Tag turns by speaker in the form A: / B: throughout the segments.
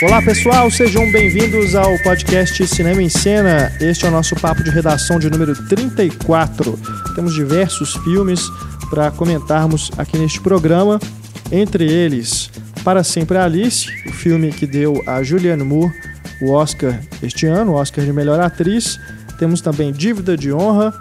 A: Olá pessoal, sejam bem-vindos ao podcast Cinema em Cena. Este é o nosso papo de redação de número 34. Temos diversos filmes para comentarmos aqui neste programa, entre eles Para Sempre Alice, o filme que deu a Julianne Moore o Oscar este ano, o Oscar de melhor atriz. Temos também Dívida de Honra,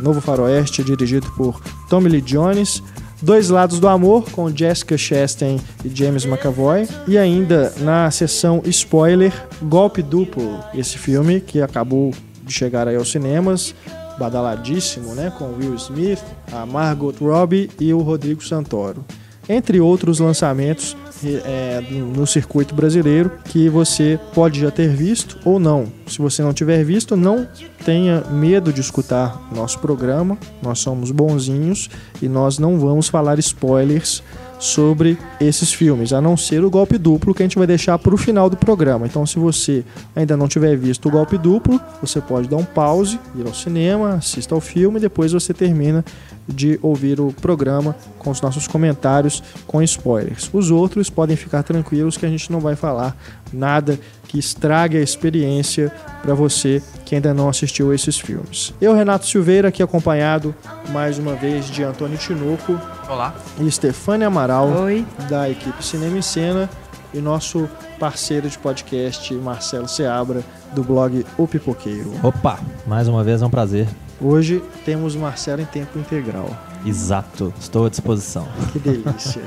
A: Novo Faroeste, dirigido por Tommy Lee Jones. Dois Lados do Amor, com Jessica Chastain e James McAvoy. E ainda na sessão spoiler, Golpe Duplo, esse filme que acabou de chegar aí aos cinemas, badaladíssimo, né? Com Will Smith, a Margot Robbie e o Rodrigo Santoro. Entre outros lançamentos é, no circuito brasileiro que você pode já ter visto ou não. Se você não tiver visto, não tenha medo de escutar nosso programa. Nós somos bonzinhos e nós não vamos falar spoilers sobre esses filmes, a não ser o golpe duplo que a gente vai deixar para o final do programa. Então, se você ainda não tiver visto o golpe duplo, você pode dar um pause, ir ao cinema, assista ao filme e depois você termina de ouvir o programa com os nossos comentários com spoilers. Os outros podem ficar tranquilos que a gente não vai falar nada que estrague a experiência para você que ainda não assistiu esses filmes. Eu, Renato Silveira, aqui acompanhado mais uma vez de Antônio Tinoco.
B: Olá.
A: E Stefânia Amaral,
C: Oi.
A: da equipe Cinema em Cena. E nosso parceiro de podcast, Marcelo Seabra, do blog O Pipoqueiro.
D: Opa, mais uma vez é um prazer.
A: Hoje temos Marcelo em tempo integral.
D: Exato, estou à disposição.
A: Que delícia.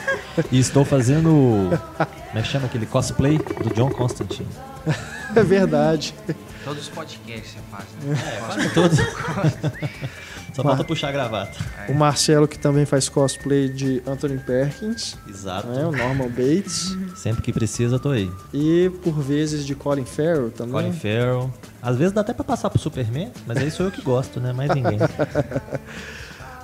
D: e estou fazendo. Como é que chama aquele cosplay do John Constantine?
A: É verdade.
B: Todos os podcasts você faz, né?
D: É, quase todos. Só falta puxar a gravata.
A: O Marcelo, que também faz cosplay de Anthony Perkins.
D: Exato.
A: Né? O Norman Bates.
D: Sempre que precisa, tô aí.
A: E por vezes de Colin Farrell também.
D: Colin Farrell. Às vezes dá até pra passar pro Superman, mas aí sou eu que gosto, né? Mais ninguém.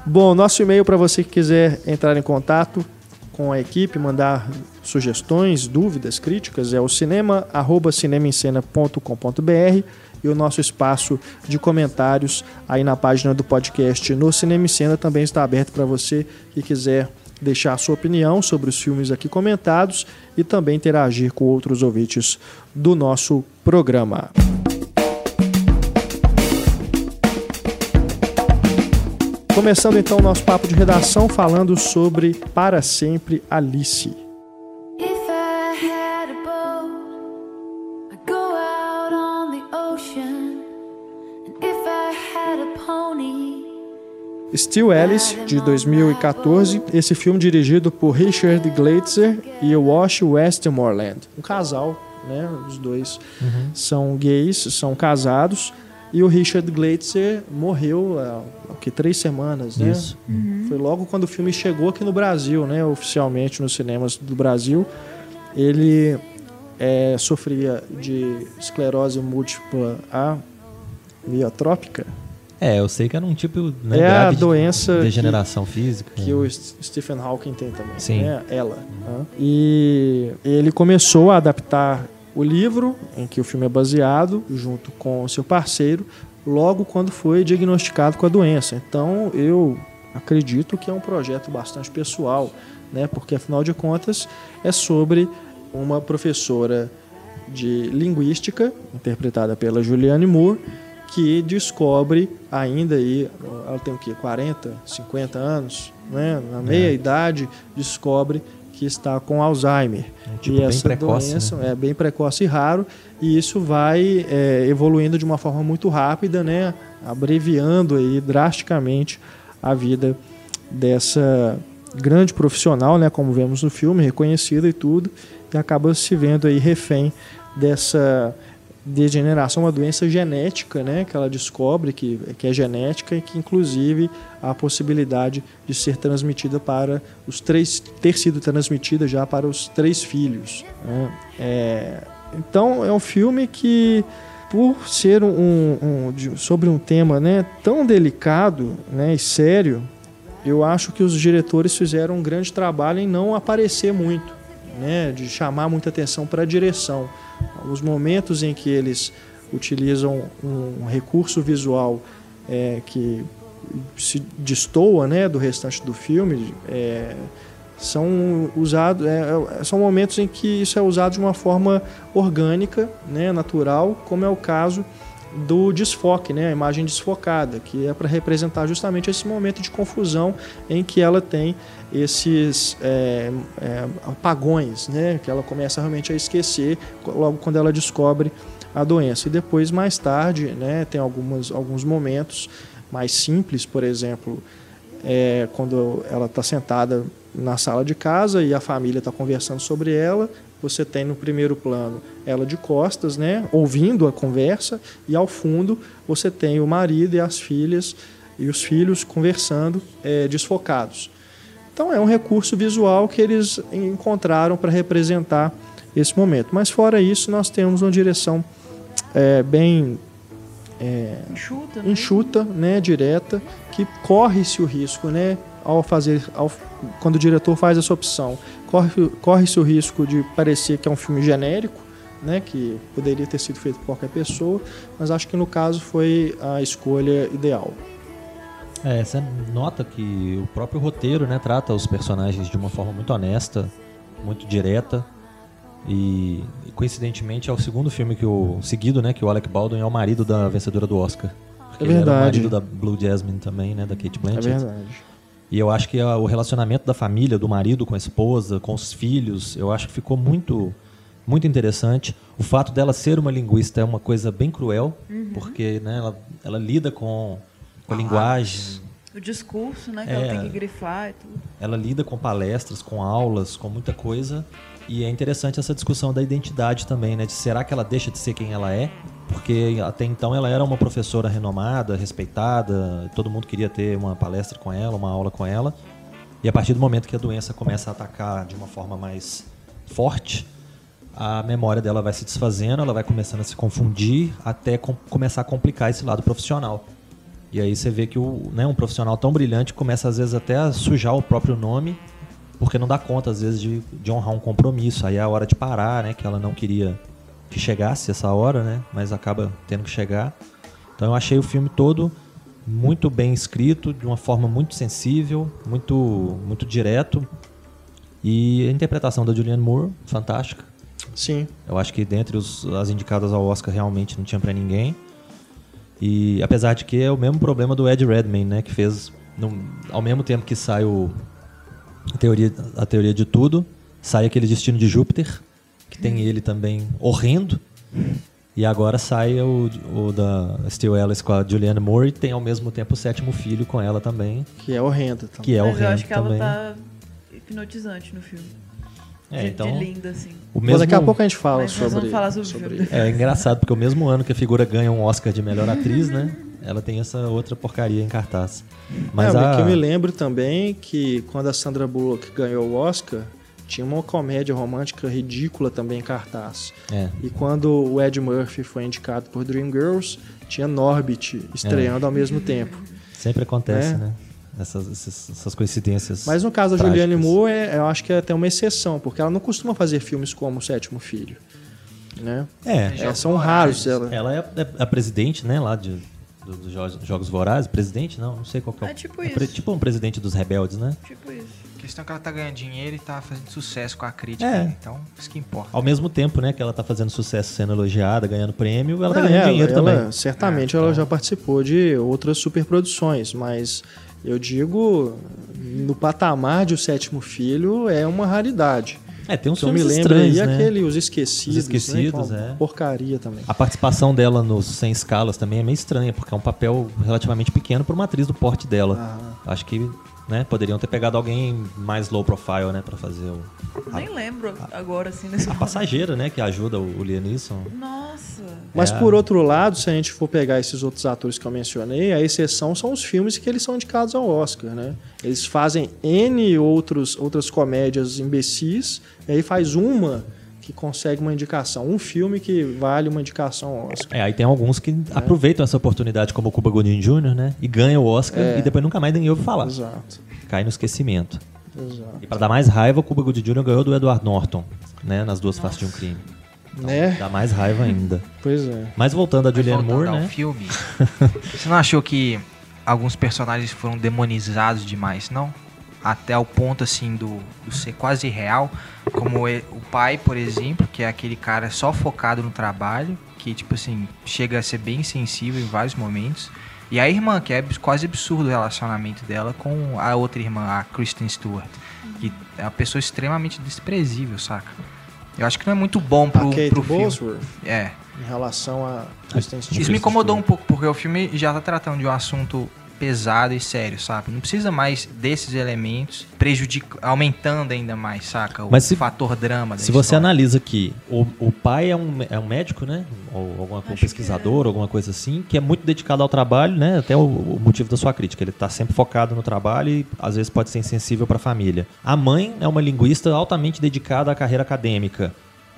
A: Bom, nosso e-mail para você que quiser entrar em contato com a equipe, mandar sugestões, dúvidas, críticas, é o cinema@cinemaencena.com.br e o nosso espaço de comentários aí na página do podcast no Cinema em Cena também está aberto para você que quiser deixar a sua opinião sobre os filmes aqui comentados e também interagir com outros ouvintes do nosso programa. Começando então o nosso papo de redação falando sobre Para Sempre Alice. Still Alice, de 2014, esse filme dirigido por Richard Gleitzer e Wash Westmoreland. Um casal, né? Os dois são gays, são casados. E o Richard Gleitzer morreu há o que, três semanas, né?
D: Isso.
A: Foi logo quando o filme chegou aqui no Brasil, né? Oficialmente nos cinemas do Brasil. Ele é, sofria de esclerose múltipla amiotrópica,
D: É, eu sei que era um tipo né,
A: É a
D: grave de
A: doença que-
D: degeneração física.
A: que o S- Stephen Hawking tem também,
D: Sim.
A: né? Ela. né? E ele começou a adaptar o livro em que o filme é baseado, junto com o seu parceiro, logo quando foi diagnosticado com a doença. Então, eu acredito que é um projeto bastante pessoal, né? Porque afinal de contas é sobre uma professora de linguística, interpretada pela Julianne Moore, que descobre ainda aí, ela tem o quê? 40, 50 anos, né? Na meia
D: É.
A: idade, descobre que está com Alzheimer.
D: Um tipo
A: e
D: bem
A: essa
D: precoce,
A: doença
D: né?
A: é bem precoce e raro, e isso vai é, evoluindo de uma forma muito rápida, né? Abreviando aí drasticamente a vida dessa grande profissional, né? Como vemos no filme, reconhecida e tudo, e acaba se vendo aí refém dessa degeneração, uma doença genética, né, que ela descobre que, que é genética e que inclusive há a possibilidade de ser transmitida para os três, ter sido transmitida já para os três filhos. né. É, então é um filme que por ser um, um- de- sobre um tema né, tão delicado né, e sério, eu acho que os diretores fizeram um grande trabalho em não aparecer muito, né, de chamar muita atenção para a direção. Os momentos em que eles utilizam um recurso visual é, que se destoa né, do restante do filme, é, são usados, é, é, são momentos em que isso é usado de uma forma orgânica, né, natural, como é o caso do desfoque, né, a imagem desfocada, que é para representar justamente esse momento de confusão em que ela tem esses é, é, apagões, né, que ela começa realmente a esquecer logo quando ela descobre a doença. E depois, mais tarde, né, tem algumas, alguns momentos mais simples, por exemplo, é, quando ela está sentada na sala de casa e a família está conversando sobre ela. Você tem no primeiro plano ela de costas, né, ouvindo a conversa, e ao fundo você tem o marido e as filhas e os filhos conversando é, desfocados. Então é um recurso visual que eles encontraram para representar esse momento. Mas fora isso, nós temos uma direção é, bem é,
C: Enxuta, né?
A: enxuta, né, direta, que corre-se o risco, né, ao fazer, ao, quando o diretor faz essa opção, corre, corre-se o risco de parecer que é um filme genérico, né, que poderia ter sido feito por qualquer pessoa, mas acho que no caso foi a escolha ideal.
D: É, você nota que o próprio roteiro, né, trata os personagens de uma forma muito honesta, muito direta. E, e, coincidentemente é o segundo filme que o seguido, né, que o Alec Baldwin é o marido da vencedora do Oscar. Porque
A: É
D: ele era o
A: verdade.
D: marido da Blue Jasmine também, né, da Kate
A: É
D: Blanchett.
A: verdade.
D: E eu acho que a- o relacionamento da família, do marido com a esposa, com os filhos, eu acho que ficou muito muito interessante. O fato dela ser uma linguista é uma coisa bem cruel, porque né, ela, ela lida com, com a linguagem,
C: O discurso, né? Que
D: É.
C: ela tem que grifar e tudo.
D: ela lida com palestras, com aulas, com muita coisa. E é interessante essa discussão da identidade também, né? De será que ela deixa de ser quem ela é? Porque até então ela era uma professora renomada, respeitada, todo mundo queria ter uma palestra com ela, uma aula com ela. E a partir do momento que a doença começa a atacar de uma forma mais forte, a memória dela vai se desfazendo, ela vai começando a se confundir até com- começar a complicar esse lado profissional. E aí você vê que o, né, um profissional tão brilhante começa às vezes até a sujar o próprio nome, porque não dá conta às vezes de, de honrar um compromisso. Aí é a hora de parar, né? Que ela não queria que chegasse essa hora, né? Mas acaba tendo que chegar. Então eu achei o filme todo muito bem escrito, de uma forma muito sensível, muito, muito direto. E a interpretação da Julianne Moore, fantástica.
A: Sim.
D: Eu acho que dentre os, as indicadas ao Oscar realmente não tinha pra ninguém. E apesar de que é o mesmo problema do Ed Redmayne, né? Que fez, no- ao mesmo tempo que sai o, a, teoria, a teoria de tudo, sai aquele Destino de Júpiter, que tem ele também horrendo. E agora sai o, o da Steel Ellis com a Julianne Moore e tem ao mesmo tempo o sétimo filho com ela também,
A: Que é horrendo. Então.
D: que é
C: Mas
D: horrendo
C: eu acho que
D: também.
C: ela tá hipnotizante no filme.
D: É,
C: de,
D: então,
C: de linda, assim.
D: o
A: Mas daqui a
D: mesmo-
A: pouco a gente fala
C: Mas
A: sobre,
C: vamos falar sobre filme.
D: É engraçado, porque o mesmo ano que a figura ganha um Oscar de melhor atriz, né? Ela tem essa outra porcaria em cartaz. Mas
A: é,
D: a...
A: que eu me lembro também que quando a Sandra Bullock ganhou o Oscar, tinha uma comédia romântica ridícula também em cartaz.
D: É,
A: E quando o Ed Murphy foi indicado por Dreamgirls, tinha Norbit estreando ao mesmo tempo.
D: sempre acontece,
A: É.
D: né? Essas, essas, coincidências.
A: Mas no caso da. Julianne Moore, é- eu acho que é até uma exceção, porque ela não costuma fazer filmes como O Sétimo Filho. Né?
D: É,
A: É, são raros. Ela,
D: ela é a, é a presidente, né, lá de, do- dos Jogos, Vorazes. Presidente? Não, não sei qual que é. o-
C: É tipo
D: pre-
C: isso.
D: tipo um presidente dos rebeldes, né?
C: Tipo isso.
B: A questão é que ela tá ganhando dinheiro e tá fazendo sucesso com a crítica.
D: É.
B: né? Então, isso que importa.
D: Ao mesmo tempo, né, que ela tá fazendo sucesso, sendo elogiada, ganhando prêmio, ela tá
A: Não,
D: ganhando
A: é,
D: dinheiro
A: ela-
D: também.
A: Certamente ela
D: então-
A: já participou de outras superproduções, mas eu digo, no patamar de O Sétimo Filho é uma raridade.
D: É, tem uns
A: Que eu me
D: filmes
A: lembro
D: estranhos,
A: aí
D: né?
A: aquele Os Esquecidos,
D: Os Esquecidos,
A: né, é.
D: é.
A: uma porcaria também.
D: A participação dela nos Sem Escalas também é meio estranha, porque é um papel relativamente pequeno para uma atriz do porte dela.
A: Ah.
D: Acho que né, poderiam ter pegado alguém mais low profile, né, para fazer o,
C: Eu nem lembro agora, assim, nesse
D: a
C: momento.
D: passageira, né, que ajuda o, o Liam Neeson.
C: Nossa.
A: Mas
D: É.
A: por outro lado, se a gente for pegar esses outros atores que eu mencionei, a exceção são os filmes que eles são indicados ao Oscar, né? Eles fazem N outros, outras comédias imbecis, e aí faz uma que consegue uma indicação. Um filme que vale uma indicação ao Oscar.
D: É, aí tem alguns que aproveitam essa oportunidade, como o Cuba Gooding Jr., né, e ganham o Oscar
A: É.
D: e depois nunca mais nem ouve falar.
A: Exato,
D: Cai no esquecimento.
A: exato.
D: E para dar mais raiva, o Cuba Gooding Jr. ganhou do Edward Norton, né, nas duas faces de um crime. Então,
A: Né?
D: Dá mais raiva ainda.
A: Pois é.
D: Mas voltando a
B: Mas
D: Julianne
B: voltando
D: Moore,
B: ao
D: né?
B: filme, você não achou que alguns personagens foram demonizados demais, não? Até o ponto assim do, do ser quase real, como e- o pai, por exemplo, que é aquele cara só focado no trabalho, que tipo assim, chega a ser bem sensível em vários momentos. E a irmã, que é quase absurdo o relacionamento dela com a outra irmã, a Kristen Stewart, que é uma pessoa extremamente desprezível, saca? Eu acho que não é muito bom pro,
A: a Kate
B: pro filme.
A: Bosworth,
B: É,
A: em relação a Kristen Stewart.
B: isso me incomodou um pouco, porque o filme já tá tratando de um assunto pesado e sério, sabe? Não precisa mais desses elementos prejudic... aumentando ainda mais, saca? O
D: Mas se-
B: fator drama da
D: Se você
B: história.
D: analisa que o, o pai é um, é um médico, né? Ou alguma um pesquisador, alguma coisa assim, que é muito dedicado ao trabalho, né? Até o, o motivo da sua crítica. Ele está sempre focado no trabalho e às vezes pode ser insensível para a família. A mãe é uma linguista altamente dedicada à carreira acadêmica.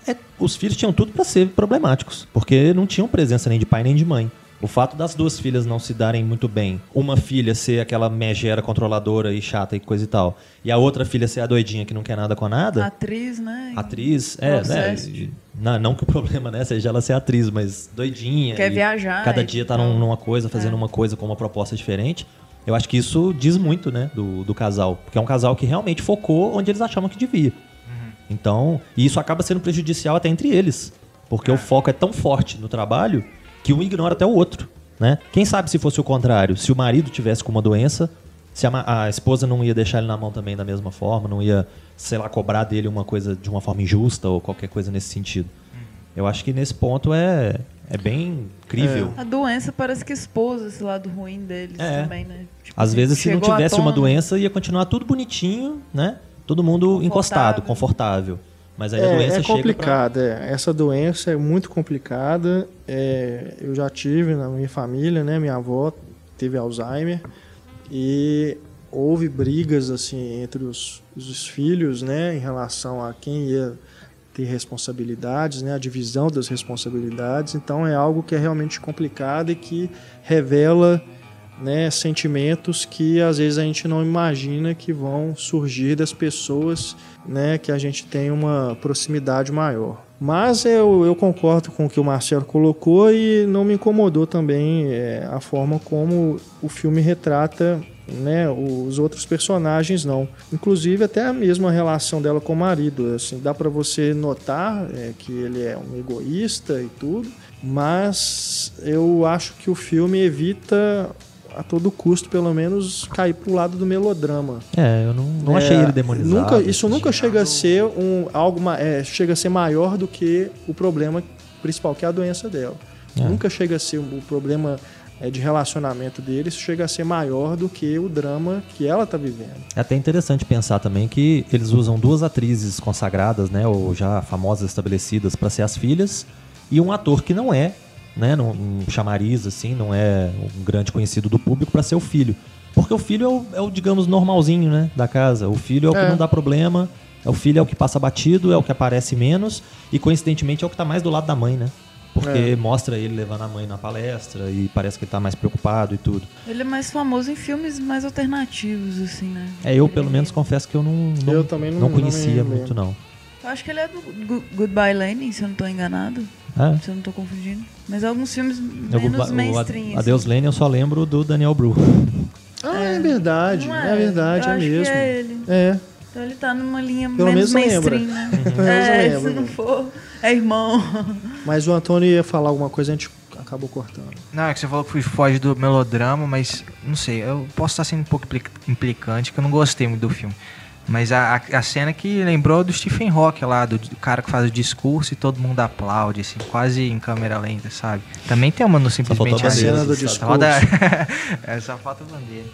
D: É, os filhos tinham tudo para ser problemáticos, porque não tinham presença nem de pai nem de mãe. O fato das duas filhas não se darem muito bem, uma filha ser aquela megera controladora e chata e coisa e tal, e a outra filha ser a doidinha que não quer nada com nada,
C: Atriz, né?
D: atriz, é, né?
C: Processo.
D: e- Não, não que o problema né, seja ela ser atriz, mas doidinha.
C: Quer
D: e
C: viajar
D: Cada
C: e
D: dia tá num- numa coisa, fazendo
C: É.
D: uma coisa com uma proposta diferente. Eu acho que isso diz muito, né, do, do casal. Porque é um casal que realmente focou onde eles achavam que devia. Então, e isso acaba sendo prejudicial até entre eles. Porque o foco é tão forte no trabalho que um ignora até o outro. Né? Quem sabe se fosse o contrário? Se o marido tivesse com uma doença, se a, a esposa não ia deixar ele na mão também da mesma forma, não ia, sei lá, cobrar dele uma coisa de uma forma injusta ou qualquer coisa nesse sentido. Eu acho que nesse ponto é, é bem crível.
C: A doença parece que expôs esse lado ruim deles
D: É.
C: também, né? Tipo,
D: Às vezes, se não tivesse uma doença, ia continuar tudo bonitinho, né? Todo mundo
C: Confortável.
D: encostado, confortável. Mas aí a
A: É,
D: doença
A: é
D: chega pra...
A: complicado, é. Essa doença é muito complicada. É, eu já tive na minha família, né? Minha avó teve Alzheimer e houve brigas assim entre os, os filhos, né? Em relação a quem ia ter responsabilidades, né? A divisão das responsabilidades. Então é algo que é realmente complicado e que revela né, sentimentos que às vezes a gente não imagina que vão surgir das pessoas né, que a gente tem uma proximidade maior. Mas eu, eu concordo com o que o Marcelo colocou e não me incomodou também é, a forma como o filme retrata né, os outros personagens não. Inclusive até a mesma relação dela com o marido. Assim, dá para você notar é, que ele é um egoísta e tudo, mas eu acho que o filme evita a todo custo, pelo menos, cair pro lado do melodrama.
D: É, eu não, não
A: É,
D: achei ele demonizado.
A: Nunca, isso nunca chega a ser um algo é, chega a ser maior do que o problema principal, que é a doença dela.
D: É.
A: Nunca chega a ser o problema é, de relacionamento deles, chega a ser maior do que o drama que ela tá vivendo.
D: É até interessante pensar também que eles usam duas atrizes consagradas, né, ou já famosas estabelecidas para ser as filhas, e um ator que não é, né, não, um chamariz assim, não é um grande conhecido do público para ser o filho. Porque o filho é o, é o, digamos, normalzinho, né, da casa. O filho é o
A: É.
D: que não dá problema, é o filho é o que passa batido, é o que aparece menos e coincidentemente é o que tá mais do lado da mãe, né? Porque
A: É.
D: mostra ele levando a mãe na palestra e parece que ele tá mais preocupado e tudo.
C: Ele é mais famoso em filmes mais alternativos, assim, né?
D: É, eu
C: Ele-
D: pelo menos confesso que eu não, não,
A: Eu também não-
D: não
A: não
D: conhecia
A: lembro.
D: muito, não.
C: Eu acho que ele é do Goodbye Lenin, se eu não tô enganado.
D: É.
C: Se eu não tô confundindo. Mas alguns filmes
D: Eu,
C: menos
D: o,
C: mainstream.
D: o
C: assim.
D: Adeus Lane eu só lembro do Daniel Bru.
A: Ah, é, verdade,
C: Não
A: é, verdade,
C: eu
A: é
C: acho
A: mesmo.
C: Que é ele.
A: É,
C: Então ele tá numa linha
A: Pelo
C: menos
A: lembra.
C: mainstream, né?
A: pelo menos
C: é,
A: lembra,
C: se não
A: né?
C: for, é irmão.
A: mas o Antônio ia falar alguma coisa, a gente acabou cortando.
B: Não, é que você falou que fui- foge do melodrama, mas não sei, eu posso estar sendo um pouco impli- implicante, que eu não gostei muito do filme. Mas a, a, cena que lembrou do Stephen Hawking lá, do, do cara que faz o discurso e todo mundo aplaude, assim, quase em câmera lenta, sabe? Também tem uma no Simplesmente
D: a
A: A cena do discurso.
B: Roda... é, só falta bandeira.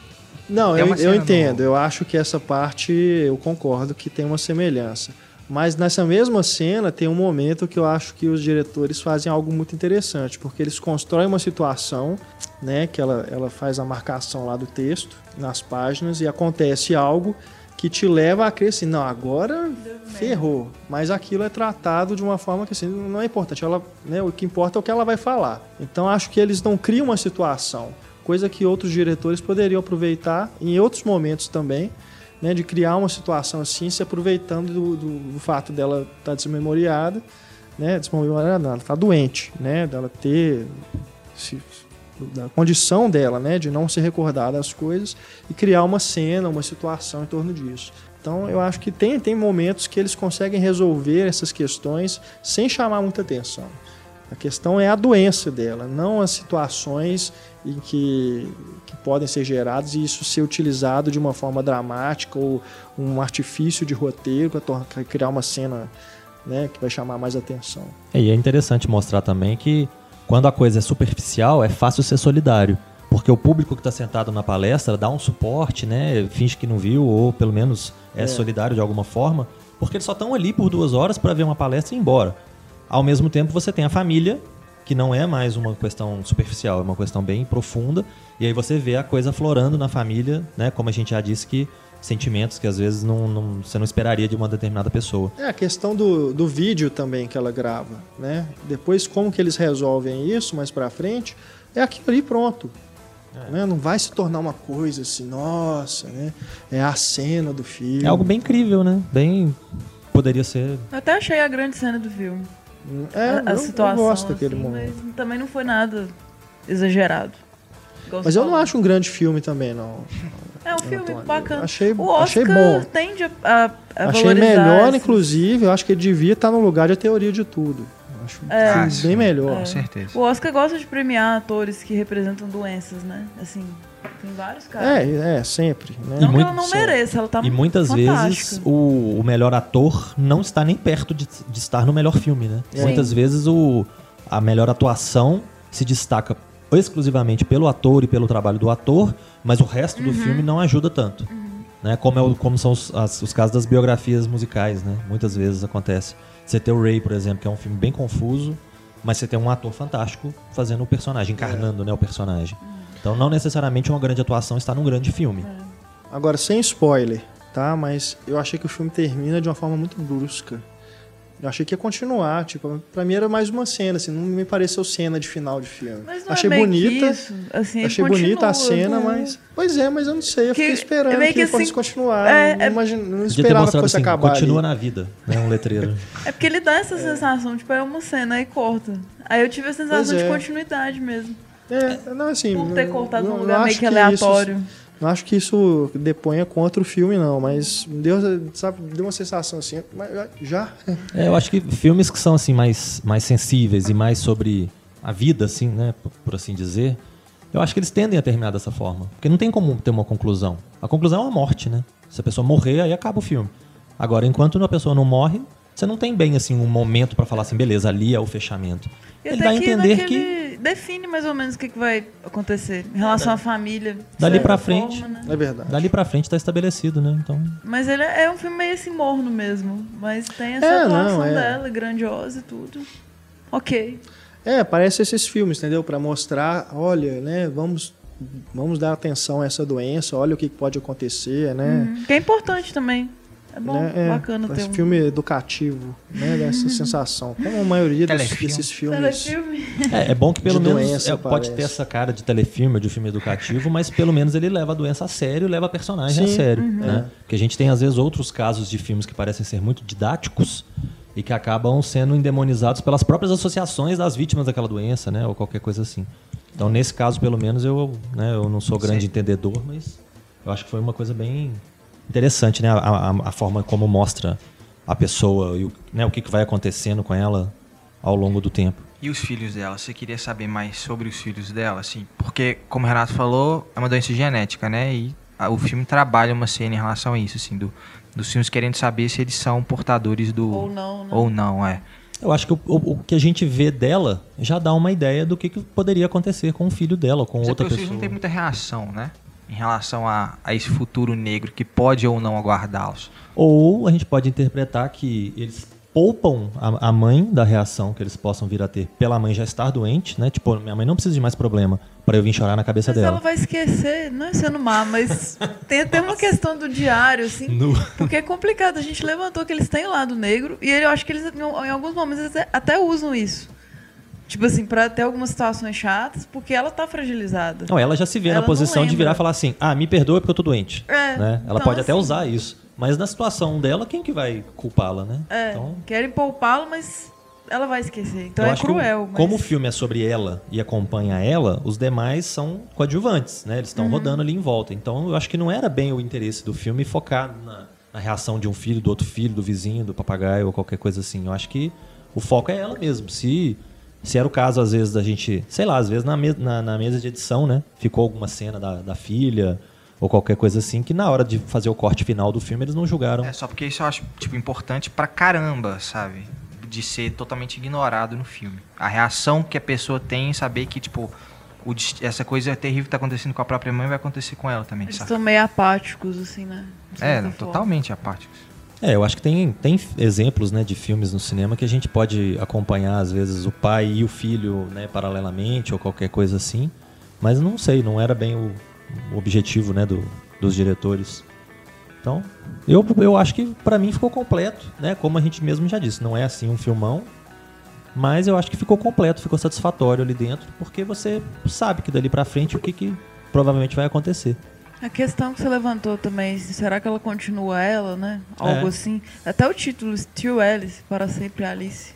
A: Não,
B: Tem
A: eu, eu entendo.
B: no-
A: Eu acho que essa parte eu concordo que tem uma semelhança. Mas nessa mesma cena tem um momento que eu acho que os diretores fazem algo muito interessante, porque eles constroem uma situação, né, que ela, ela faz a marcação lá do texto nas páginas e acontece algo que te leva a crer assim, não, agora ferrou. Mas aquilo é tratado de uma forma que assim, não é importante. Ela, né, o que importa é o que ela vai falar. Então acho que eles não criam uma situação, coisa que outros diretores poderiam aproveitar em outros momentos também, né, de criar uma situação assim, se aproveitando do, do- do fato dela estar desmemoriada, né, desmemoriada não, ela tá doente, né, dela ter se da condição dela, né, de não se recordar das coisas e criar uma cena, uma situação em torno disso. Então eu acho que tem, tem momentos que eles conseguem resolver essas questões sem chamar muita atenção. A questão é a doença dela, não as situações em que, que podem ser geradas e isso ser utilizado de uma forma dramática ou um artifício de roteiro para criar uma cena né, que vai chamar mais atenção.
D: E é interessante mostrar também que quando a coisa é superficial, é fácil ser solidário. Porque o público que está sentado na palestra dá um suporte, né? Finge que não viu, ou pelo menos é,
A: É.
D: solidário de alguma forma, porque eles só estão ali por duas horas para ver uma palestra e ir embora. Ao mesmo tempo, você tem a família, que não é mais uma questão superficial, é uma questão bem profunda, e aí você vê a coisa florando na família, né? Como a gente já disse que sentimentos que às vezes não, não- você não esperaria de uma determinada pessoa.
A: É a questão do, do vídeo também que ela grava, né? Depois como que eles resolvem isso mais pra frente, é aquilo ali pronto. Né? Não vai se tornar uma coisa assim, nossa, né? É a cena do filme.
D: É algo bem incrível, né? Bem. Poderia ser.
C: Eu até achei a grande cena do filme.
A: É,
C: a, a
A: eu,
C: situação.
A: eu gosto daquele
C: assim,
A: momento.
C: Mas também não foi nada exagerado. Igual
A: Mas eu não acho um grande filme também, não.
C: É um filme
A: Antônio.
C: bacana.
A: Achei-
C: o Oscar
A: achei bom.
C: tende a, a, a
A: Achei melhor,
C: esse-
A: inclusive, eu acho que ele devia estar no lugar de a teoria de tudo. Eu Acho
C: É.
A: um filme bem melhor.
B: Com certeza.
C: O Oscar gosta de premiar atores que representam doenças, né? Assim, tem vários casos.
A: É, é, sempre. Né?
C: Não
D: E
C: que
D: muito-
C: ela não mereça, ela tá
D: e muitas
C: fantástica.
D: vezes o, o melhor ator não está nem perto de, de estar no melhor filme, né?
A: Sim.
D: Muitas vezes o, a melhor atuação se destaca exclusivamente pelo ator e pelo trabalho do ator, mas o resto do filme não ajuda tanto. Né? Como, é o- como são os, as- os casos das biografias musicais, né? Muitas vezes acontece. Você tem o Ray, por exemplo, que é um filme bem confuso, mas você tem um ator fantástico fazendo o personagem, encarnando né, o personagem. Então não necessariamente uma grande atuação está num grande filme.
A: Agora, sem spoiler, tá? Mas eu achei que o filme termina de uma forma muito brusca. Eu achei que ia continuar, tipo, pra mim era mais uma cena, assim, não me pareceu cena de final de filme.
C: Mas não
A: achei
C: é
A: bonita,
C: que isso. Assim,
A: achei bonita a cena,
C: né?
A: mas. Pois é, mas eu não sei, eu
C: Que-
A: fiquei esperando
C: é meio
A: que,
C: que
A: fosse
C: assim,
A: continuar.
C: é-
A: não,
C: é-
A: imagina, não
D: Podia ter
A: esperava que fosse
D: assim,
A: acabar.
D: continua
A: ali.
D: na vida, né? Um letreiro.
C: É porque ele dá essa sensação, tipo, é uma cena aí corta. Aí eu tive a sensação de
A: é.
C: continuidade mesmo.
A: É, não, assim.
C: Por ter
A: não-
C: cortado
A: não-
C: num
A: não
C: lugar meio
A: acho
C: que
A: isso-
C: aleatório.
A: Não acho que isso deponha contra o filme, não, mas deu, sabe, deu uma sensação assim, mas já?
D: É, eu acho que filmes que são assim mais, mais sensíveis e mais sobre a vida, assim, né, por, por assim dizer, eu acho que eles tendem a terminar dessa forma, porque não tem como ter uma conclusão. A conclusão é uma morte, né? Se a pessoa morrer, aí acaba o filme. Agora, enquanto uma pessoa não morre, você não tem bem assim um momento pra falar assim, beleza, ali é o fechamento.
C: E
D: Ele dá a
C: que
D: entender
C: naquele... Define mais ou menos o que, que vai acontecer em relação à família.
D: Dali pra frente.
C: forma, né?
A: É verdade.
D: Dali pra frente tá estabelecido, né? Então,
C: Mas ele é é um filme meio assim morno mesmo. Mas tem essa
A: É,
C: atuação
A: não, é.
C: dela, grandiosa e tudo. Ok.
A: É, parece esses filmes, entendeu? Pra mostrar, olha, né, vamos vamos dar atenção a essa doença, olha o que pode acontecer, né?
C: Uhum. Que é importante também. É bom,
A: Né? É,
C: bacana ter
A: esse
C: um
A: filme educativo, né, dessa sensação. Como a maioria dos, desses filmes.
C: telefilme.
D: É, é bom que pelo menos
A: doença,
D: é, pode ter essa cara de telefilme ou de filme educativo, mas pelo menos ele leva a doença a sério e leva a personagem
A: Sim,
D: a sério.
C: Uhum.
D: Né? Porque a gente tem, às vezes, outros casos de filmes que parecem ser muito didáticos e que acabam sendo endemonizados pelas próprias associações das vítimas daquela doença, né? Ou qualquer coisa assim. Então, nesse caso, pelo menos, eu, né, eu não sou grande
B: Sim.
D: entendedor, mas eu acho que foi uma coisa bem interessante, né? A, a- a forma como mostra a pessoa e o, né, o que, que vai acontecendo com ela ao longo do tempo.
B: E os filhos dela? Você queria saber mais sobre os filhos dela, assim? Porque, como o Renato falou, é uma doença genética, né? E a- o filme trabalha uma cena em relação a isso, assim, do, dos filmes querendo saber se eles são portadores do...
C: Ou não, né?
B: Ou não, é.
D: Eu acho que o, o- o que a gente vê dela já dá uma ideia do que, que poderia acontecer com o filho dela, com
B: Mas é
D: outra
B: porque os filhos
D: pessoa.
B: não tem muita reação, né? Em relação a, a esse futuro negro que pode ou não aguardá-los.
D: Ou a gente pode interpretar que eles poupam a, a mãe da reação que eles possam vir a ter pela mãe já estar doente, né? Tipo, minha mãe não precisa de mais problema para eu vir chorar na cabeça
C: Mas ela
D: dela.
C: vai esquecer, não é sendo má, mas tem até uma questão do diário, assim.
D: No-
C: Porque é complicado. A gente levantou que eles têm o lado negro e eu acho que eles, em alguns momentos, eles até usam isso. Tipo assim, pra ter algumas situações chatas, porque ela tá fragilizada.
D: Não, ela já se vê
C: Ela
D: na posição de virar e falar assim: ah, me perdoa porque eu tô doente.
C: É,
D: né? Ela
C: então,
D: pode até
C: assim-
D: usar isso. Mas na situação dela, quem que vai culpá-la, né?
C: É,
D: Então,
C: querem poupá-lo, mas ela vai esquecer. Então
D: Eu
C: é
D: que o-
C: cruel. mas-
D: como o filme é sobre ela e acompanha ela, os demais são coadjuvantes, né? Eles estão
C: Uhum.
D: rodando ali em volta. Então eu acho que não era bem o interesse do filme focar na, na reação de um filho, do outro filho, do vizinho, do papagaio ou qualquer coisa assim. Eu acho que o foco é ela mesmo. Se, se era o caso, às vezes, da gente, sei lá, às vezes na, me- na, na mesa de edição, né? Ficou alguma cena da, da filha ou qualquer coisa assim, que na hora de fazer o corte final do filme eles não julgaram.
B: É só porque isso eu acho, tipo, importante pra caramba, sabe? De ser totalmente ignorado no filme. A reação que a pessoa tem em saber que, tipo, o essa coisa terrível que tá acontecendo com a própria mãe vai acontecer com ela também,
C: Eles
B: sabe?
C: estão meio apáticos, assim, né?
B: É, não, totalmente apáticos.
D: É, eu acho que tem, tem exemplos né, de filmes no cinema que a gente pode acompanhar, às vezes, o pai e o filho né, paralelamente ou qualquer coisa assim. Mas não sei, não era bem o, o objetivo né, do, dos diretores. Então, eu, eu acho que pra mim ficou completo, né? Como a gente mesmo já disse, não é assim um filmão, mas eu acho que ficou completo, ficou satisfatório ali dentro, porque você sabe que dali pra frente o que, que provavelmente vai acontecer.
C: A questão que você levantou também, se- será que ela continua ela, né? Algo
D: É.
C: assim. Até o título, Still Alice, para sempre Alice.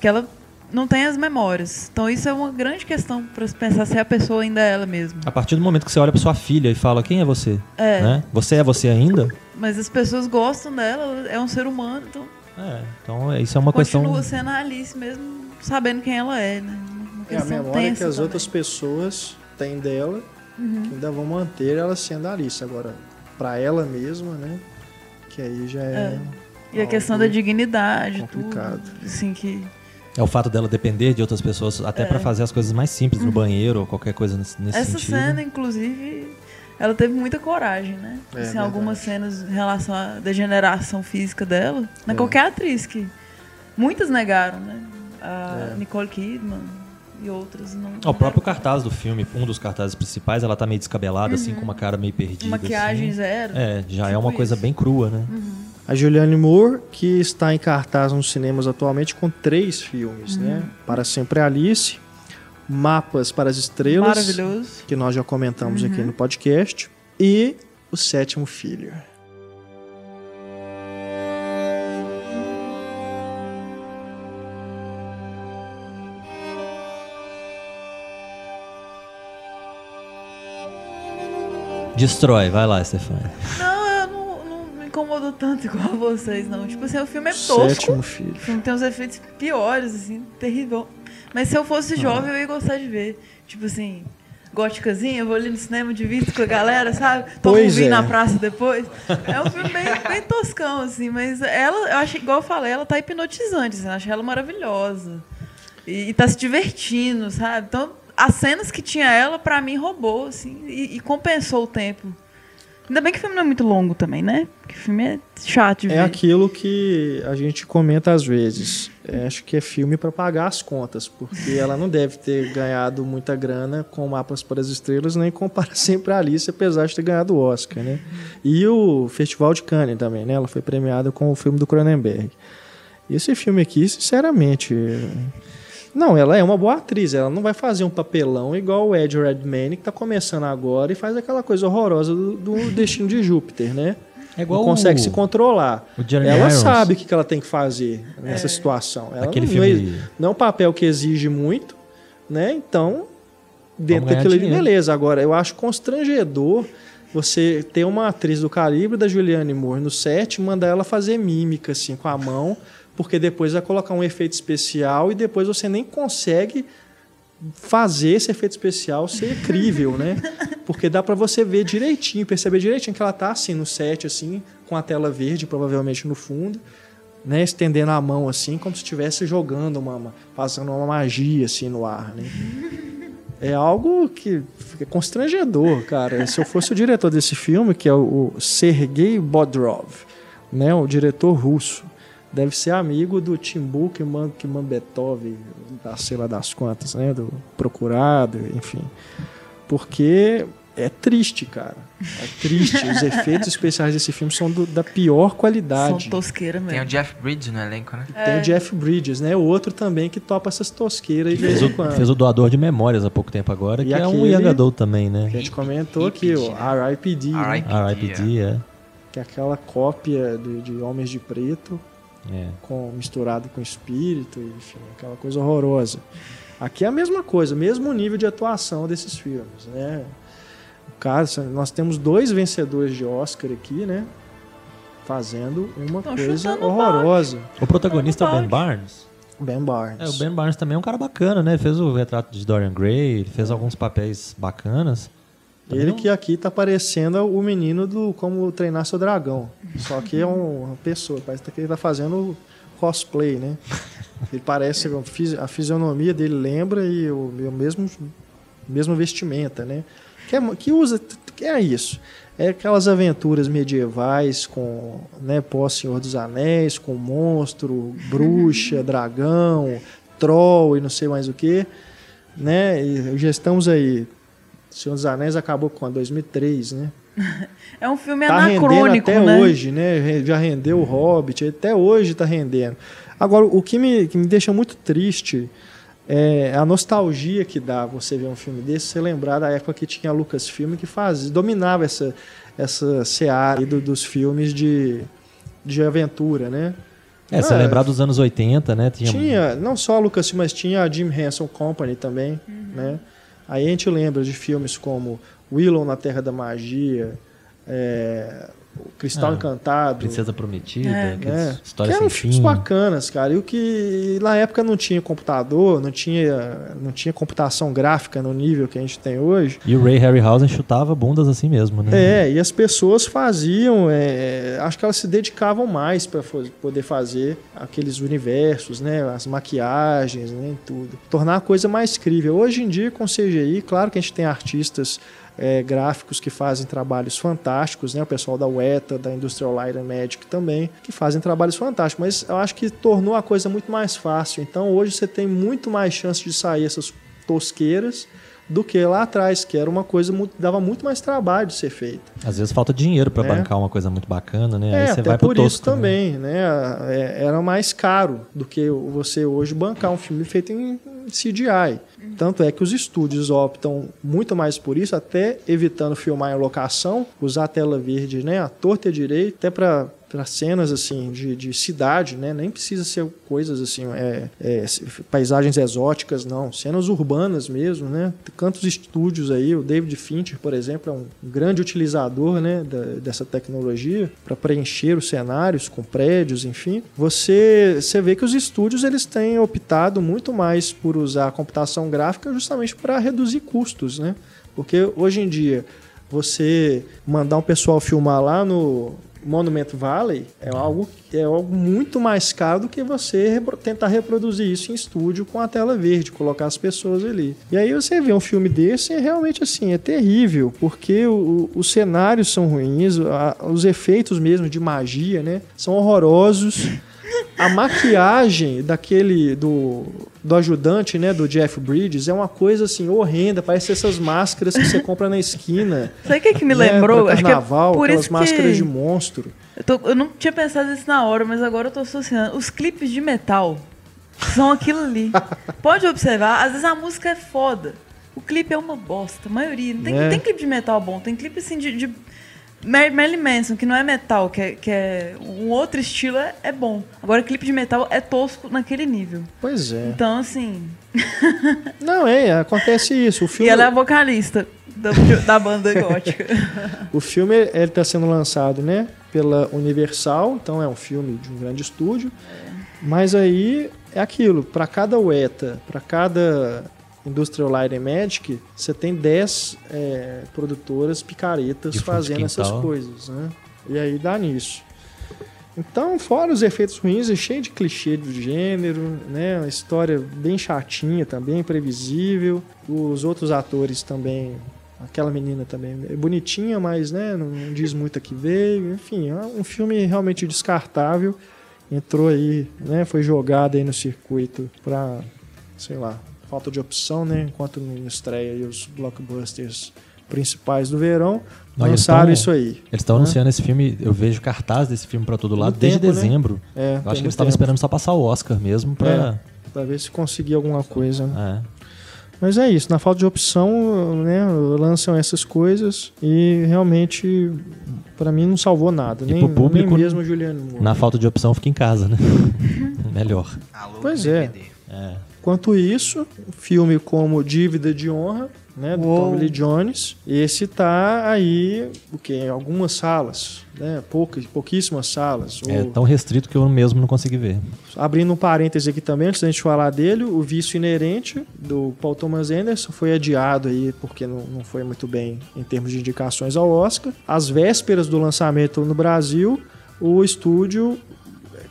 C: Que ela não tem as memórias. Então isso é uma grande questão para se pensar se a pessoa ainda é ela mesma.
D: A partir do momento que você olha pra sua filha e fala, quem é você?
C: É.
D: Né? Você é você ainda?
C: Mas as pessoas gostam dela, é um ser humano, então
D: É, então é- isso é uma questão.
C: continua sendo a Alice mesmo sabendo quem ela é, né? Uma
A: É a memória que as outras
C: também.
A: pessoas têm dela,
C: Uhum.
A: que ainda vão manter ela sendo a Alice. Agora, pra ela mesma, né? Que aí já é.
C: E a questão da dignidade,
A: complicado.
C: tudo. Assim que.
D: É o fato dela depender de outras pessoas, até pra fazer as coisas mais simples no banheiro ou qualquer coisa nesse, nesse
C: Uhum. Essa
D: sentido.
C: cena, inclusive, ela teve muita coragem, né?
A: É,
C: assim, algumas cenas em relação à degeneração física dela. Não
A: É.
C: é qualquer atriz que. Muitas negaram, né? A
A: É.
C: Nicole Kidman e outras não.
D: O próprio cartaz do filme, um dos cartazes principais, ela tá meio descabelada, assim, com uma cara meio perdida.
C: Uhum. Maquiagem
D: assim.
C: zero.
D: É, já é
C: Tipo
D: uma coisa
C: isso.
D: bem crua, né?
A: A Julianne Moore, que está em cartaz nos cinemas atualmente com três filmes,
C: Uhum.
A: né? Para Sempre Alice, Mapas para as Estrelas,
C: Maravilhoso.
A: que nós já comentamos
C: Uhum.
A: aqui no podcast, e O Sétimo Filho.
D: Destrói, vai lá, Stefania.
C: Não, eu não, não me incomodo tanto igual vocês, não. Tipo assim, o filme é
A: O
C: tosco.
A: Sétimo Filho.
C: O filme tem uns efeitos piores, assim, terrível. Mas se eu fosse jovem, eu ia gostar de ver. Tipo assim, góticazinha, eu vou ali no cinema, divido com a galera, sabe? Tomo um
A: Pois
C: vinho
A: é.
C: na praça depois. É um filme bem, bem toscão, assim, mas ela, eu acho, igual eu falei, ela tá hipnotizante, assim, eu acho ela maravilhosa. E, e tá se divertindo, sabe? Então, as cenas que tinha ela, pra mim, roubou, assim, e, e compensou o tempo. Ainda bem que o filme não é muito longo também, né? Porque o filme é chato de ver.
A: É aquilo que a gente comenta às vezes. É, acho que é filme para pagar as contas, porque ela não deve ter ganhado muita grana com Mapas para as Estrelas, nem com Para Sempre Alice, apesar de ter ganhado o Oscar, né? E o Festival de Cannes também, né? Ela foi premiada com o filme do Cronenberg. Esse filme aqui, sinceramente, não, ela é uma boa atriz. Ela não vai fazer um papelão igual o Ed Redmayne, que tá começando agora e faz aquela coisa horrorosa do, do Destino de Júpiter, né?
D: É igual
A: não consegue
D: o-
A: se controlar. ela
D: Irons.
A: sabe o que ela tem que fazer nessa situação. Ela
D: Aquele
A: não,
D: filme-
A: não é um papel que exige muito, né? Então, dentro daquilo ali, beleza. Agora, eu acho constrangedor você ter uma atriz do calibre da Julianne Moore no set e mandar ela fazer mímica, assim, com a mão, porque depois vai colocar um efeito especial e depois você nem consegue fazer esse efeito especial ser crível, né? Porque dá pra você ver direitinho, perceber direitinho que ela tá assim no set assim, com a tela verde provavelmente no fundo, né, estendendo a mão assim, como se estivesse jogando uma, fazendo uma magia assim no ar, né? É algo que fica constrangedor, cara. Se eu fosse o diretor desse filme, que é o Sergei Bodrov, né, o diretor russo, deve ser amigo do Timbuk Mambetov, da sei lá das quantas, né, do procurado, enfim. Porque é triste, cara. É triste. Os efeitos especiais desse filme são do- da pior
C: São
A: qualidade.
C: tosqueira mesmo.
B: Tem o Jeff Bridges no elenco, né?
A: Tem o Jeff Bridges, né? O outro também que topa essas tosqueiras de vez
D: Fez
A: em
D: o,
A: quando.
D: fez o doador de memórias há pouco tempo agora,
A: E
D: que é um
A: aquele-
D: young adult também, né?
A: A gente comentou aqui, o
B: né?
A: R.I.P.D., né?
B: R.I.P..
D: R.I.P.D., é.
A: que é aquela cópia de, de Homens de Preto.
D: É.
A: com misturado com espírito, enfim, aquela coisa horrorosa. Aqui é a mesma coisa, mesmo nível de atuação desses filmes, né? O cara, nós temos dois vencedores de Oscar aqui, né? Fazendo uma
C: Tão
A: coisa horrorosa.
D: O protagonista é o Ben. Barnes.
A: Ben Barnes.
D: É, o Ben Barnes também é um cara bacana, né? Ele fez o retrato de Dorian Gray, ele fez alguns papéis bacanas. Também
A: Ele
D: não-
A: que aqui tá parecendo o menino do Como Treinar Seu Dragão. Só que é um- uma pessoa, parece que ele tá fazendo cosplay, né? Ele parece, a fisi- a fisionomia dele lembra e o, o mesmo, mesma vestimenta, né? Que, é, que usa, que é isso. É aquelas aventuras medievais com, né, pós-Senhor dos Anéis, com monstro, bruxa, dragão, troll e não sei mais o que, né? E já estamos aí Senhor dos Anéis acabou com 2003, né?
C: É um filme
A: Tá rendendo
C: anacrônico,
A: até
C: né?
A: hoje, né? Já rendeu o Hobbit, até hoje tá rendendo. Agora, o que me, que me deixa muito triste é a nostalgia que dá você ver um filme desse, você lembrar da época que tinha a Lucasfilm que fazia, dominava essa, essa seara aí do- dos filmes de, de aventura, né?
D: É, você
A: Ah,
D: lembrar dos anos 80, né? Tinha,
A: Tinha, não só a Lucasfilm, mas tinha a Jim Henson Company também, né? Aí a gente lembra de filmes como Willow na Terra da Magia, é, Cristal
D: Ah,
A: Encantado,
D: Princesa Prometida,
C: É.
A: né?
D: histórias
A: que eram
D: sem
A: filmes
D: fim.
A: bacanas, cara. E o que na época não tinha computador, não tinha, não tinha computação gráfica no nível que a gente tem hoje.
D: E o Ray Harryhausen chutava bundas assim mesmo, né?
A: É, e as pessoas faziam, é, acho que elas se dedicavam mais para poder fazer aqueles universos, né, as maquiagens, né, tudo. Tornar a coisa mais crível. Hoje em dia, com CGI, claro que a gente tem artistas é, gráficos que fazem trabalhos fantásticos, né, o pessoal da Weta, da Industrial Light and Magic também, que fazem trabalhos fantásticos, mas eu acho que tornou a coisa muito mais fácil. Então, hoje você tem muito mais chance de sair essas tosqueiras do que lá atrás, que era uma coisa muito, dava muito mais trabalho de ser feita.
D: Às vezes falta dinheiro pra
A: É.
D: bancar uma coisa muito bacana, né?
A: É,
D: Aí você
A: até
D: vai
A: por
D: tosco,
A: isso também, né? É, Era mais caro do que você hoje bancar um filme feito em CGI. Tanto é que os estúdios optam muito mais por isso, até evitando filmar em locação, usar a tela verde, né? A torta e a direita, até para para cenas assim de, de cidade, né? Nem precisa ser coisas assim, é, é, paisagens exóticas, não. Cenas urbanas mesmo, né? Tantos estúdios aí, o David Fincher, por exemplo, é um grande utilizador, né? da- dessa tecnologia para preencher os cenários com prédios, enfim. Você, você vê que os estúdios eles têm optado muito mais por usar a computação gráfica justamente para reduzir custos, né? Porque hoje em dia você mandar um pessoal filmar lá no Monument Valley é algo, é algo muito mais caro do que você repro- tentar reproduzir isso em estúdio com a tela verde, colocar as pessoas ali. E aí você vê um filme desse e é realmente assim, é terrível, porque o- os cenários são ruins, a- os efeitos mesmo de magia, né, são horrorosos. A maquiagem daquele do, do ajudante, né, do Jeff Bridges é uma coisa assim horrenda, parece essas máscaras que você compra na esquina.
C: Sabe o que, que me
A: né,
C: lembrou?
A: pra
C: Acho que é
A: carnaval,
C: por
A: aquelas máscaras
C: que...
A: de monstro.
C: Eu, tô- eu não tinha pensado nisso na hora, mas agora eu tô associando. Os clipes de metal são aquilo ali. Pode observar, às vezes a música é foda. O clipe é uma bosta, a maioria. Não tem,
A: É.
C: não tem clipe de metal bom, tem clipe assim de. de Marilyn Manson, que não é metal, que é, que é um outro estilo, é, é bom. Agora, clipe de metal é tosco naquele nível.
A: Pois é.
C: Então, assim.
A: Não, é, acontece isso. O
C: E
A: filme,
C: ela é a vocalista da, da banda gótica.
A: o filme está sendo lançado, né, pela Universal, então é um filme de um grande estúdio. Mas aí é aquilo, para cada UETA, para cada Industrial Light and Magic, você tem 10 é, produtoras picaretas
D: De
A: fazendo essas coisas, né? E aí dá nisso. Então, fora os efeitos ruins, é cheio de clichê do gênero, né? Uma história bem chatinha também, previsível. Os outros atores também, aquela menina também é bonitinha, mas né, não, não diz muito a que veio. Enfim, é um filme realmente descartável. Entrou aí, né? Foi jogado aí no circuito para, sei lá, falta de opção, né? Enquanto não estreia aí os blockbusters principais do verão,
D: Não, eles
A: lançaram isso aí.
D: Eles estão
A: né?
D: anunciando esse filme, eu vejo cartaz desse filme pra todo lado
A: No
D: desde
A: tempo, né?
D: dezembro.
A: É,
D: eu
A: tem
D: acho que eles estavam esperando só passar o Oscar mesmo pra.
A: Pra ver se conseguir alguma coisa. né?
D: É.
A: Mas é isso, na falta de opção, né, lançam essas coisas e realmente, pra mim, não salvou nada.
D: E
A: nem,
D: pro público,
A: nem mesmo o Juliano.
D: Na falta de opção, fica em casa, né? Melhor.
B: Alô,
A: Pois é.
D: É.
A: Enquanto isso, filme como Dívida de Honra, né, do
C: Uou.
A: Tommy Lee Jones, esse tá aí, o que em algumas salas, né, poucas, pouquíssimas salas.
D: É
A: Ou-
D: tão restrito que eu mesmo não consegui ver.
A: Abrindo um parêntese aqui também, antes da gente falar dele, o Vício Inerente, do Paul Thomas Anderson, foi adiado aí porque não, não foi muito bem em termos de indicações ao Oscar. Às vésperas do lançamento no Brasil, o estúdio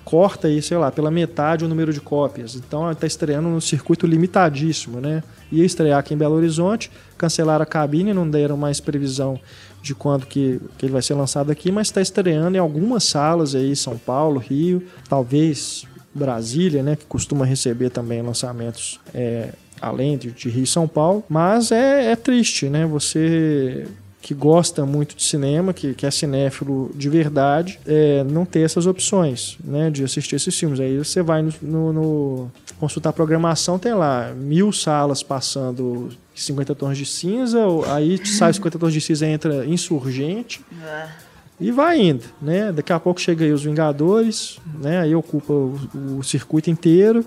A: corta aí, sei lá, pela metade o número de cópias. Então está estreando num circuito limitadíssimo, né? Ia estrear aqui em Belo Horizonte, cancelaram a cabine, não deram mais previsão de quando que, que ele vai ser lançado aqui, mas está estreando em algumas salas aí, São Paulo, Rio, talvez Brasília, né, que costuma receber também lançamentos é, além de, de Rio e São Paulo. Mas é, é triste, né? Você que gosta muito de cinema, que, que é cinéfilo de verdade, é, não ter essas opções, né, de assistir esses filmes. Aí você vai no, no- no consultar a programação, tem lá mil salas passando 50 tons de cinza, aí sai 50 tons de cinza entra Insurgente, e vai indo, né? Daqui a pouco chega aí os Vingadores, né? Aí ocupa o, o circuito inteiro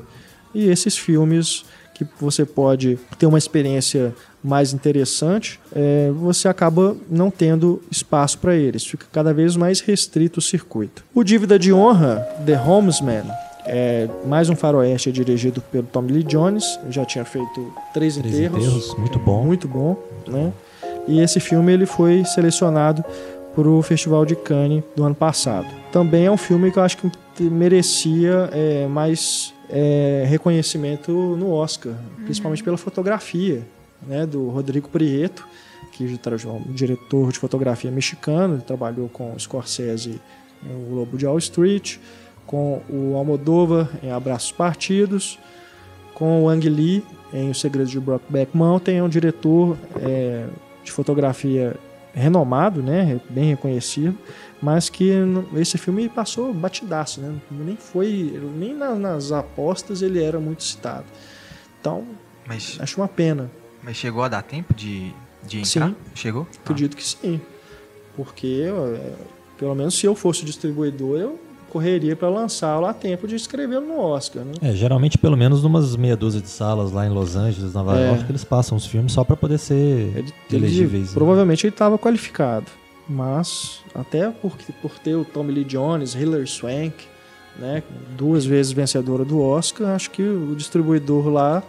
A: e esses filmes que você pode ter uma experiência mais interessante, é, você acaba não tendo espaço para eles. Fica cada vez mais restrito o circuito. O Dívida de Honra, The Homesman, é mais um faroeste dirigido pelo Tom Lee Jones. Já tinha feito três,
D: Três
A: enterros.
D: Enterros, muito bom.
A: Muito bom, né? E esse filme ele foi selecionado para o Festival de Cannes do ano passado. Também é um filme que eu acho que merecia é, mais é, reconhecimento no Oscar, principalmente pela fotografia, né? Do Rodrigo Prieto, que é um diretor de fotografia mexicano, trabalhou com Scorsese em O Lobo de Wall Street, com o Almodóvar em Abraços Partidos, com o Ang Lee em Os Segredos de Brokeback Mountain, é um diretor é, de fotografia renomado, né, bem reconhecido, mas que esse filme passou batidaço, né, nem foi, nem na- nas apostas ele era muito citado. Então,
B: Mas,
A: acho uma pena.
B: Mas chegou a dar tempo de, de entrar?
A: Sim.
B: Chegou?
A: Acredito que sim. Porque, é, pelo menos se eu fosse distribuidor, eu correria para lançá-lo a tempo de escrevê-lo no Oscar, né?
D: É, geralmente pelo menos numas meia dúzia de salas lá em Los Angeles, Nova
A: É.
D: York, eles passam os filmes só pra poder ser
A: Ele, ele-
D: elegíveis. né?
A: provavelmente ele estava qualificado. Mas, até por, por ter o Tommy Lee Jones, Hilary Swank, né, duas vezes vencedora do Oscar, acho que o distribuidor lá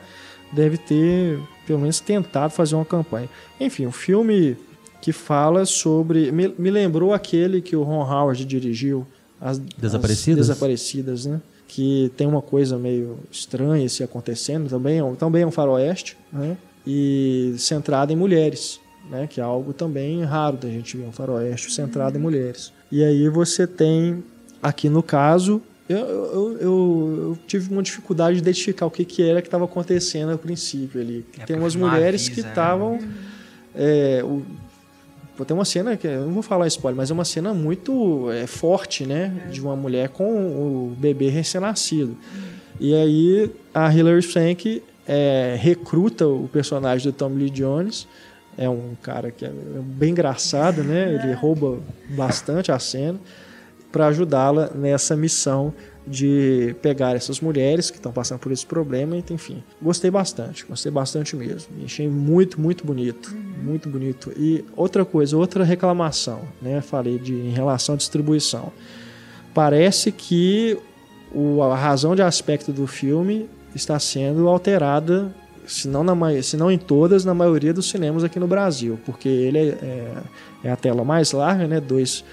A: deve ter, pelo menos, tentado fazer uma campanha. Enfim, um filme que fala sobre. Me, me lembrou aquele que o Ron Howard dirigiu, As
D: Desaparecidas?
A: As Desaparecidas, né? Que tem uma coisa meio estranha se acontecendo, também é um, também é um faroeste, né? E centrado em mulheres, né? Que é algo também raro da gente ver um faroeste centrado em mulheres. E aí você tem, aqui no caso, eu, eu, eu- eu tive uma dificuldade de identificar o que, que era que estava acontecendo a princípio ali.
B: É
A: tem umas mulheres que
B: avisa, né?
A: estavam. É, o- tem uma cena que eu não vou falar spoiler, mas é uma cena muito é, forte, né? De uma mulher com o bebê recém-nascido. E aí a Hilary Swank é, recruta o personagem do Tom Lee Jones. É um cara que é bem engraçado, né? Ele rouba bastante a cena para ajudá-la nessa missão de pegar essas mulheres que estão passando por esse problema. Enfim, gostei bastante, gostei bastante mesmo. Achei muito, muito bonito, muito bonito. E outra coisa, outra reclamação, né? Falei de em relação à distribuição. Parece que o, a razão de aspecto do filme está sendo alterada, se não, na, se não em todas, na maioria dos cinemas aqui no Brasil, porque ele é, é, é a tela mais larga, né? 2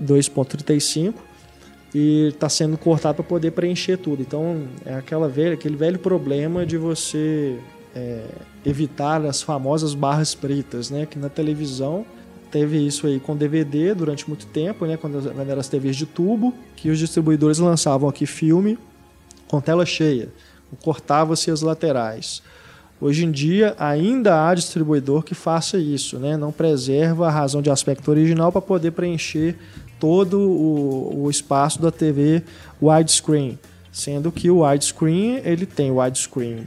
A: 2.35 e está sendo cortado para poder preencher tudo. Então é aquela velha, aquele velho problema de você é, evitar as famosas barras pretas, né? Que na televisão teve isso aí com DVD durante muito tempo, né? Quando, eram as TVs de tubo, que os distribuidores lançavam aqui filme com tela cheia, cortava-se as laterais. Hoje em dia ainda há distribuidor que faça isso, né? não preserva a razão de aspecto original para poder preencher todo o, o espaço da TV widescreen, sendo que o widescreen ele tem widescreen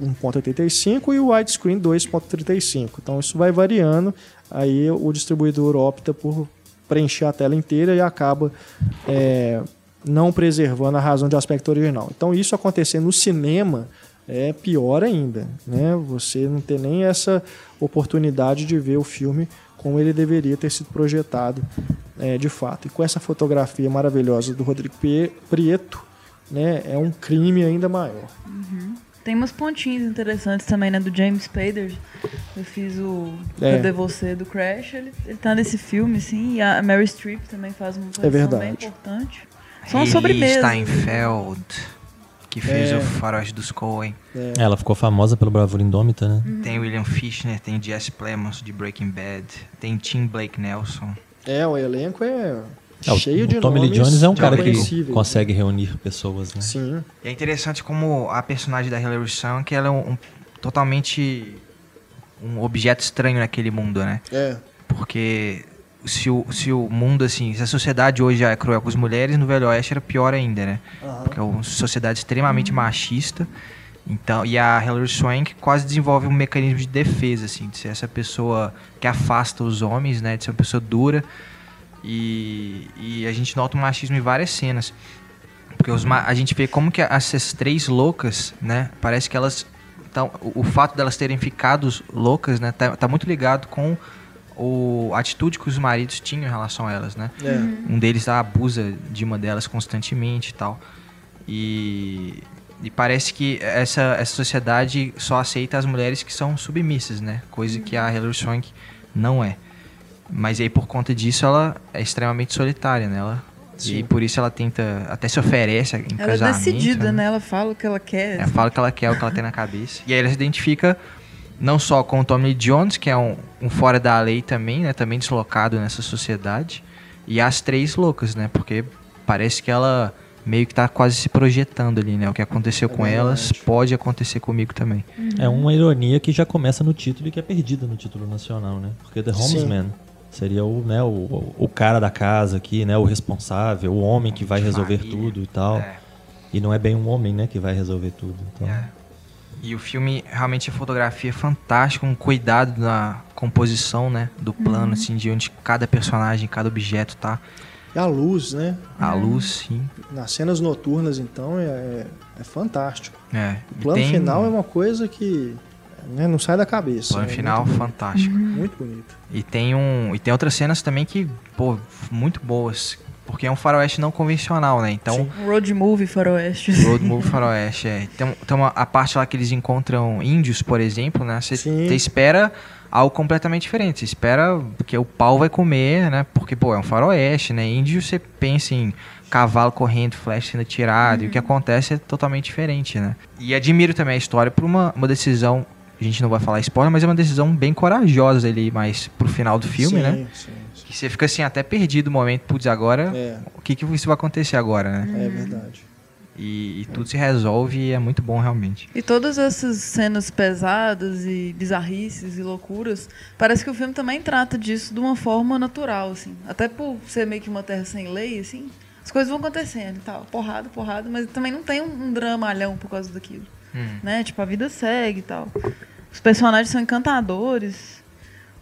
A: 1.85 e o widescreen 2.35. Então isso vai variando, aí o distribuidor opta por preencher a tela inteira e acaba é, não preservando a razão de aspecto original. Então isso acontecer no cinema é pior ainda, né? Você não tem nem essa oportunidade de ver o filme como ele deveria ter sido projetado é, de fato. E com essa fotografia maravilhosa do Rodrigo Prieto, né, é um crime ainda maior.
C: Tem umas pontinhas interessantes também, né? Do James Spader. Eu fiz o
A: É.
C: Cadê Você do Crash. Ele, ele tá nesse filme, sim. E a Mary Streep também faz uma
A: É
C: posição
A: verdade.
C: bem importante. São uma sobremesa.
B: Steinfeld, que fez
A: É.
B: o Faroeste dos Coen.
A: É,
D: Ela ficou famosa pelo Bravura Indômita, né?
B: Tem William Fichtner, tem Jesse Plemons de Breaking Bad, tem Tim Blake Nelson.
A: é, o elenco é
D: É, o-
A: cheio de
D: o Tommy Lee Jones é um cara que consegue reunir pessoas, né?
A: Sim,
B: E é interessante como a personagem da Hilary Swank, ela é um, um- totalmente um objeto estranho naquele mundo, né?
A: é.
B: Porque se o, se o mundo, assim, se a sociedade hoje é cruel com as mulheres, no Velho Oeste era pior ainda, né? Porque é uma sociedade extremamente machista. Então, e a Hilary Swank quase desenvolve um mecanismo de defesa, assim, de ser essa pessoa que afasta os homens, né? De ser uma pessoa dura. E, e a gente nota o machismo em várias cenas. Porque os a gente vê como que essas três loucas, né? Parece que elas. Tão, o, o fato delas terem ficado loucas, né? Tá, tá muito ligado com o, a atitude que os maridos tinham em relação a elas, né?
A: É.
B: Um deles abusa de uma delas constantemente e tal. E, e parece que essa, essa sociedade só aceita as mulheres que são submissas, né? Coisa que a Hilary Swank não é. Mas aí por conta disso ela é extremamente solitária, né? Ela, e por isso ela tenta, até se oferece em
C: Ela é
B: casamento.
C: decidida,
B: né?
C: né? Ela fala o que ela quer.
B: Ela fala o que ela quer, o que ela tem na cabeça. E aí ela se identifica não só com o Tommy Jones, que é um, um fora da lei também, né? Também deslocado nessa sociedade. E as três loucas, né? Porque parece que ela meio que tá quase se projetando ali, né? O que aconteceu com
A: verdade.
B: elas pode acontecer comigo também.
D: É uma ironia que já começa no título e que é perdida no título nacional, né? Porque The. Homesman seria o, né, o, o cara da casa aqui, né? O responsável, o homem que vai
B: de
D: resolver tudo e tal.
B: É.
D: E não é bem um homem, né, que vai resolver tudo. Então,
B: É. E o filme, realmente, a fotografia é fantástica, um cuidado na composição, né? Do plano, assim, de onde cada personagem, cada objeto tá.
A: E a luz, né?
B: A luz, sim.
A: Nas cenas noturnas, então, é, é, é fantástico.
B: É.
A: O plano
B: tem-
A: final é uma coisa que né, não sai da cabeça.
B: Plano
A: É
B: final
A: muito,
B: fantástico.
A: muito bonito.
B: E tem um. E tem outras cenas também que, pô, muito boas. Porque é um faroeste não convencional, né? Então,
A: Sim.
C: Road movie faroeste.
B: Road Movie Faroeste, é. Tem, tem uma, a parte lá que eles encontram índios, por exemplo, né? Você espera algo completamente diferente. Você espera que o pau vai comer, né? Porque, pô, é um faroeste, né? Índio, você pensa em cavalo correndo, flecha sendo tirado. E o que acontece é totalmente diferente, né? E admiro também a história por uma, uma decisão... A gente não vai falar spoiler, mas é uma decisão bem corajosa ali, mais pro final do filme,
A: sim,
B: né?
A: Sim,
B: Que você fica assim, até perdido no momento, putz, agora...
A: É,
B: O que que isso vai acontecer agora, né?
A: é verdade.
B: E, e tudo se resolve e é muito bom realmente.
C: E todas essas cenas pesadas e bizarrices e loucuras, parece que o filme também trata disso de uma forma natural, assim. Até por ser meio que uma terra sem lei, assim, as coisas vão acontecendo e tal. Porrada, porrada, mas também não tem um, um dramalhão por causa daquilo. Né? Tipo, a vida segue e tal. Os personagens são encantadores.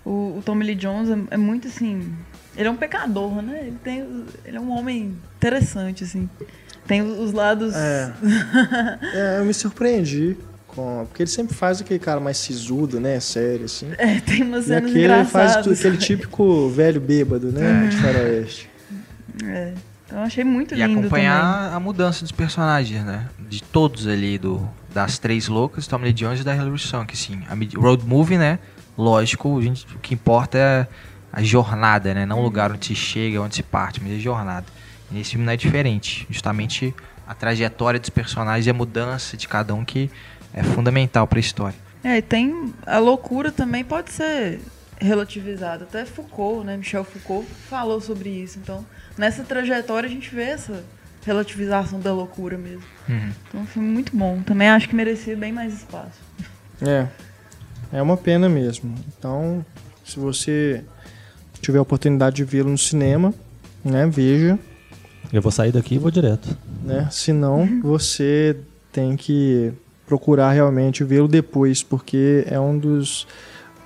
C: O, o Tommy Lee Jones é, é muito assim. Ele é um pecador, né? Ele, tem, ele é um homem interessante, assim. Tem os lados.
A: É. É, eu me surpreendi. Com, porque ele sempre faz aquele cara mais sisudo, né? Sério, assim.
C: É, tem umas
A: E
C: cenas
A: aqui ele faz
C: engraçadas.
A: tu- aquele típico velho bêbado, né? De faroeste.
C: É. Então eu achei muito
B: E
C: lindo
B: acompanhar a mudança dos personagens, né? De todos ali, do, das três loucas, Tommy Lee Jones e da Hilary Swank, assim. A mid- road movie, né? Lógico, a gente, o que importa é a jornada, né? Não o lugar onde se chega, onde se parte, mas a jornada. E nesse filme não é diferente. Justamente a trajetória dos personagens e a mudança de cada um que é fundamental para a história.
C: É, e tem a loucura também pode ser relativizada. Até Foucault, né? Michel Foucault falou sobre isso. Então, nessa trajetória a gente vê essa relativização da loucura mesmo.
B: Uhum.
C: Então, é um filme muito bom. Também acho que merecia bem mais espaço.
A: É. É uma pena mesmo. Então, se você tiver a oportunidade de vê-lo no cinema, né? Veja.
D: Eu vou sair daqui e vou direto.
A: né? Se não, você tem que procurar realmente vê-lo depois, porque é um dos,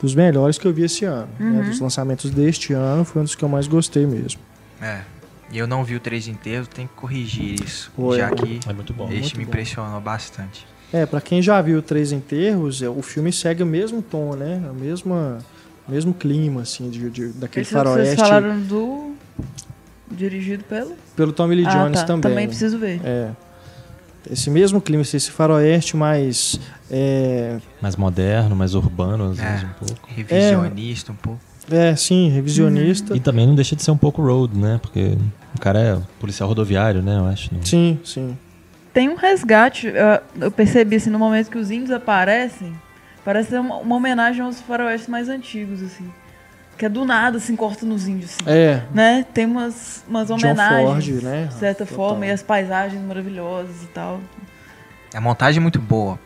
A: dos melhores que eu vi esse ano. né? Dos lançamentos deste ano, foi um dos que eu mais gostei mesmo.
B: É. E eu não vi o 3 inteiro, tem que corrigir isso.
A: Foi,
B: já que
D: É muito bom.
B: este
A: muito
B: me
A: bom.
B: impressionou bastante.
A: É, pra quem já viu Três Enterros, é, o filme segue o mesmo tom, né? O mesma, mesmo clima, assim, de, de- daquele
C: Esse é
A: faroeste.
C: vocês falaram do. Dirigido pelo.
A: Pelo Tommy Lee
C: ah,
A: Jones
C: tá.
A: também.
C: Também preciso ver.
A: É. Esse mesmo clima, esse esse faroeste mais. é,
D: Mais moderno, mais urbano, às
B: É.
D: vezes, um pouco.
B: Revisionista um pouco.
A: é, sim, revisionista.
D: E também não deixa de ser um pouco road, né? Porque o cara é policial rodoviário, né? Eu acho. né?
A: Sim, sim.
C: Tem um resgate, eu, eu percebi assim, no momento que os índios aparecem, parece ser uma, uma homenagem aos faroestes mais antigos, assim. Que é do nada, assim, corta nos índios, assim.
A: É,
C: Né? Tem umas, umas
A: John
C: homenagens,
A: Ford, né?
C: de certa
A: Total.
C: forma, e as paisagens maravilhosas e tal.
B: A montagem é muito boa.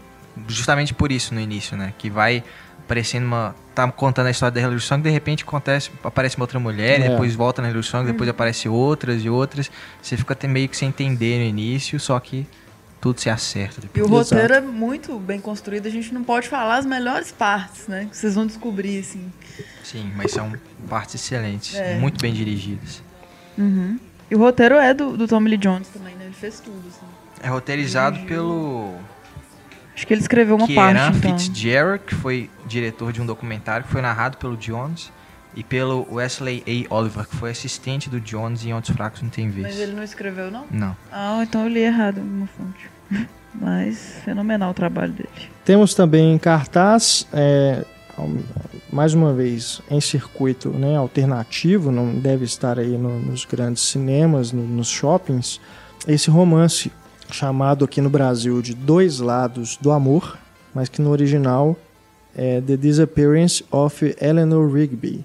B: Justamente por isso no início, né? Que vai aparecendo uma. Tá contando a história da Hilary Song, de repente acontece, aparece uma outra mulher,
A: É.
B: depois volta na Hilary Song, depois aparece outras e outras. Você fica até meio que sem entender no início, só que tudo se acerta
C: E
B: depois.
C: o
A: Exato.
C: roteiro é muito bem construído, a gente não pode falar as melhores partes, né? Que vocês vão descobrir, assim.
B: Sim, mas são partes excelentes,
C: É.
B: muito bem dirigidas.
C: Uhum. E o roteiro é do, do Tommy Lee Jones também, né? Ele fez tudo, assim.
B: É roteirizado pelo
C: Acho que ele escreveu uma
B: Kieran
C: parte, então.
B: Fitzgerald, que foi diretor de um documentário que foi narrado pelo Jones, e pelo Wesley A. Oliver, que foi assistente do Jones em Ontos Fracos Não Tem Vez.
C: Mas ele não escreveu, não?
B: Não.
C: Ah, então eu li errado uma fonte. Mas fenomenal o trabalho dele.
A: Temos também em cartaz, é, mais uma vez, em circuito né, alternativo, não deve estar aí no- nos grandes cinemas, no- nos shoppings, esse romance chamado aqui no Brasil de Dois Lados do Amor, mas que no original é The Disappearance of Eleanor Rigby.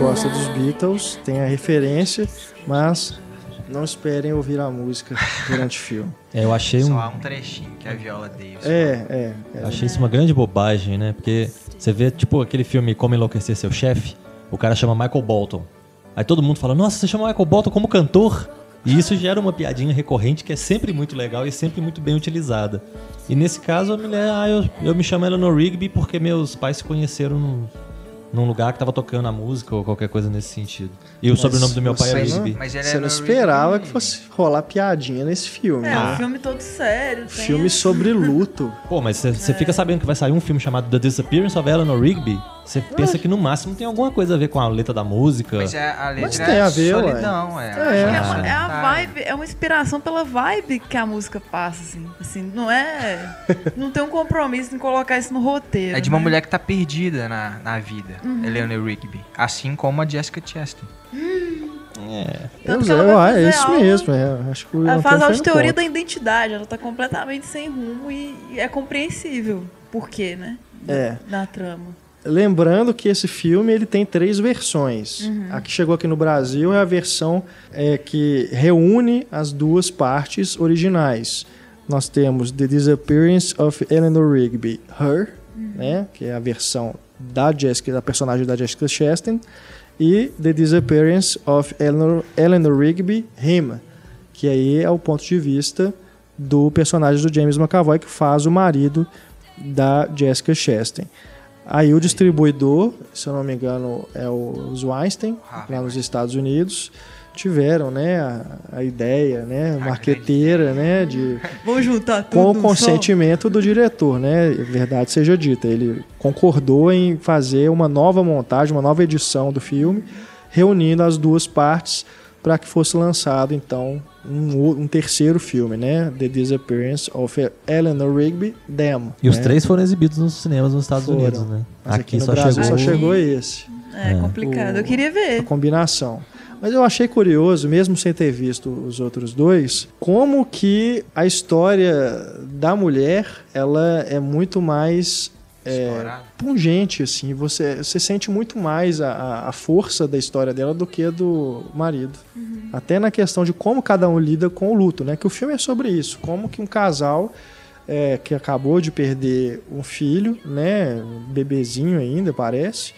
A: Gosta dos. Beatles, tem a referência, mas não esperem ouvir a música durante o filme.
D: É, eu achei um.
B: Só há um trechinho que é a Viola Davis.
A: É, é. é.
D: Achei isso uma grande bobagem, né? Porque você vê, tipo, aquele filme Como Enlouquecer Seu Chefe, o cara chama Michael Bolton. Aí todo mundo fala, nossa, você chama Michael Bolton como cantor? E isso gera uma piadinha recorrente que é sempre muito legal e sempre muito bem utilizada. E nesse caso, a mulher, ah, eu, eu me chamo Eleanor Rigby porque meus pais se conheceram num, num lugar que tava tocando a música ou qualquer coisa nesse sentido. E o sobrenome do meu pai é
A: você
D: Rigby.
B: Mas
A: Você não esperava
B: Rigby-
A: que fosse rolar piadinha nesse filme.
C: É,
A: né?
C: um filme todo sério. tem
A: Filme sobre luto.
D: Pô, mas você você fica sabendo que vai sair um filme chamado The Disappearance of Eleanor Rigby? Você pensa que no máximo tem alguma coisa a ver com a letra da música.
B: Mas é, a letra
A: Mas tem a ver,
B: é
A: ué.
B: solidão, é.
A: É.
C: É, uma, é a
B: tá.
C: vibe, é uma inspiração pela vibe que a música passa, assim. Assim, não é. Não tem um compromisso em colocar isso no roteiro.
B: É de uma
C: né?
B: mulher que tá perdida na, na vida, Eleanor Rigby. Assim como a Jessica Chastain.
A: Eu,
C: Tanto que ela
A: eu, ah, é
C: fazer
A: isso
C: algo-
A: mesmo. É, acho que
C: Ela faz
A: no
C: teoria da identidade, ela tá completamente sem rumo e, e é compreensível. Por quê, né?
A: É.
C: Na trama.
A: Lembrando que esse filme ele tem três versões.
C: Uhum.
A: A que chegou aqui no Brasil é a versão é, que reúne as duas partes originais. Nós temos The Disappearance of Eleanor Rigby, Her,
C: Uhum.
A: né, que é a versão da Jessica, da personagem da Jessica Chastain, e The Disappearance of Eleanor, Eleanor Rigby, Him, que aí é o ponto de vista do personagem do James McAvoy que faz o marido da Jessica Chastain. Aí o distribuidor, se eu não me engano, é o Weinstein,
B: Harvey
A: lá nos Estados Unidos, tiveram, né, a, a ideia, né,
B: A
A: marqueteira, né, de
C: Vamos juntar tudo.
A: com o consentimento do diretor, né? Verdade seja dita, ele concordou em fazer uma nova montagem, uma nova edição do filme, reunindo as duas partes para que fosse lançado então um, um terceiro filme, né? The Disappearance of Eleanor Rigby, Them.
D: E os
A: né?
D: três foram exibidos nos cinemas nos Estados
A: Foram.
D: Unidos, né?
A: Mas aqui, no
D: só
A: Brasil
D: chegou.
A: só chegou esse.
C: É,
D: É.
C: complicado.
A: O-
C: Eu queria
A: a
C: ver.
A: combinação. Mas eu achei curioso, mesmo sem ter visto os outros dois, como que a história da mulher ela é muito mais é, pungente, assim. Você, você sente muito mais a- a, força da história dela do que a do marido. Até na questão de como cada um lida com o luto, né? Que o filme é sobre isso. Como que um casal é, que acabou de perder um filho, né? Um bebezinho ainda, parece.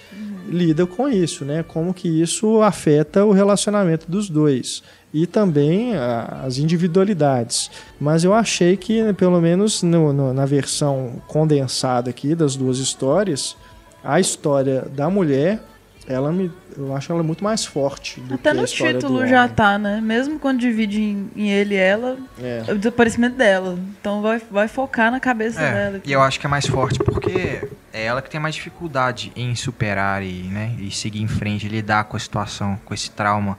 A: lida com isso, né? Como que isso afeta o relacionamento dos dois e também a, as individualidades. Mas eu achei que, né, pelo menos no- no- na versão condensada aqui das duas histórias, a história da mulher, ela me, eu acho ela muito mais forte do
C: Até
A: que a
C: no
A: história
C: título já
A: homem.
C: tá, né? Mesmo quando divide em, em ele e ela,
A: É.
C: é o desaparecimento dela. Então vai, vai focar na cabeça
B: É,
C: dela.
B: e eu acho que é mais forte porque é ela que tem mais dificuldade em superar e, né, e seguir em frente, lidar com a situação, com esse trauma.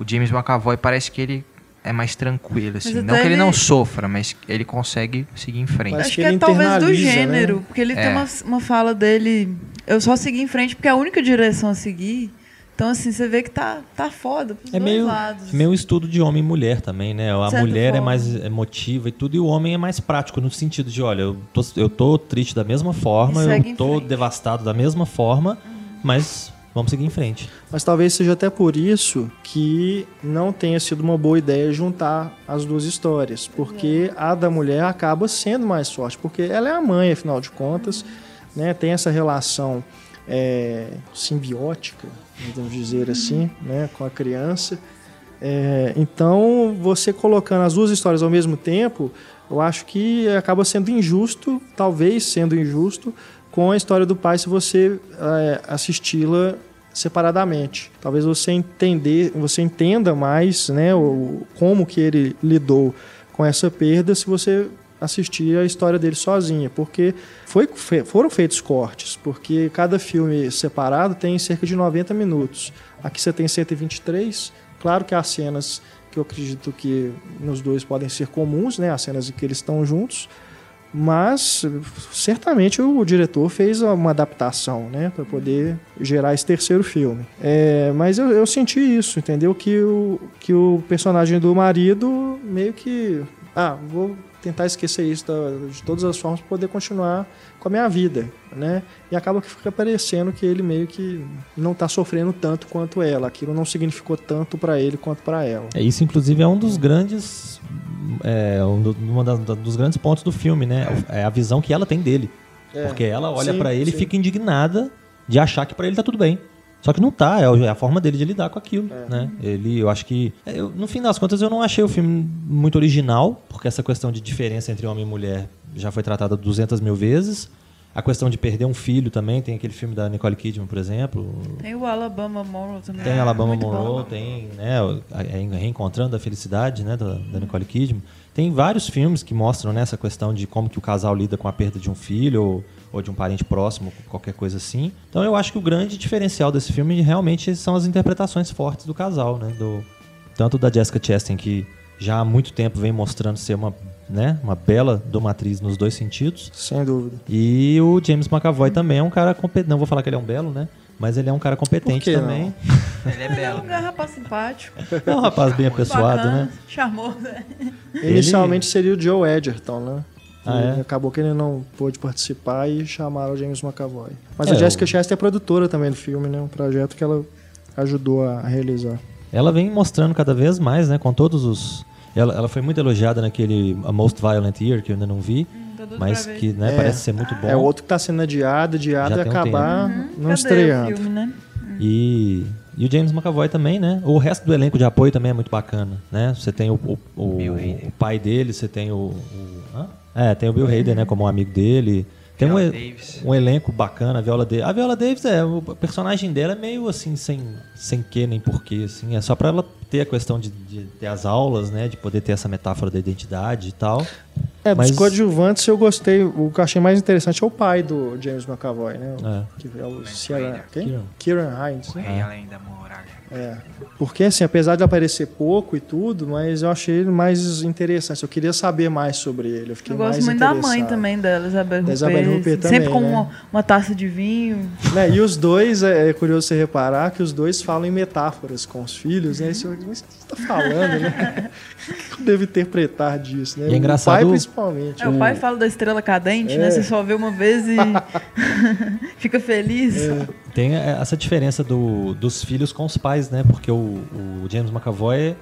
B: O James McAvoy parece que ele é mais tranquilo, assim. Não que ele
C: ele-
B: não sofra, mas ele consegue seguir em frente.
A: Mas-
C: Acho
A: que
C: que,
A: ele
C: é talvez do
A: né?
C: gênero, porque ele tem
B: É.
C: uma, uma fala dele. Eu só segui em frente porque é a única direção a seguir. Então, assim, você vê que tá, tá foda pros
D: É
C: dois
D: meio,
C: lados.
D: meio estudo de homem e mulher também, né? A
C: certa
D: mulher é
C: forma.
D: mais emotiva e tudo, e o homem é mais prático, no sentido de, olha, eu tô, eu tô triste da mesma forma, eu tô
C: frente. Uhum.
D: devastado da mesma forma, mas vamos seguir em frente.
A: Mas talvez seja até por isso que não tenha sido uma boa ideia juntar as duas histórias, porque a da mulher acaba sendo mais forte, porque ela é a mãe, afinal de contas, né? Tem essa relação é, simbiótica, vamos dizer assim, né? com a criança. É, então, você colocando as duas histórias ao mesmo tempo, eu acho que acaba sendo injusto, talvez sendo injusto, com a história do pai se você é, assisti-la separadamente. Talvez você entender, você entenda mais, né, o, como que ele lidou com essa perda se você assistir a história dele sozinha, porque foi, foram feitos cortes, porque cada filme separado tem cerca de 90 minutos. Aqui você tem 123. Claro que há cenas que eu acredito que nos dois podem ser comuns, né, as cenas em que eles estão juntos, mas certamente o diretor fez uma adaptação, né, para poder gerar esse terceiro filme. É, mas eu, eu senti isso, entendeu? Que o, que o personagem do marido meio que, ah, vou tentar esquecer isso da- de todas as formas para poder continuar com a minha vida, né? E acaba que fica parecendo que ele meio que não tá sofrendo tanto quanto ela. Aquilo não significou tanto para ele quanto para ela.
D: É, isso, inclusive, é um dos grandes. É, um do- uma das- da- dos grandes pontos do filme, né? É a visão que ela tem dele.
A: É,
D: Porque ela olha pra ele e
A: sim.
D: fica indignada de achar que pra ele tá tudo bem. Só que não tá, é é a forma dele de lidar com aquilo,
A: É.
D: né? Ele, eu acho que... é, eu- no fim das contas, eu não achei o filme muito original, porque essa questão de diferença entre homem e mulher já foi tratada 200 mil vezes. A questão de perder um filho também, tem aquele filme da Nicole Kidman, por exemplo.
C: Tem o Alabama Monroe também.
D: Tem Alabama. Monroe, tem né, a- Reencontrando a Felicidade, né, da, da Nicole Kidman. Tem vários filmes que mostram né, essa questão de como que o casal lida com a perda de um filho ou, ou de um parente próximo, qualquer coisa assim. Então eu acho que o grande diferencial desse filme realmente são as interpretações fortes do casal, né? Do, tanto da Jessica Chastain, que já há muito tempo vem mostrando ser uma, né, uma bela domatriz nos dois sentidos,
A: Sem dúvida.
D: e o James McAvoy também é um cara competente. Não vou falar que ele é um belo, né? Mas ele é um cara competente
A: que
D: também.
B: Ele é
C: Ele é
B: belo.
C: um lugar rapaz simpático.
D: É um rapaz bem apessoado,
C: bacana,
D: né?
C: Charmoso. né?
A: Inicialmente seria o Joe Edgerton, né?
D: Ah, é?
A: Acabou que ele não pôde participar e chamaram o James McAvoy. Mas
D: É,
A: a Jessica
D: o-
A: Chastain é produtora também do filme, né? Um projeto que ela ajudou a realizar.
D: Ela vem mostrando cada vez mais, né? Com todos os. Ela, ela foi muito elogiada naquele A Most Violent Year, que eu ainda não vi.
C: Doido
D: mas que né,
A: É.
D: parece ser muito bom.
A: É outro que tá sendo adiado, adiado
D: Já
A: e
D: tem um
A: acabar
C: Uhum.
A: não estreando.
C: filme, né?
D: E, e o James McAvoy também, né? O resto do elenco de apoio também é muito bacana, né? Você tem o, o, o- o pai dele, você tem o... o- hã? É, tem o Bill Hader, né? Como um amigo dele. Tem um,
B: Viola Davis.
D: um elenco bacana, a Viola Davis. A Viola Davis, é, o personagem dela é meio assim, sem, sem que nem porquê, assim. É só pra ela ter a questão de, de ter as aulas, né? De poder ter essa metáfora da identidade e tal.
A: É, dos
D: Mas-
A: coadjuvantes eu gostei. O que eu achei mais interessante é o pai do James McAvoy, né?
D: É.
A: Que é o Ciara, quem?
D: Kieran.
A: Kieran Hines,
B: O
A: né?
B: rei além da muralha.
A: É. Porque, assim, apesar de aparecer pouco e tudo, mas eu achei ele mais interessante. Eu queria saber mais sobre ele. Eu fiquei
C: Eu gosto
A: mais
C: muito da mãe também dela, Isabel
A: Da Isabelle
C: Huppert.
A: Huppert
C: Sempre
A: também,
C: com
A: né?
C: uma, uma taça de vinho.
A: Né, E os dois, é, é curioso você reparar que os dois falam em metáforas com os filhos, né? Você, mas o que você tá falando, né? O que eu devo interpretar disso, né?
D: E é engraçado-
A: O pai, principalmente.
C: É, o pai fala da estrela cadente,
A: É.
C: né? Você só vê uma vez e fica feliz.
A: É.
D: Tem essa diferença do, dos filhos com os pais, né? Porque o, o James McAvoy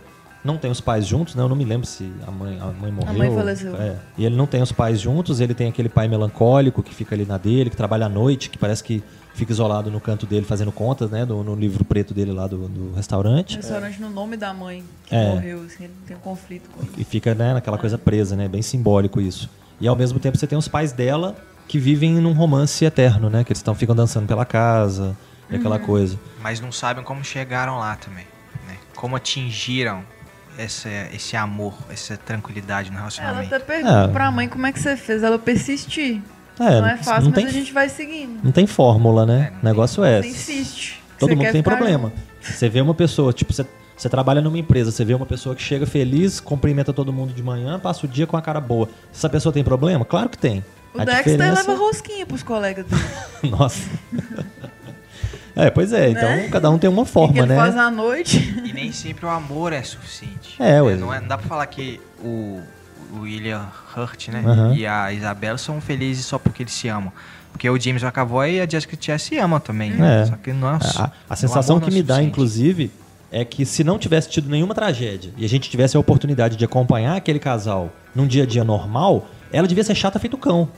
D: não tem os pais juntos, né? Eu não me lembro se a mãe, a mãe morreu.
C: mãe faleceu.
D: É. E ele não tem os pais juntos, ele tem aquele pai melancólico que fica ali na dele, que trabalha à noite, que parece que fica isolado no canto dele fazendo contas, né? No, no livro preto dele lá do, do restaurante.
C: Restaurante no nome da mãe que
D: É.
C: morreu, assim, ele tem um conflito com ele.
D: E fica né, naquela coisa presa, né? Bem simbólico isso. E ao mesmo tempo você tem os pais dela que vivem num romance eterno, né? Que eles tão, ficam dançando pela casa e
C: Uhum.
D: aquela coisa.
B: Mas não sabem como chegaram lá também. Né? Como atingiram essa, esse amor, essa tranquilidade no
C: Ela
B: relacionamento.
C: até pergunta
D: É.
C: pra mãe como é que você fez. Ela persistir.
D: É,
C: não é fácil,
D: não
C: mas
D: tem,
C: a gente vai seguindo.
D: não tem fórmula, né?
B: É,
D: o negócio é.
C: Você insiste.
D: Todo
C: Você
D: mundo tem problema. Você vê uma pessoa, tipo, você, você trabalha numa empresa, você vê uma pessoa que chega feliz, cumprimenta todo mundo de manhã, passa o dia com a cara boa. Essa pessoa tem problema? Claro que tem.
C: O
D: a
C: Dexter
D: diferença...
C: leva rosquinha pros colegas dele.
D: Nossa. é, pois é. Então,
C: Né?
D: cada um tem uma
C: O que
D: forma,
C: ele
D: né?
C: faz à noite.
B: E nem sempre o amor é suficiente.
D: É, ué.
B: Não, é, não dá pra falar que o, o William Hurt, né? E a Isabela são felizes só porque eles se amam. Porque o James McAvoy e a Jessica Chastain se amam também. né?
D: É.
B: Só que não é
D: A, a
B: o
D: sensação que
B: é
D: me dá, inclusive, é que se não tivesse tido nenhuma tragédia e a gente tivesse a oportunidade de acompanhar aquele casal num dia a dia normal, ela devia ser chata feito cão,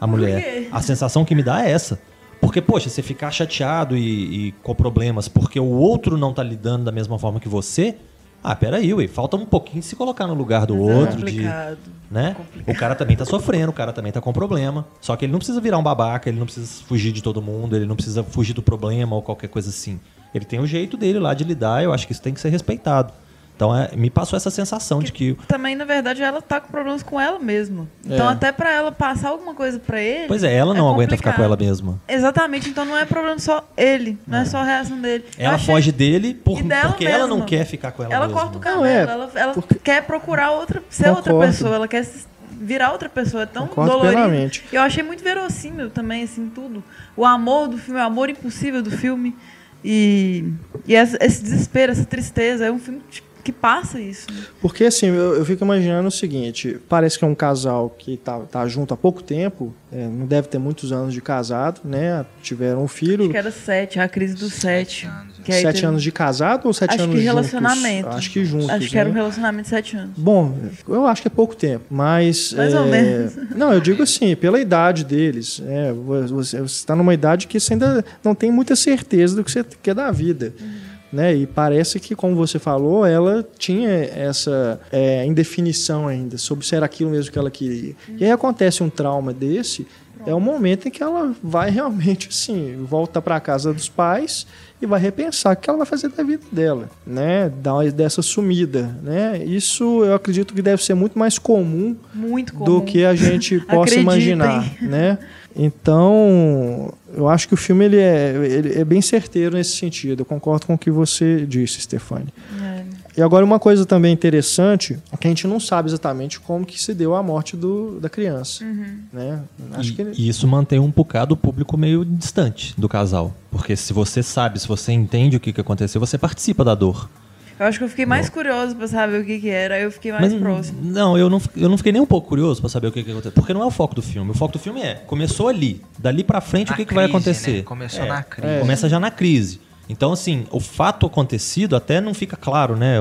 D: a mulher. A sensação que me dá é essa. Porque, poxa, você ficar chateado e, e com problemas porque o outro não tá lidando da mesma forma que você, ah, peraí, ué, falta um pouquinho de se colocar no lugar do
C: Mas é
D: outro, de,
C: complicado.
D: né?
C: complicado.
D: O cara também tá sofrendo, o cara também tá com problema. Só que ele não precisa virar um babaca, ele não precisa fugir de todo mundo, ele não precisa fugir do problema ou qualquer coisa assim. Ele tem o jeito dele lá de lidar, eu acho que isso tem que ser respeitado. Então é, me passou essa sensação de que.
C: Também, na verdade, ela tá com problemas com ela mesma. Então,
A: É.
C: até pra ela passar alguma coisa pra ele.
D: Pois é, ela não aguenta ficar com ela mesma.
C: Exatamente, então não é problema só ele, não é, só a reação dele.
D: Ela
C: achei-
D: foge dele por-
C: dela
D: porque ela não
C: mesma.
D: quer ficar com ela,
C: Ela
D: mesma.
C: corta o cabelo,
A: Não, é,
C: ela, ela
A: porque-
C: quer procurar outra, ser outra
A: Concordo.
C: pessoa, ela quer virar outra pessoa, é tão
A: Concordo
C: dolorido.
A: plenamente.
C: Eu achei muito verossímil também, assim, tudo. O amor do filme, o amor impossível do filme. E, e essa- esse desespero, essa tristeza, é um filme que- que passa isso. né?
A: Porque assim, eu, eu fico imaginando o seguinte: parece que é um casal que tá, tá junto há pouco tempo, é, não deve ter muitos anos de casado, né? Tiveram um filho.
C: Acho que era sete, a crise dos sete.
B: anos,
C: que aí
A: Sete
C: teve-
A: anos de casado ou sete
C: Acho
A: anos
C: que
A: juntos?
C: relacionamento.
A: Acho que juntos.
C: Acho que era um
A: né?
C: relacionamento de sete anos.
A: Bom, eu acho que é pouco tempo, mas.
C: Mais
A: é,
C: ou menos.
A: Não, eu digo assim, pela idade deles. É, você está numa idade que você ainda não tem muita certeza do que você quer da vida.
C: Uhum.
A: Né? E parece que, como você falou, ela tinha essa é, indefinição ainda sobre se era aquilo mesmo que ela queria. E aí acontece um trauma desse, é o momento em que ela vai realmente assim, volta para casa dos pais e vai repensar o que ela vai fazer da vida dela, né? Dar dessa sumida, né? Isso eu acredito que deve ser muito mais comum
C: Muito comum.
A: do que a gente possa
C: Acreditem.
A: imaginar, né? Então, eu acho que o filme ele é, ele é bem certeiro nesse sentido. Eu concordo com o que você disse, Stefani.
C: É.
A: E agora uma coisa também interessante é que a gente não sabe exatamente como que se deu a morte do, da criança, né? Acho
D: E,
A: que
D: e isso mantém um bocado o público meio distante do casal. Porque se você sabe, se você entende o que, que aconteceu, você participa da dor.
C: Eu acho que eu fiquei mais curiosa pra saber o que, que era, aí eu fiquei mais
D: Mas,
C: próximo.
D: Não, eu não, eu não fiquei nem um pouco curioso pra saber o que, que aconteceu. Porque não é o foco do filme. O foco do filme é, começou ali. Dali pra frente,
B: Na
D: o que, que vai
B: crise,
D: acontecer?
B: né? Começou
D: É,
B: na crise.
D: Começa já na crise. Então, assim, o fato acontecido até não fica claro, né?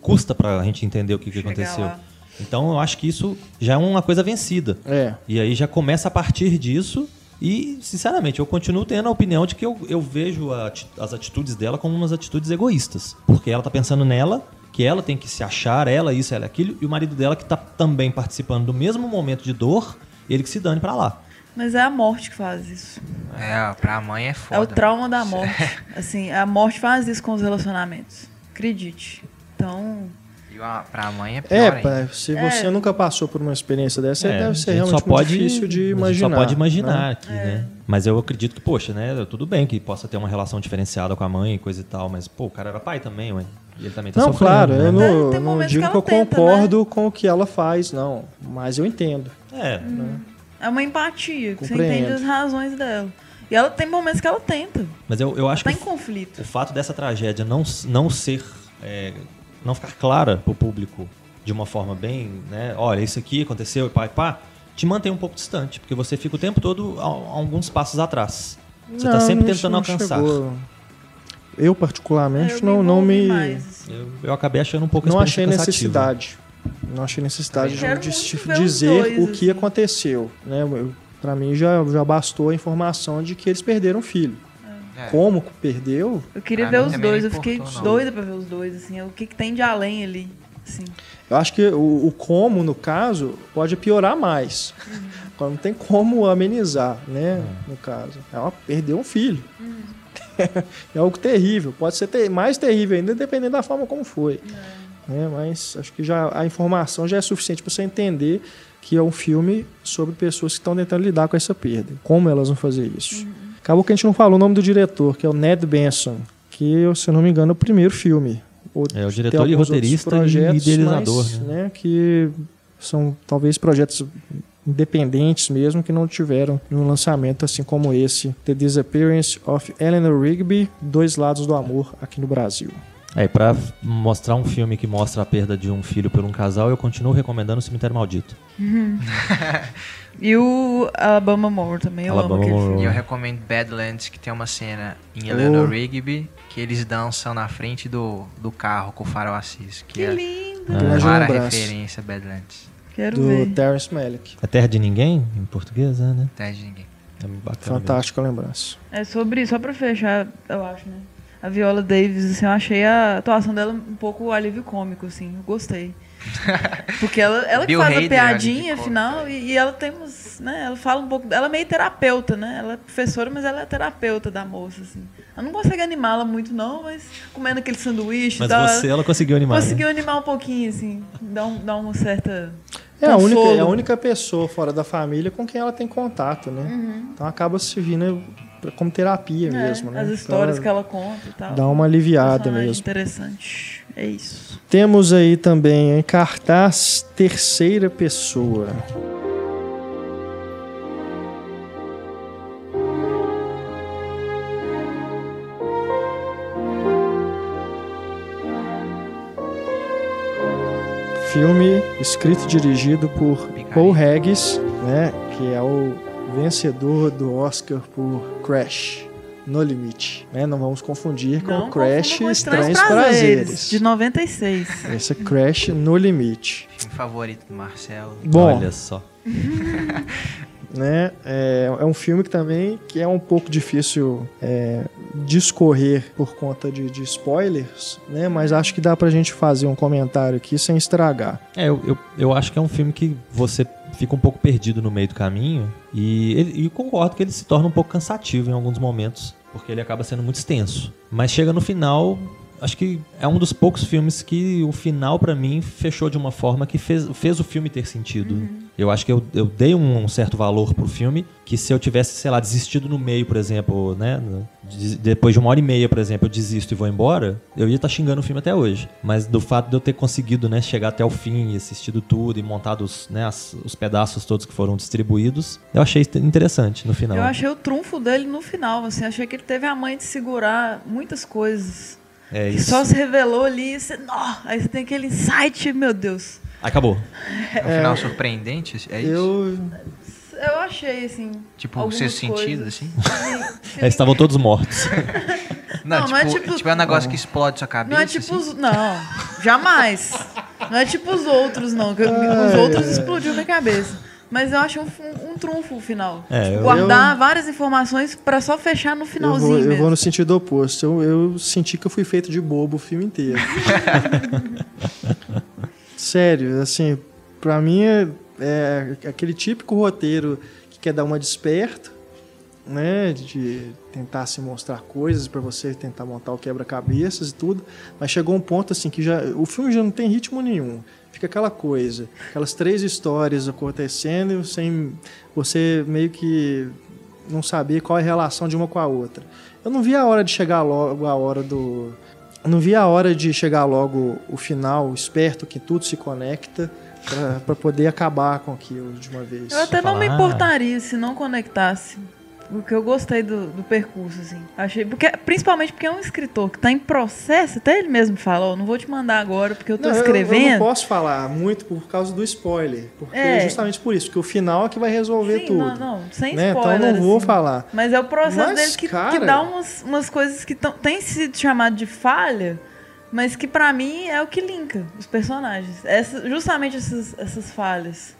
D: Custa pra gente entender o que, que aconteceu.
C: lá.
D: Então, eu acho que isso já é uma coisa vencida.
A: é.
D: E aí já começa a partir disso. E, sinceramente, eu continuo tendo a opinião de que eu, eu vejo a as atitudes dela como umas atitudes egoístas. Porque ela tá pensando nela, que ela tem que se achar, ela isso, ela aquilo, e o marido dela que tá também participando do mesmo momento de dor, ele que se dane pra lá.
C: Mas é a morte que faz isso.
B: É, pra mãe é foda.
C: É o trauma da morte. Assim, a morte faz isso com os relacionamentos. Acredite. Então,
B: E a- pra mãe é
A: É,
B: pior
A: pai, se você
C: É.
A: nunca passou por uma experiência dessa,
D: É,
A: deve ser
D: a
A: realmente
D: só pode,
A: muito difícil de
D: a
A: imaginar.
D: Só pode imaginar
A: né?
D: aqui, né? Mas eu acredito que, poxa, né? Tudo bem que possa ter uma relação diferenciada com a mãe e coisa e tal, mas, pô, o cara era pai também, ué. E ele também tá
A: Não, claro,
D: né?
A: eu não,
C: Tem- tem
A: não digo
C: que
A: que, eu
C: tenta, né?
A: concordo com o que ela faz, não. Mas eu entendo.
D: É,
C: é uma empatia. que Você entende as razões dela. E ela tem momentos que ela tenta.
D: mas eu, eu acho
C: Tá
D: que
C: em conflito.
D: o fato dessa tragédia não, não ser. é, não ficar clara pro público de uma forma bem. Né, olha, isso aqui aconteceu e pá e pá, te mantém um pouco distante, porque você fica o tempo todo a, a alguns passos atrás. Você tá
A: Não,
D: sempre tentando alcançar.
A: chegou. eu particularmente,
C: Eu
A: não, não me.
C: mais, assim.
D: Eu, eu acabei achando um pouco
A: Não achei
D: cansativa.
A: necessidade. Não achei necessidade de, de dizer
C: dois,
A: o que
C: assim.
A: aconteceu. Né? Pra mim já, já bastou a informação de que eles perderam o filho.
B: É.
A: Como perdeu,
C: Eu queria
B: Pra
C: ver os dois, eu fiquei
B: não.
C: doida pra ver os dois, assim, o que, que tem de além ali. Assim.
A: eu acho que o, o como, no caso, pode piorar mais. Agora, Não tem como amenizar, né? No caso. Ela perdeu um filho. é algo terrível. Pode ser ter- mais terrível ainda, dependendo da forma como foi. Né? Mas acho que já a informação já é suficiente para você entender que é um filme sobre pessoas que estão tentando lidar com essa perda. Como elas vão fazer isso. Acabou que a gente não falou o nome do diretor, que é o Ned Benson, que, se eu não me engano, é o primeiro filme. O-
D: É, o diretor e roteirista e idealizador,
A: mas,
D: né?
A: Que são talvez projetos independentes mesmo que não tiveram um lançamento assim como esse, The Disappearance of Eleanor Rigby, Dois Lados do Amor aqui no Brasil.
D: É, e pra mostrar um filme que mostra a perda de um filho por um casal, eu continuo recomendando o Cemitério Maldito.
C: E o Alabama Moore também, eu
D: Alabama
C: amo aquele
D: Moore.
B: E
C: filme.
B: eu recomendo Badlands, que tem uma cena em Eleanor
A: Oh.
B: Rigby que eles dançam na frente do, do carro com o farol Assis. Que,
C: Que
B: é
C: lindo,
B: uma clara
A: lembrança.
B: referência a Badlands.
C: quero
A: Do
C: ver.
A: Terrence Malick.
D: É Terra de Ninguém, em português, é, né?
B: Até de ninguém.
D: É bacana.
A: Fantástica lembrança.
C: É sobre, só pra fechar, eu acho, né? A Viola Davis, assim, eu achei a atuação dela um pouco alívio cômico, assim, eu gostei. Porque ela, ela que faz a
B: Hader,
C: piadinha
B: alívio cômico,
C: final e, e ela tem uns, né? Ela fala um pouco, ela é meio terapeuta, né? Ela é professora, mas ela é terapeuta da moça, assim. Ela não consegue animá-la muito não, mas comendo aquele sanduíche e
D: Mas
C: tal,
D: você, ela conseguiu animar. né?
C: conseguiu animar um pouquinho, assim, dar, um, dar uma certa
A: É a, única, é a única pessoa fora da família com quem ela tem contato, né? Então acaba se vindo como terapia.
C: É,
A: mesmo, né?
C: As histórias
A: ela
C: que ela conta e tal.
A: Dá uma aliviada
C: Personagem
A: mesmo.
C: Interessante. É isso.
A: Temos aí também em cartaz Terceira Pessoa. Filme escrito e dirigido por. Paul Haggis, né, que é o vencedor do Oscar por Crash, No Limite. Né? Não vamos confundir com
C: Não
A: o Crash
C: com
A: Estranhos Prazeres.
C: De 96.
A: Esse é Crash No Limite.
B: Filme favorito do Marcelo.
A: Bom,
D: Olha só.
A: né? É, é um filme que também que é um pouco difícil é, discorrer por conta de, de spoilers, né? Mas acho que dá pra gente fazer um comentário aqui sem estragar.
D: É, eu, eu, eu acho que é um filme que você fica um pouco perdido no meio do caminho e, ele- e concordo que ele se torna um pouco cansativo em alguns momentos, porque ele acaba sendo muito extenso. Mas chega no final, acho que é um dos poucos filmes que o final pra mim fechou de uma forma que fez, fez o filme ter sentido. Eu acho que eu, eu dei um, certo valor pro filme que se eu tivesse, sei lá, desistido no meio, por exemplo, né, depois de uma hora e meia, por exemplo, eu desisto e vou embora, eu ia estar xingando o filme até hoje. Mas do fato de eu ter conseguido, né, chegar até o fim e assistido tudo e montado os, né, as- os pedaços todos que foram distribuídos, eu achei interessante no final.
C: Eu achei o trunfo dele no final, assim, achei que ele teve a mãe de segurar muitas coisas.
D: É
C: Que
D: isso.
C: só se revelou ali, e você, nó, aí você tem aquele insight, meu Deus.
D: Acabou.
B: É um final surpreendente, é isso?
A: Eu
C: Eu achei, assim.
B: Tipo, o sexto sentido, assim?
C: Sim,
D: É, estavam todos mortos.
B: Não,
C: Não,
B: tipo,
C: não é tipo-
B: tipo, é um negócio que explode sua cabeça.
C: Não é tipo
B: assim?
C: os. Não, jamais. Não é tipo os outros, não. que os outros explodiu minha cabeça. Mas eu achei um, um, trunfo o final.
D: É,
C: Tipo,
D: eu-
C: guardar várias informações pra só fechar no
A: eu
C: finalzinho
A: vou, eu vou no sentido oposto. Eu, eu senti que eu fui feito de bobo o filme inteiro. Sério, assim, pra mim é, é aquele típico roteiro que quer dar uma desperta, né? De tentar se mostrar coisas pra você tentar montar o quebra-cabeças e tudo. Mas chegou um ponto assim que já o filme já não tem ritmo nenhum. Fica aquela coisa, aquelas três histórias acontecendo sem você meio que não saber qual é a relação de uma com a outra. Eu não vi a hora de chegar logo a hora do. Eu não vi a hora de chegar logo o final, esperto que tudo se conecta pra- pra poder acabar com aquilo de uma vez.
C: Eu até não me importaria se não conectasse. O que eu gostei do, do percurso, assim. Achei, porque, principalmente porque é um escritor que tá em processo, até ele mesmo fala, ó, não vou te mandar agora porque eu tô
A: Não, eu-
C: escrevendo.
A: Eu, não posso falar muito por causa do spoiler. Porque
C: É.
A: justamente por isso, porque o final é que vai resolver
C: Sim,
A: tudo.
C: não, não, sem
A: né?
C: spoiler.
A: Então eu não vou
C: assim.
A: falar.
C: Mas é o processo
A: Mas,
C: dele que,
A: cara-
C: que dá umas, umas coisas que tão, tem sido chamado de falha, mas que pra mim é o que linka os personagens. Essa, justamente essas, essas falhas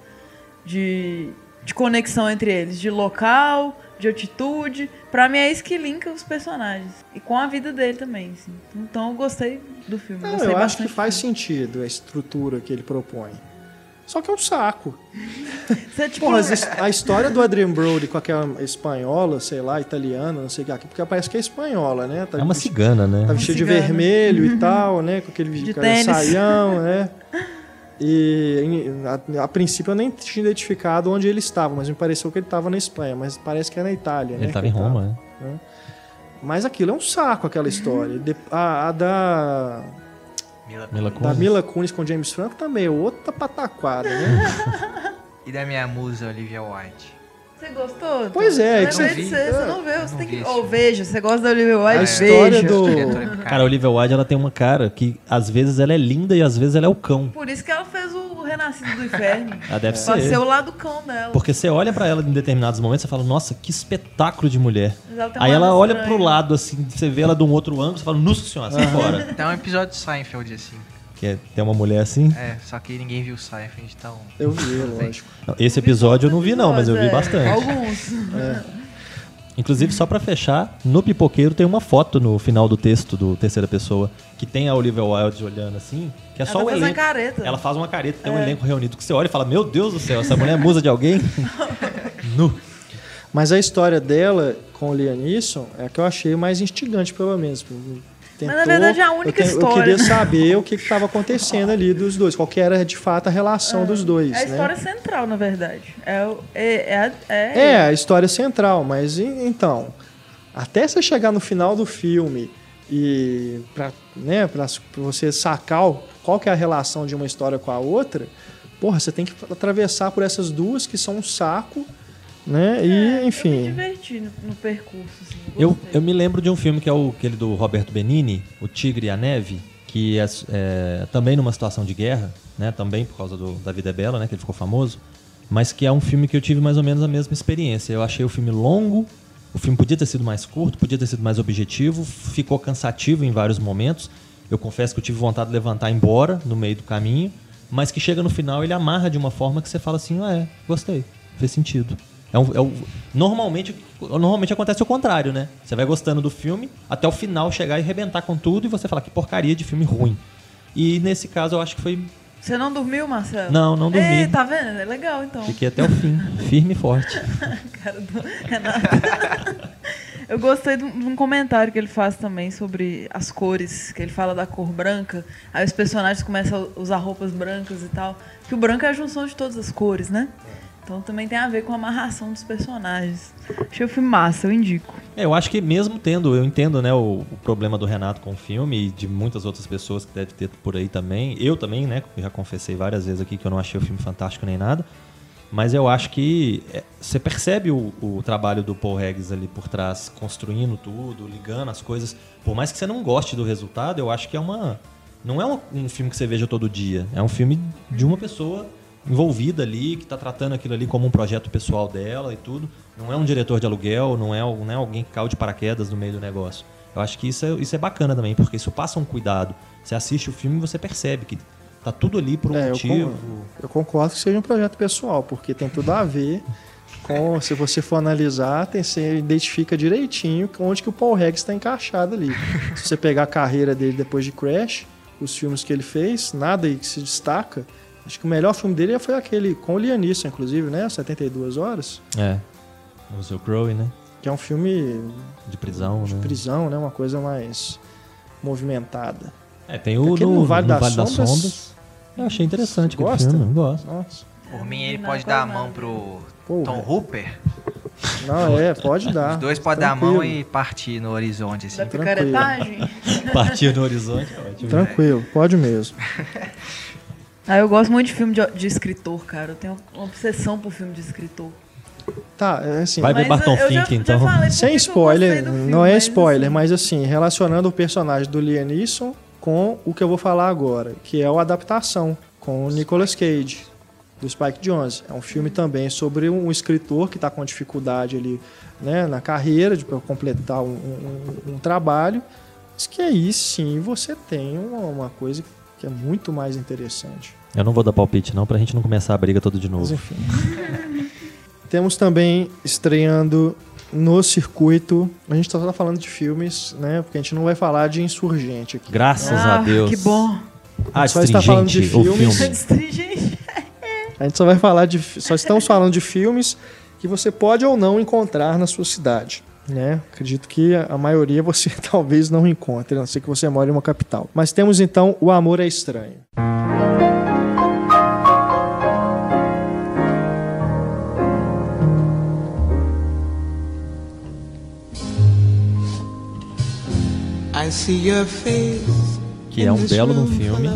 C: de, de conexão entre eles, de local, de altitude. Pra mim é isso que linka os personagens. E com a vida dele também. assim. Então eu gostei do filme.
A: Não,
C: gostei
A: eu acho que faz sentido a estrutura que ele propõe. Só que é um saco.
C: Você, tipo,
A: Porra, a história do Adrian Brody com aquela espanhola, sei lá, italiana, não sei o que, porque parece que é espanhola, né? Tá
D: É uma cigana, né?
A: Tá vestido de
C: cigana.
A: vermelho e tal, né? Com aquele
C: De tênis.
A: saião, né? E a, a princípio eu nem tinha identificado onde ele estava, mas me pareceu que ele estava na Espanha, mas parece que é na Itália, né?
D: Ele estava
A: que
D: em Roma, né?
A: Mas aquilo é um saco, aquela história. De- A, a da,
B: Mila
D: Mila
A: da
D: Kunis.
A: Mila Kunis com James Franco também é outra pataquada, né?
B: E da minha musa, Olivia White.
C: Você gostou?
A: Pois é,
C: Eu
A: que
B: você-
C: de você, você não vê, você
B: não
C: tem
B: vi
C: que. Ou
B: filme.
C: veja, você gosta da Olivia Wilde,
A: A história
C: veja.
A: do-
D: Cara, a Olivia Wilde, ela tem uma cara que às vezes ela é linda e às vezes ela é o cão.
C: Por isso que ela fez o Renascido do Inferno.
D: Ela deve
C: Pra
D: ser.
C: ser o lado cão dela.
D: Porque você olha pra ela em determinados momentos e fala, nossa, que espetáculo de mulher.
C: Ela
D: Aí ela olha pro lado, assim, você vê ela de um outro ângulo, você fala, nossa senhora, sai fora.
B: Tem um episódio de Seinfeld assim.
D: Que é, tem uma mulher assim.
B: É, só que ninguém viu Seinfeld, então.
A: Eu vi, lógico.
D: Esse episódio eu não vi não, mas eu vi
C: É,
D: bastante.
C: Alguns.
D: Inclusive, só pra fechar, no Pipoqueiro tem uma foto no final do texto do Terceira Pessoa, que tem a Olivia Wilde olhando assim, que é
C: Ela
D: só
C: tá
D: o elenco.
C: careta.
D: Ela faz uma careta, tem um
C: É.
D: elenco reunido que você olha e fala, meu Deus do céu, essa mulher é musa de alguém? nu.
A: Mas a história dela com o Liam Neeson é a que eu achei mais instigante, pelo menos. Tentou,
C: na verdade é a única
A: eu, tenho-
C: história.
A: Eu queria saber o que estava acontecendo ali dos dois, qual que era de fato a relação dos dois.
C: É a
A: né?
C: história central, na verdade. É, o- é, é, a- é,
A: É, a história central, mas então, até você chegar no final do filme e para né, pra você sacar qual que é a relação de uma história com a outra, porra, você tem que atravessar por essas duas que são um saco, né? E,
C: É, Eu me
A: enfim.
C: diverti no, no percurso. Assim,
D: Eu, eu me lembro de um filme que é o, aquele do Roberto Benini, O Tigre e a Neve, que é, é também numa situação de guerra, né? Também por causa do, da Vida é Bela, né? Que ele ficou famoso. Mas que é um filme que eu tive mais ou menos a mesma experiência. Eu achei o filme longo, o filme podia ter sido mais curto, podia ter sido mais objetivo, ficou cansativo em vários momentos. Eu confesso que eu tive vontade de levantar e ir embora no meio do caminho, mas que chega no final ele amarra de uma forma que você fala assim, ah, é, gostei, fez sentido. É um, é um- normalmente, normalmente acontece o contrário, né? Você vai gostando do filme até o final chegar e arrebentar com tudo e você fala que porcaria de filme ruim. E nesse caso eu acho que foi.
C: Você não dormiu, Marcelo?
D: Não, não dormi.
C: Ei, tá vendo? É legal, então.
D: Fiquei até o fim, firme e forte.
C: cara do Renato. Eu gostei de um de um comentário que ele faz também sobre as cores, que ele fala da cor branca, aí os personagens começam a usar roupas brancas e tal. Que o branco é a junção de todas as cores, né? Então também tem a ver com a amarração dos personagens. Achei o filme massa, eu indico.
D: É, eu acho que mesmo tendo, eu entendo, né, o, o problema do Renato com o filme e de muitas outras pessoas que deve ter por aí também. Eu também, né, já confessei várias vezes aqui que eu não achei o filme fantástico nem nada. Mas eu acho que é, você percebe o, o trabalho do Paul Regis ali por trás, construindo tudo, ligando as coisas. Por mais que você não goste do resultado, eu acho que é uma. Não é um, um filme que você veja todo dia. É um filme de uma pessoa envolvida ali, que está tratando aquilo ali como um projeto pessoal dela e tudo. Não é um diretor de aluguel, não é, não é alguém que caiu de paraquedas no meio do negócio. Eu acho que isso é, isso é bacana também, porque isso passa um cuidado. Você assiste o filme e você percebe que tá tudo ali por um
A: É,
D: motivo.
A: eu concordo que seja um projeto pessoal, porque tem tudo a ver com, se você for analisar, tem, você identifica direitinho onde que o Paul Regis está encaixado ali. se você pegar a carreira dele depois de Crash, os filmes que ele fez, nada aí que se destaca. Acho que o melhor filme dele foi aquele com o Liam Neeson, inclusive, né? 72 Horas,
D: É. O Zil Crowe, né?
A: que é um filme
D: De prisão,
A: de
D: né?
A: prisão, né? Uma coisa mais movimentada.
D: É, tem o
A: Aquele
D: no,
A: no Vale
D: no
A: das
D: Vale das
A: Sombras.
D: Sondas. Eu achei interessante aquele
A: Gosta?
D: filme, gosto.
A: Nossa.
B: Por mim, ele
C: Não,
B: pode
C: não,
B: dar a
C: não.
B: mão pro
A: Pô,
B: Tom Hooper.
A: Não, é, pode dar.
B: Os dois podem dar a mão e partir no horizonte, assim.
C: Da picaretagem.
D: Partir no horizonte, é ótimo.
A: Tranquilo, pode mesmo.
C: Ah, eu gosto muito de filme de, de escritor, cara. Eu tenho uma obsessão por filme de escritor.
A: Tá, é assim.
D: Vai ver
C: Mas
D: Barton
C: já-
D: Fink,
C: já
D: então.
C: por
A: Sem spoiler,
C: filme,
A: não é
C: mas,
A: spoiler,
C: assim,
A: mas assim, relacionando o personagem do Liam Neeson com o que eu vou falar agora, que é a adaptação com o Nicolas Cage, do Spike Jonze. É um filme também sobre um escritor que está com dificuldade ali né, na carreira, de pra completar um, um- um trabalho, mas que aí sim você tem uma, uma coisa que é muito mais interessante.
D: Eu não vou dar palpite, não, pra gente não começar a briga toda de
A: Mas
D: novo.
A: enfim. Temos também estreando no circuito. A gente só tá falando de filmes, né? Porque a gente não vai falar de insurgente aqui.
D: Graças
C: ah,
D: a Deus.
C: Que bom.
D: Ah,
A: Só está falando de filmes.
D: filme.
A: A gente só vai falar de. Só estamos falando de filmes que você pode ou não encontrar na sua cidade. Né? Acredito que a a maioria você talvez não encontre, a não ser que você mora em uma capital. Mas temos então O Amor é Estranho.
E: I
D: Que é um belo de um filme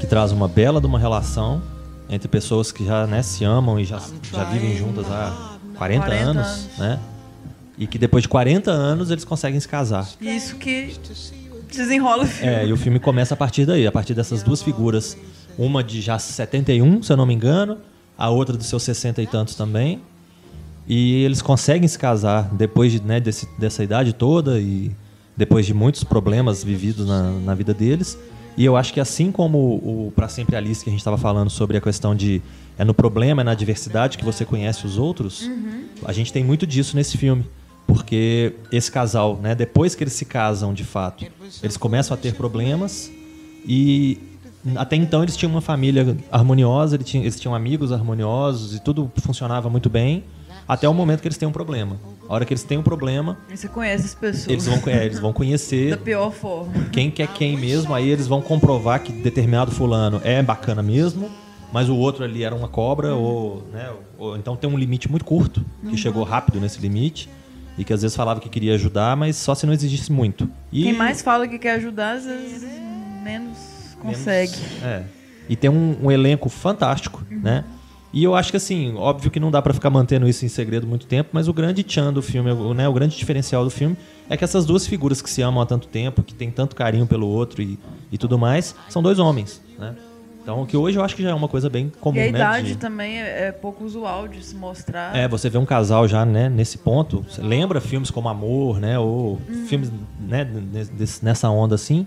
D: que traz uma bela de uma relação entre pessoas que já né, se amam e já, já vivem juntas há 40,
C: 40
D: anos,
C: anos.
D: né? E que depois de 40 anos eles conseguem se casar.
C: Isso que desenrola o filme.
D: É, e o filme começa a partir daí, a partir dessas duas figuras. Uma de já 71, se eu não me engano, a outra dos seus 60 e tantos também. E eles conseguem se casar depois de, né, desse, dessa idade toda e depois de muitos problemas vividos na, na vida deles. E eu acho que assim como o, Pra Sempre Alice, que a gente estava falando sobre a questão de é no problema, é na diversidade que você conhece os outros, a gente tem muito disso nesse filme. Porque esse casal, né, depois que eles se casam de fato, eles começam a ter problemas e até então eles tinham uma família harmoniosa, eles tinham, eles tinham amigos harmoniosos e tudo funcionava muito bem, até o momento que eles têm um problema. A hora que eles têm um problema,
C: E você conhece as pessoas.
D: eles vão, é, eles vão
C: Da
D: conhecer
C: pior forma.
D: quem que é quem mesmo, aí eles vão comprovar que determinado fulano é bacana mesmo, mas o outro ali era uma cobra, ou, né, ou então tem um limite muito curto, que chegou rápido nesse limite, e que às vezes falava que queria ajudar, mas só se não exigisse muito. E
C: Quem mais fala que quer ajudar, às vezes menos consegue.
D: menos- é. E tem um, um elenco fantástico, né? E eu acho que assim, óbvio que não dá pra ficar mantendo isso em segredo muito tempo, mas o grande tchan do filme, o, né, o grande diferencial do filme é que essas duas figuras que se amam há tanto tempo, que tem tanto carinho pelo outro e, e tudo mais, são dois homens, né? Então, que hoje eu acho que já é uma coisa bem comum,
C: E a
D: né?
C: idade
D: de-
C: também é, é pouco usual de se mostrar.
D: é, você vê um casal já, né, nesse ponto. Você lembra filmes como Amor, né? Ou filmes né, nessa onda assim,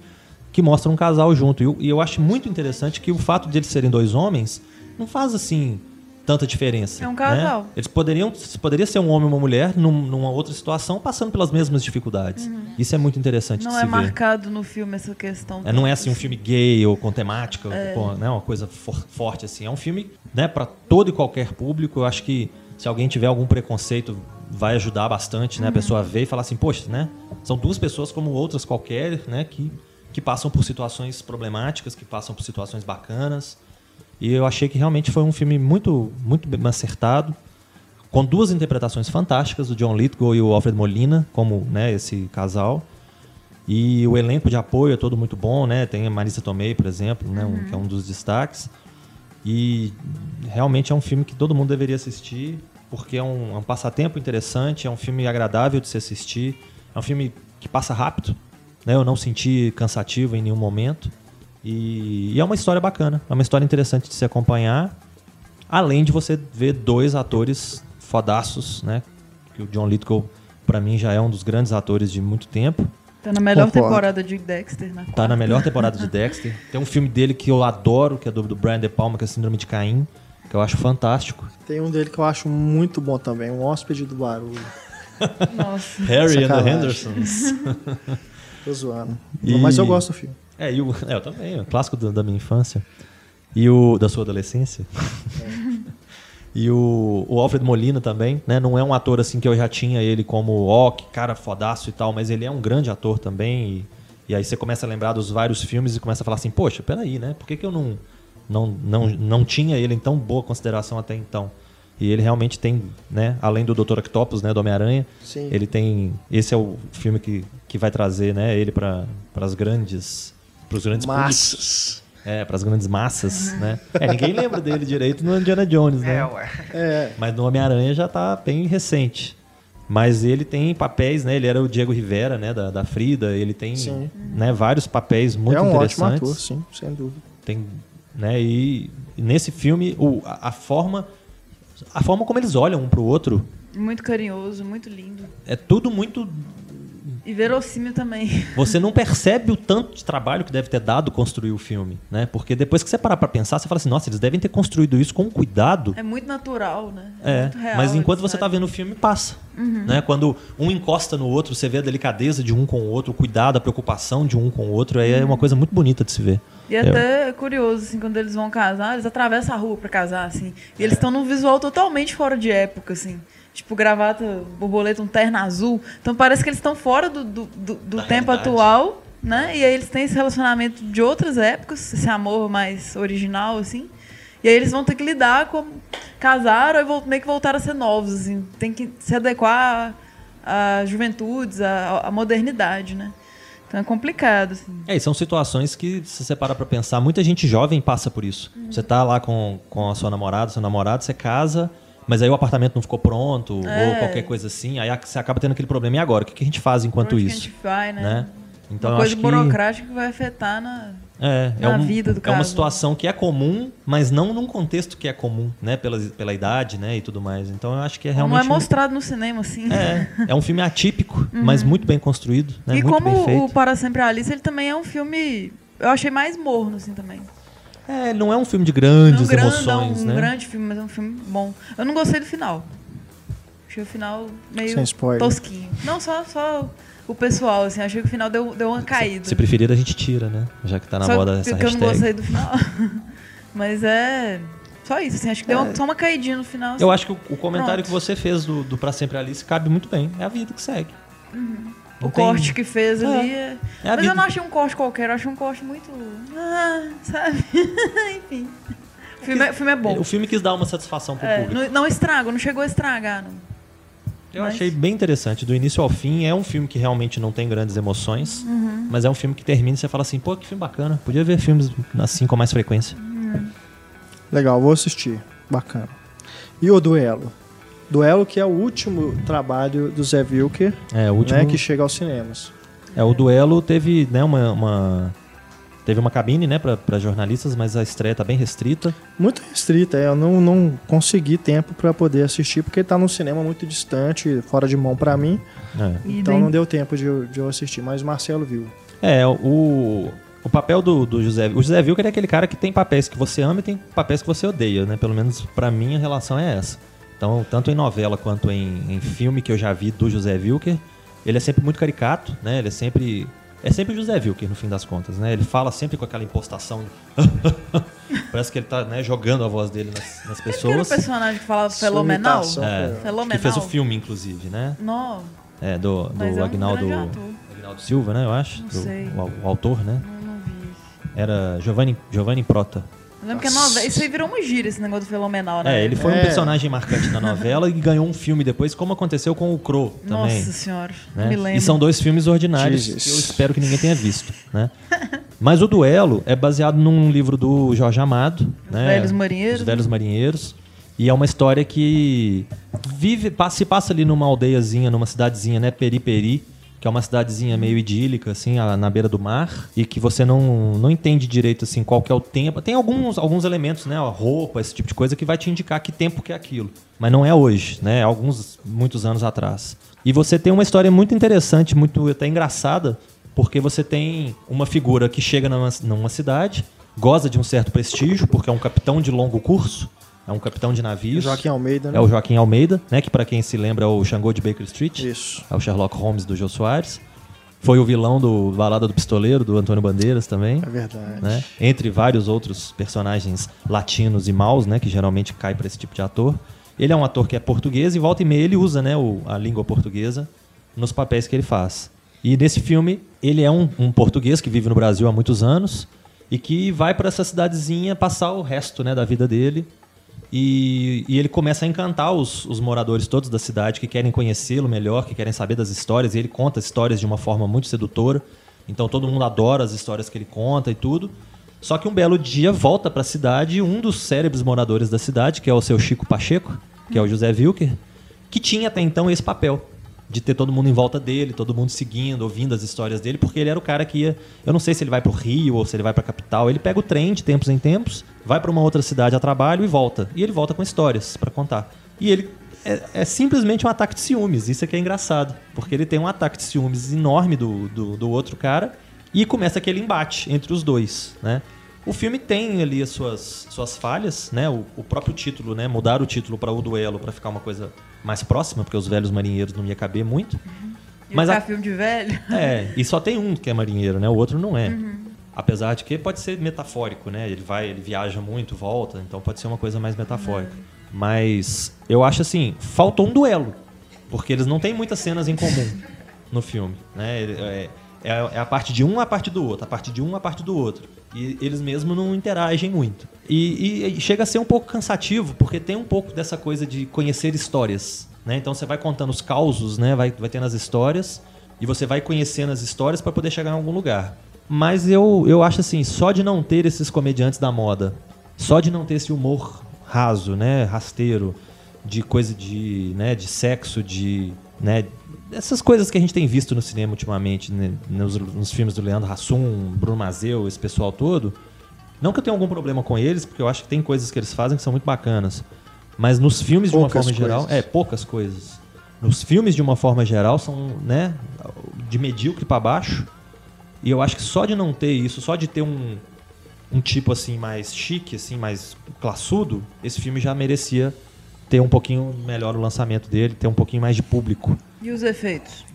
D: que mostram um casal junto. E eu, e eu acho muito interessante que o fato de eles serem dois homens não faz assim tanta diferença.
C: É um
D: né?
C: casal.
D: Eles poderiam. Poderia ser um homem e uma mulher num- numa outra situação passando pelas mesmas dificuldades. Isso é muito interessante
C: Não
D: de
C: é
D: se ver.
C: marcado no filme essa questão.
D: É, não é assim um
C: tanto,
D: filme gay ou com temática, com, né, uma coisa for- forte assim. É um filme, né, para todo e qualquer público. Eu acho que se alguém tiver algum preconceito, vai ajudar bastante, né, a pessoa a ver e falar assim, poxa, né, são duas pessoas como outras qualquer, né, que que passam por situações problemáticas, que passam por situações bacanas. E eu achei que realmente foi um filme muito muito bem acertado com duas interpretações fantásticas, o John Lithgow e o Alfred Molina, como né, esse casal. E o elenco de apoio é todo muito bom, né? Tem a Marisa Tomei, por exemplo, né? um- que é um dos destaques. E realmente é um filme que todo mundo deveria assistir, porque é um, é um passatempo interessante, é um filme agradável de se assistir, é um filme que passa rápido, né? Eu não senti cansativo em nenhum momento. E, e é uma história bacana, é uma história interessante de se acompanhar. Além de você ver dois atores fodaços, né? Que o John Lithgow, pra mim, já é um dos grandes atores de muito tempo.
C: Tá na melhor
A: Concordo.
C: temporada de Dexter. Na
D: Tá na melhor temporada de Dexter. Tem um filme dele que eu adoro, que é do, do Brian De Palma, que é Síndrome de Caim, que eu acho fantástico.
A: Tem um dele que eu acho muito bom também, Um Hóspede do Barulho.
C: Nossa.
D: Harry and the
A: Sacanagem.
D: Hendersons.
A: Tô zoando.
D: E-
A: Mas eu gosto do filme.
D: É, e o, é, eu também, é um clássico do- da minha infância. E o da sua adolescência. E o, o Alfred Molina também, né? Não é um ator assim que eu já tinha ele como, ó, que cara fodaço e tal, mas ele é um grande ator também. E, e aí você começa a lembrar dos vários filmes e começa a falar assim, poxa, peraí, né? Por que, que eu não, não, não, não tinha ele em tão boa consideração até então? E ele realmente tem, né? Além do Dr. Octopus, né? Do Homem-Aranha, ele tem. Esse é o filme que, que vai trazer, né? Ele para as grandes, para os grandes públicos.
A: Massas.
D: É, pras grandes massas, né? É, ninguém lembra dele direito no Indiana Jones, né?
B: É, ué.
A: É,
D: Mas no Homem-Aranha já tá bem recente. Mas ele tem papéis, né? Ele era o Diego Rivera, né? Da, da Frida. Ele tem
A: Sim.
D: né, vários papéis muito
A: é um ótimo
D: interessantes.
A: ator, sim, sem dúvida.
D: Tem, né? E nesse filme, o, a, a forma... A forma como eles olham um pro outro
C: Muito carinhoso, muito lindo.
D: é tudo muito
C: E verossímil também.
D: Você não percebe o tanto de trabalho que deve ter dado construir o filme, né? Porque depois que você parar pra pensar, você fala assim, nossa, eles devem ter construído isso com cuidado.
C: É muito natural, né?
D: É,
C: muito real,
D: mas enquanto você tá vendo o filme, passa. Né? Quando um encosta no outro, você vê a delicadeza de um com o outro, o cuidado, a preocupação de um com o outro, aí é uma coisa muito bonita de se ver.
C: E até é curioso, assim, quando eles vão casar, eles atravessam a rua pra casar, assim. E eles estão num visual totalmente fora de época, assim. Tipo, gravata, borboleta, um terno azul. Então parece que eles estão fora do, do, do- do tempo
D: realidade.
C: atual, né? E aí eles têm esse relacionamento de outras épocas, esse amor mais original, assim. E aí eles vão ter que lidar com. Casaram e meio que voltaram a ser novos, assim. Tem que se adequar às juventudes, à, à modernidade, né? Então é complicado, assim.
D: É, e são situações que, se você parar pra pensar, muita gente jovem passa por isso. Você tá lá com, com a sua namorada, seu namorado, você casa, mas aí o apartamento não ficou pronto,
C: É.
D: ou qualquer coisa assim, aí você acaba tendo aquele problema. E agora? O que que a gente faz enquanto
C: Pra onde que
D: isso?
C: a gente vai, né?
D: né? Então
C: Uma coisa
D: acho que
C: burocrática que vai afetar na.
D: é, é,
C: na
D: um-
C: vida do
D: é uma
C: caso.
D: situação que é comum, mas não num contexto que é comum, né? Pela, pela idade, né? E tudo mais. Então eu acho que é
C: Não é
D: realmente. um-
C: mostrado no cinema, assim.
D: é, é um filme atípico, mas muito bem construído, né?
C: e
D: muito
C: como o Para Sempre Alice, ele também é um filme. Eu achei mais morno, assim, também.
D: É, não é um filme de
C: Não
D: grandes
C: um grande,
D: emoções,
C: um
D: né?
C: grande filme, mas é um filme bom. Eu não gostei do final. Achei o final meio
A: Sem spoiler.
C: tosquinho. Não, só, só o pessoal, assim. Achei que o final deu, deu uma caída.
D: Se preferir, a gente tira, né? Já que tá na
C: só
D: moda essa
C: porque eu não
D: hashtag.
C: gostei do final. mas é. Só isso, assim. Acho que deu uma- só uma caidinha no final.
D: Eu
C: assim.
D: acho que o, o comentário
C: Pronto.
D: que você fez do, do Pra Sempre Alice cabe muito bem. É a vida que segue.
C: O
D: tem-
C: corte que fez
D: É.
C: ali. é-
D: É
C: Mas
D: vida.
C: eu não achei um corte qualquer, eu achei um corte muito. Ah, sabe? Enfim. O filme, é, o filme é bom.
D: O filme quis dar uma satisfação pro
C: É,
D: público.
C: não, não estraga, não chegou a estragar. Não.
D: Eu
C: Mas-
D: achei bem interessante, do início ao fim. É um filme que realmente não tem grandes emoções,
C: Uhum.
D: mas é um filme que termina e você fala assim: pô, que filme bacana. Podia ver filmes assim com mais frequência.
A: Legal, vou assistir. Bacana. E o Duelo? Duelo que é o último trabalho do Zé Wilker,
D: É, o último.
A: né, que chega aos cinemas.
D: É, o duelo teve, né, uma. uma- Teve uma cabine, né, pra, jornalistas, mas a estreia tá bem restrita.
A: Muito restrita, é, eu não, não consegui tempo para poder assistir, porque tá num cinema muito distante, fora de mão para mim,
D: É.
A: então não deu tempo de, eu- de eu assistir, mas o Marcelo viu.
D: É, o, o papel do, do José. O José Wilker é aquele cara que tem papéis que você ama e tem papéis que você odeia, né? Pelo menos pra mim a relação é essa. Então, tanto em novela quanto em, em filme que eu já vi do José Wilker, ele é sempre muito caricato, né? Ele é sempre. É sempre o José Wilker, no fim das contas, né? Ele fala sempre com aquela impostação. Parece que ele tá né, jogando a voz dele nas, nas
C: Aquele
D: pessoas.
C: personagem que fala
A: Sua
C: fenomenal.
D: É,
C: Fenomenal.
D: que fez o filme, inclusive, né?
C: Não,
D: É, do, do
C: é um
D: Agnaldo. Agnaldo Silva, né? Eu acho.
C: Não
D: Do-
C: sei.
D: o, o autor, né?
C: não, não vi.
D: Era Giovanni, Giovanni Prota.
C: Eu lembro que a novela. Isso aí virou uma gira, esse negócio do fenomenal, né?
D: É, ele foi um
A: É.
D: personagem marcante na novela e ganhou um filme depois, como aconteceu com o Crow também.
C: Nossa senhora,
D: né?
C: não me lembro.
D: E são dois filmes ordinários
A: Jesus.
D: que eu espero que ninguém tenha visto, né? Mas o Duelo é baseado num livro do Jorge Amado, né?
C: Velhos Marinheiros.
D: Os Velhos Marinheiros. E é uma história que vive, se passa ali numa aldeiazinha, numa cidadezinha, né? Periperi, que é uma cidadezinha meio idílica, assim, na beira do mar, e que você não, não entende direito, assim, qual que é o tempo. Tem alguns, alguns elementos, né? A roupa, esse tipo de coisa, que vai te indicar que tempo que é aquilo. Mas não é hoje, né? É alguns, muitos anos atrás. E você tem uma história muito interessante, muito até engraçada, porque você tem uma figura que chega numa, numa cidade, goza de um certo prestígio, porque é um capitão de longo curso, é um capitão de navios.
A: Joaquim Almeida, né?
D: É o Joaquim Almeida, né? Que pra quem se lembra é o Xangô de Baker Street.
A: Isso.
D: É o Sherlock Holmes do Jô Soares. Foi o vilão do Balada do Pistoleiro, do Antônio Bandeiras também.
A: É verdade.
D: Né? Entre vários outros personagens latinos e maus, né? Que geralmente cai pra esse tipo de ator. Ele é um ator que é português e volta e meia ele usa né, o- a língua portuguesa nos papéis que ele faz. E nesse filme, ele é um, um português que vive no Brasil há muitos anos e que vai para essa cidadezinha passar o resto né, da vida dele. E, e ele começa a encantar os, os moradores todos da cidade que querem conhecê-lo melhor, que querem saber das histórias. E ele conta histórias de uma forma muito sedutora. Então todo mundo adora as histórias que ele conta e tudo. Só que um belo dia volta pra cidade um dos cérebros moradores da cidade, que é o seu Chico Pacheco, que é o José Wilker, que tinha até então esse papel de ter todo mundo em volta dele, todo mundo seguindo, ouvindo as histórias dele, porque ele era o cara que ia, eu não sei se ele vai pro Rio ou se ele vai pra capital, ele pega o trem de tempos em tempos, vai pra uma outra cidade a trabalho e volta. E ele volta com histórias pra contar. E ele é, é simplesmente um ataque de ciúmes, isso é que é engraçado, porque ele tem um ataque de ciúmes enorme do, do, do outro cara e começa aquele embate entre os dois, né? O filme tem ali as suas, suas falhas, né? O, o próprio título, né? Mudar o título para o duelo para ficar uma coisa mais próxima, porque os velhos marinheiros não ia caber muito.
C: E
D: Mas a-
C: filme de velho.
D: É, e só tem um que é marinheiro, né? O outro não é. Apesar de que pode ser metafórico, né? Ele vai, ele viaja muito, volta, então pode ser uma coisa mais metafórica. Mas eu acho assim, faltou um duelo, porque eles não têm muitas cenas em comum no filme, né? É, é- é a parte de um a parte do outro, a parte de um a parte do outro. E eles mesmo não interagem muito. E, e- chega a ser um pouco cansativo, porque tem um pouco dessa coisa de conhecer histórias. Né? Então você vai contando os causos, né? vai, vai tendo as histórias, e você vai conhecendo as histórias para poder chegar em algum lugar. Mas eu, eu acho assim, só de não ter esses comediantes da moda, só de não ter esse humor raso, né? rasteiro, de coisa de, né? de sexo, de. Né? Essas coisas que a gente tem visto no cinema ultimamente, né? nos, nos filmes do Leandro Hassum, Bruno Mazeu, esse pessoal todo. Não que eu tenha algum problema com eles, porque eu acho que tem coisas que eles fazem que são muito bacanas. Mas nos filmes, de uma
A: Poucas
D: forma geral.
A: coisas.
D: É, poucas coisas. Nos filmes, de uma forma geral, são, né, de medíocre pra baixo. E eu acho que só de não ter isso, só de ter um, um tipo assim mais chique, assim, mais classudo, esse filme já merecia ter um pouquinho melhor o lançamento dele, ter um pouquinho mais de público.
C: E os efeitos?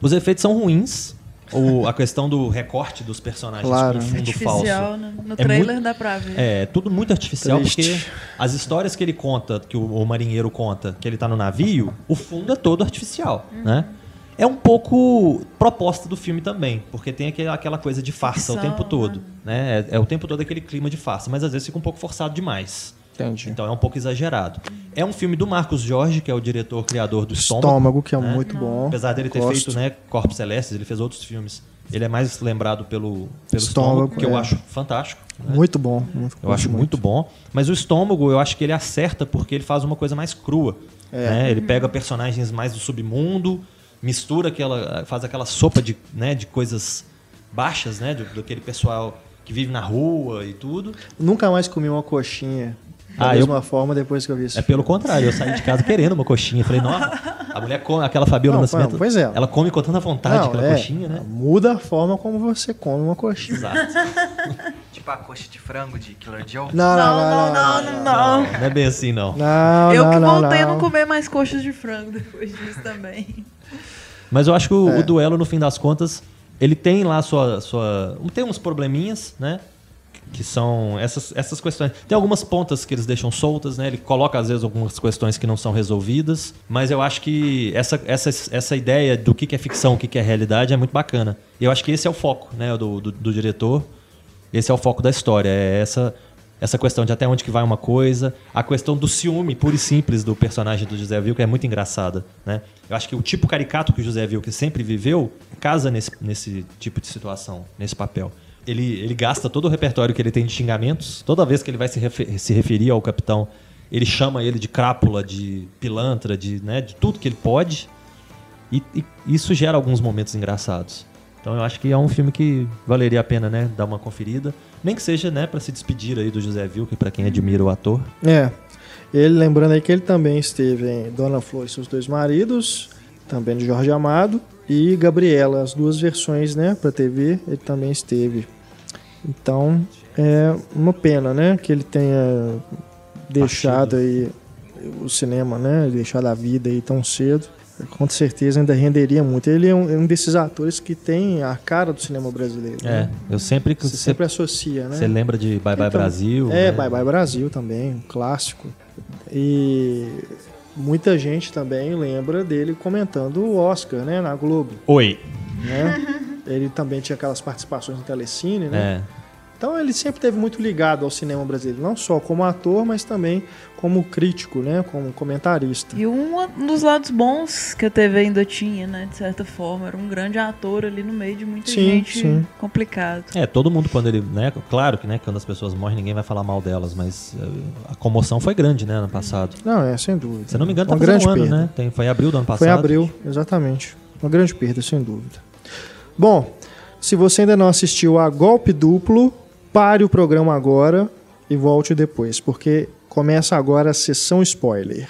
D: Os efeitos são ruins. O, a questão do recorte dos personagens
A: Claro.
D: com fundo falso.
C: Artificial, né? No
D: É
C: trailer
D: muito-
C: dá pra ver.
D: É, tudo muito artificial,
A: Triste.
D: porque as histórias que ele conta, que o, o marinheiro conta, que ele tá no navio, o fundo é todo artificial, né? É um pouco proposta do filme também, porque tem aquele- aquela coisa de farsa o
C: Ficção,
D: tempo todo, né? É, é o tempo todo aquele clima de farsa, mas às vezes fica um pouco forçado demais.
A: Entendi.
D: Então é um pouco exagerado. É um filme do Marcos Jorge, que é o diretor, criador do Estômago.
A: Estômago, que é
D: né?
A: muito bom.
D: Apesar dele ter
A: Gosto.
D: feito, né, Corpos Celestes, ele fez outros filmes. Ele é mais lembrado pelo, pelo
A: Estômago,
D: Estômago, que eu
A: é.
D: acho fantástico. né?
A: Muito bom. Muito,
D: Eu acho muito bom. Mas o estômago, eu acho que ele acerta porque ele faz uma coisa mais crua.
A: É.
D: né? Ele pega personagens mais do submundo, mistura aquela. faz aquela sopa de, né, de coisas baixas, né? Do, daquele pessoal que vive na rua e tudo.
A: Nunca mais comi uma coxinha da
D: Ah, eu-
A: mesma forma depois que eu vi esse
D: É pelo contrário, eu saí de casa querendo uma coxinha. Falei, nossa, a mulher come, aquela Fabiola
A: Não,
D: Nascimento.
A: pois é.
D: Ela come com tanta vontade
A: Não,
D: aquela
A: é,
D: coxinha, né?
A: Muda a forma como você come uma coxinha.
D: Exato.
B: Tipo a coxa de frango de Killer Joe.
A: Não,
C: Não, não, não, não, não.
D: Não é bem assim, não.
A: Não,
C: Eu
A: não,
C: que
A: não,
C: voltei a
A: não.
C: não comer mais coxas de frango depois disso também.
D: Mas eu acho que o,
A: É.
D: o duelo, no fim das contas, ele tem lá sua. sua tem uns probleminhas, né? Que são essas, essas questões. Tem algumas pontas que eles deixam soltas, né? Ele coloca, às vezes, algumas questões que não são resolvidas. Mas eu acho que essa, essa, essa ideia do que que é ficção, o que que é realidade é muito bacana. E eu acho que esse é o foco, né? Do, do, do diretor. Esse é o foco da história. É essa, essa questão de até onde que vai uma coisa. A questão do ciúme puro e simples do personagem do José Wilker é muito engraçada, né? Eu acho que o tipo caricato que o José Wilker sempre viveu casa nesse, nesse tipo de situação, nesse papel. Ele, ele gasta todo o repertório que ele tem de xingamentos. Toda vez que ele vai se, refer- se referir ao capitão, ele chama ele de crápula, de pilantra, de, né, de tudo que ele pode. E, e isso gera alguns momentos engraçados. Então eu acho que é um filme que valeria a pena, né, dar uma conferida. Nem que seja, né, para se despedir aí do José Wilker, para quem admira o ator.
A: É. Ele, lembrando aí que ele também esteve em Dona Flor e seus dois maridos, também de Jorge Amado, e Gabriela, as duas versões, né, pra TV, ele também esteve. Então, é uma pena, né, que ele tenha deixado aí o cinema, né, deixado a vida aí tão cedo. Com certeza ainda renderia muito. Ele é um, é um desses atores que tem a cara do cinema brasileiro.
D: É,
A: né?
D: eu sempre
A: Você
D: você,
A: sempre associa, né?
D: você lembra de Bye Bye
A: Então,
D: Brasil?
A: É,
D: né?
A: Bye Bye Brasil também, um clássico. E muita gente também lembra dele comentando o Oscar, né, na Globo,
D: Oi.
A: né? Ele também tinha aquelas participações no Telecine, né?
D: É.
A: Então ele sempre teve muito ligado ao cinema brasileiro, não só como ator, mas também como crítico, né? Como comentarista.
C: E um dos lados bons que a TV ainda tinha, né? De certa forma, era um grande ator ali no meio de muita
A: Sim,
C: gente
A: sim.
C: complicado.
D: É, todo mundo quando ele, né, claro que, né, quando as pessoas morrem ninguém vai falar mal delas, mas eh, a comoção foi grande, né, ano passado.
A: Não, é, sem dúvida.
D: Se eu não me engano, tá
A: Uma
D: fazendo
A: grande
D: um ano,
A: perda.
D: né? Tem, foi em abril do ano passado.
A: Foi abril, exatamente. Uma grande perda, sem dúvida. Bom, se você ainda não assistiu a Golpe Duplo, pare o programa agora e volte depois, porque começa agora a sessão spoiler.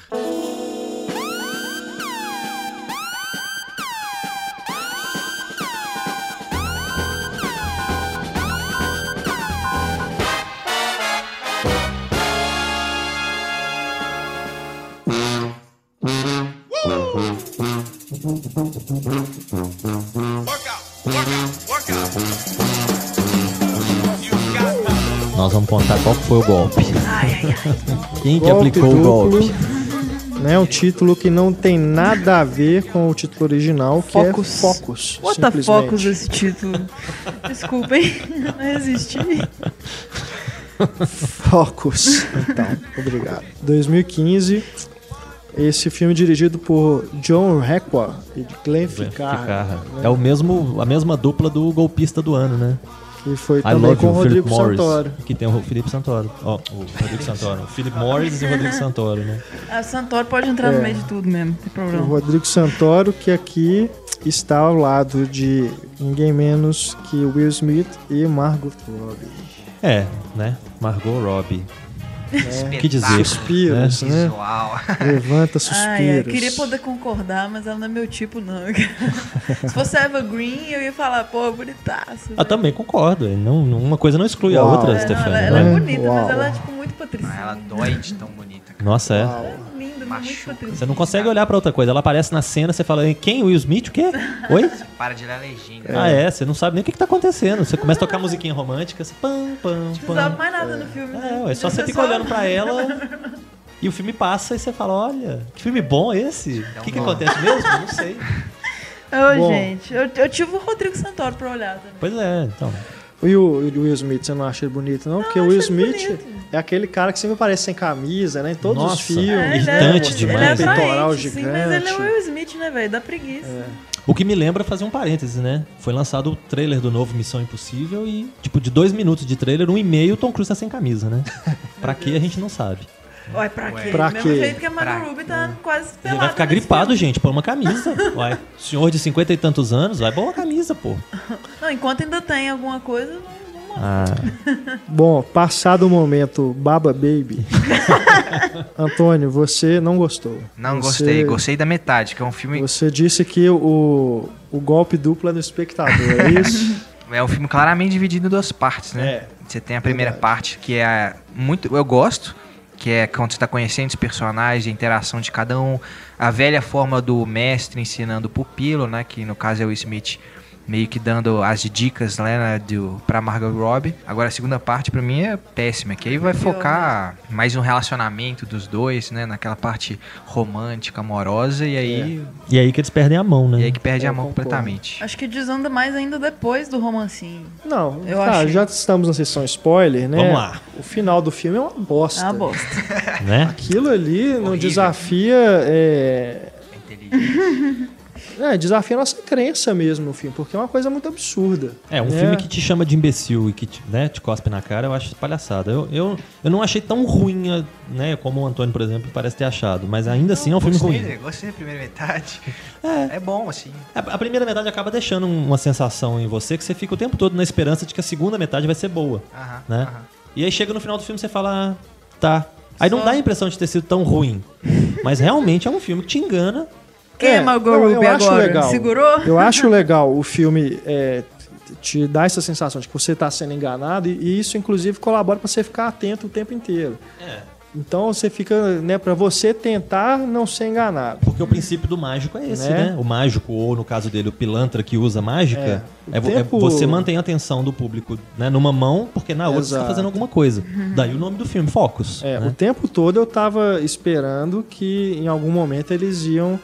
D: Foi o golpe. Quem que aplicou o
A: Duplo,
D: golpe?
A: Né, um título que não tem nada a ver com o título original, que
C: Focus.
A: é Focus.
C: What the
A: simplesmente.
C: focus esse título? Desculpem, não resisti.
A: Focus. Então, obrigado. 2015. Esse filme dirigido por John Requa e Glenn Ficarra.
D: Ficarra.
A: né,
D: É o mesmo, a mesma dupla do golpista do ano, né?
A: Que foi
D: I
A: também com o Rodrigo
D: Morris.
A: Santoro.
D: Que tem o Felipe Santoro. Ó, o Rodrigo Santoro. O Philip Morris e o Rodrigo Santoro, né?
C: A Santoro pode entrar
A: É.
C: no meio de tudo mesmo, não tem
A: O
C: problema.
A: Rodrigo Santoro, que aqui está ao lado de ninguém menos que Will Smith e Margot Robbie.
D: É, né? Margot Robbie.
A: Né?
D: que dizer?
A: Suspiros, né?
B: Visual.
A: Levanta
C: ai,
A: suspiros.
C: queria poder concordar, mas ela não é meu tipo, não. Se fosse Eva Green, eu ia falar, pô, bonitaço.
D: Ah, também concordo. Não, uma coisa não exclui a
A: Uau.
D: outra,
C: É,
D: Stefania.
C: ela, ela é
D: né?
C: bonita,
A: Uau.
C: mas ela é, tipo, muito patricinha.
B: Ah, ela dói de tão bonita. cara.
D: Nossa, é.
A: Uau.
C: É
B: Machuca.
D: Você não consegue olhar pra outra coisa. Ela aparece na cena, você fala, quem? Will Smith? O quê? Oi?
B: Para de ler a legenda.
D: Ah, é? Você não sabe nem o que, que tá acontecendo. Você começa a tocar musiquinha romântica, você pam, pam,
C: Não precisava
D: pam.
C: mais nada no filme. né?
D: É, ué, só você fica olhando pra ela e o filme passa e você fala, olha, que filme bom esse. O que, que acontece mesmo? Não sei.
C: Ô,
A: Bom.
C: gente, eu, eu tive o Rodrigo Santoro pra olhar também.
D: Pois é, então.
A: E o, e o Will Smith, você não acha ele bonito, não? Porque o Will Smith
C: bonito.
A: É aquele cara que sempre aparece sem camisa, né? Em todos
D: Nossa,
A: os filmes.
C: É, ele
D: irritante
C: é,
D: demais.
C: Ele é
A: Peitoral
C: atraente, sim, mas ele é o Will Smith, né, velho? Dá preguiça.
D: O que me lembra fazer um parêntese, né? Foi lançado o trailer do novo Missão Impossível e, tipo, de dois minutos de trailer, um e meio, o Tom Cruise tá sem camisa, né? pra quê a gente não sabe.
C: Ué, pra quê?
A: Pra
C: Do mesmo
A: quê?
C: jeito que a Margot
B: Pra-
C: Ruby tá quase
D: Ele
C: pelada
D: vai ficar gripado,
C: filme.
D: gente, por uma camisa. Uai, senhor de cinquenta e tantos anos, vai pôr uma camisa, pô.
C: Não, enquanto ainda tem alguma coisa, não.
D: Ah,
A: Bom, passado o momento Baba Baby. Antônio, você não gostou.
B: Não
A: Você-
B: gostei. Gostei da metade, que é um filme.
A: Você disse que o, o golpe duplo é do espectador, é isso?
B: É um filme claramente dividido em duas partes, né?
A: É.
B: Você tem a primeira
A: Verdade.
B: parte que é muito. Eu gosto, que é quando você está conhecendo os personagens, a interação de cada um, a velha forma do mestre ensinando o pupilo, né? Que no caso é o Smith meio que dando as dicas né, do, pra Margot Robbie. Agora a segunda parte pra mim é péssima, que aí vai focar mais no relacionamento dos dois, né? Naquela parte romântica, amorosa, e aí,
D: e aí que eles perdem a mão, né?
B: e aí que perde
A: Eu
B: a mão
A: concordo.
B: completamente.
C: Acho que desanda mais ainda depois do romancinho.
A: Não,
C: Eu
A: tá,
C: achei.
A: já estamos na sessão spoiler, né?
D: Vamos lá.
A: O final do filme é uma bosta.
C: É uma bosta.
D: Né?
A: Aquilo ali não
B: Horrível.
A: desafia. É,
B: É inteligente.
A: É, desafia a nossa crença mesmo no filme, porque é uma coisa muito absurda.
D: É, um
A: né?
D: filme que te chama de imbecil e que te, né, te cospe na cara, eu acho palhaçada. Eu, eu, eu não achei tão ruim, né, como o Antônio, por exemplo, parece ter achado. Mas ainda assim é um filme
B: gostei,
D: ruim.
B: Gostei da primeira metade.
D: É.
B: É bom, assim.
D: A, a primeira metade acaba deixando uma sensação em você que você fica o tempo todo na esperança de que a segunda metade vai ser boa.
B: Aham,
D: né?
B: aham.
D: E aí chega no final do filme e você fala, ah, tá. Aí não dá a impressão de ter sido tão ruim. Mas realmente é um filme que te engana.
C: Quem é,
A: acho
C: agora?
A: legal.
C: Segurou?
A: Eu acho legal o filme é, te dar essa sensação de que você está sendo enganado e, e isso, inclusive, colabora para você ficar atento o tempo inteiro. Então você fica, né, para você tentar não ser enganado.
D: Porque o princípio do mágico é esse,
A: Né?
D: né? O mágico, ou no caso dele, o pilantra que usa mágica,
A: É,
D: é, é
A: tempo-
D: você mantém a atenção do público né, numa mão, porque na outra você
A: Exato.
D: tá fazendo alguma coisa. Daí o nome do filme, Focus.
A: É,
D: né?
A: O tempo todo eu tava esperando que em algum momento eles iam,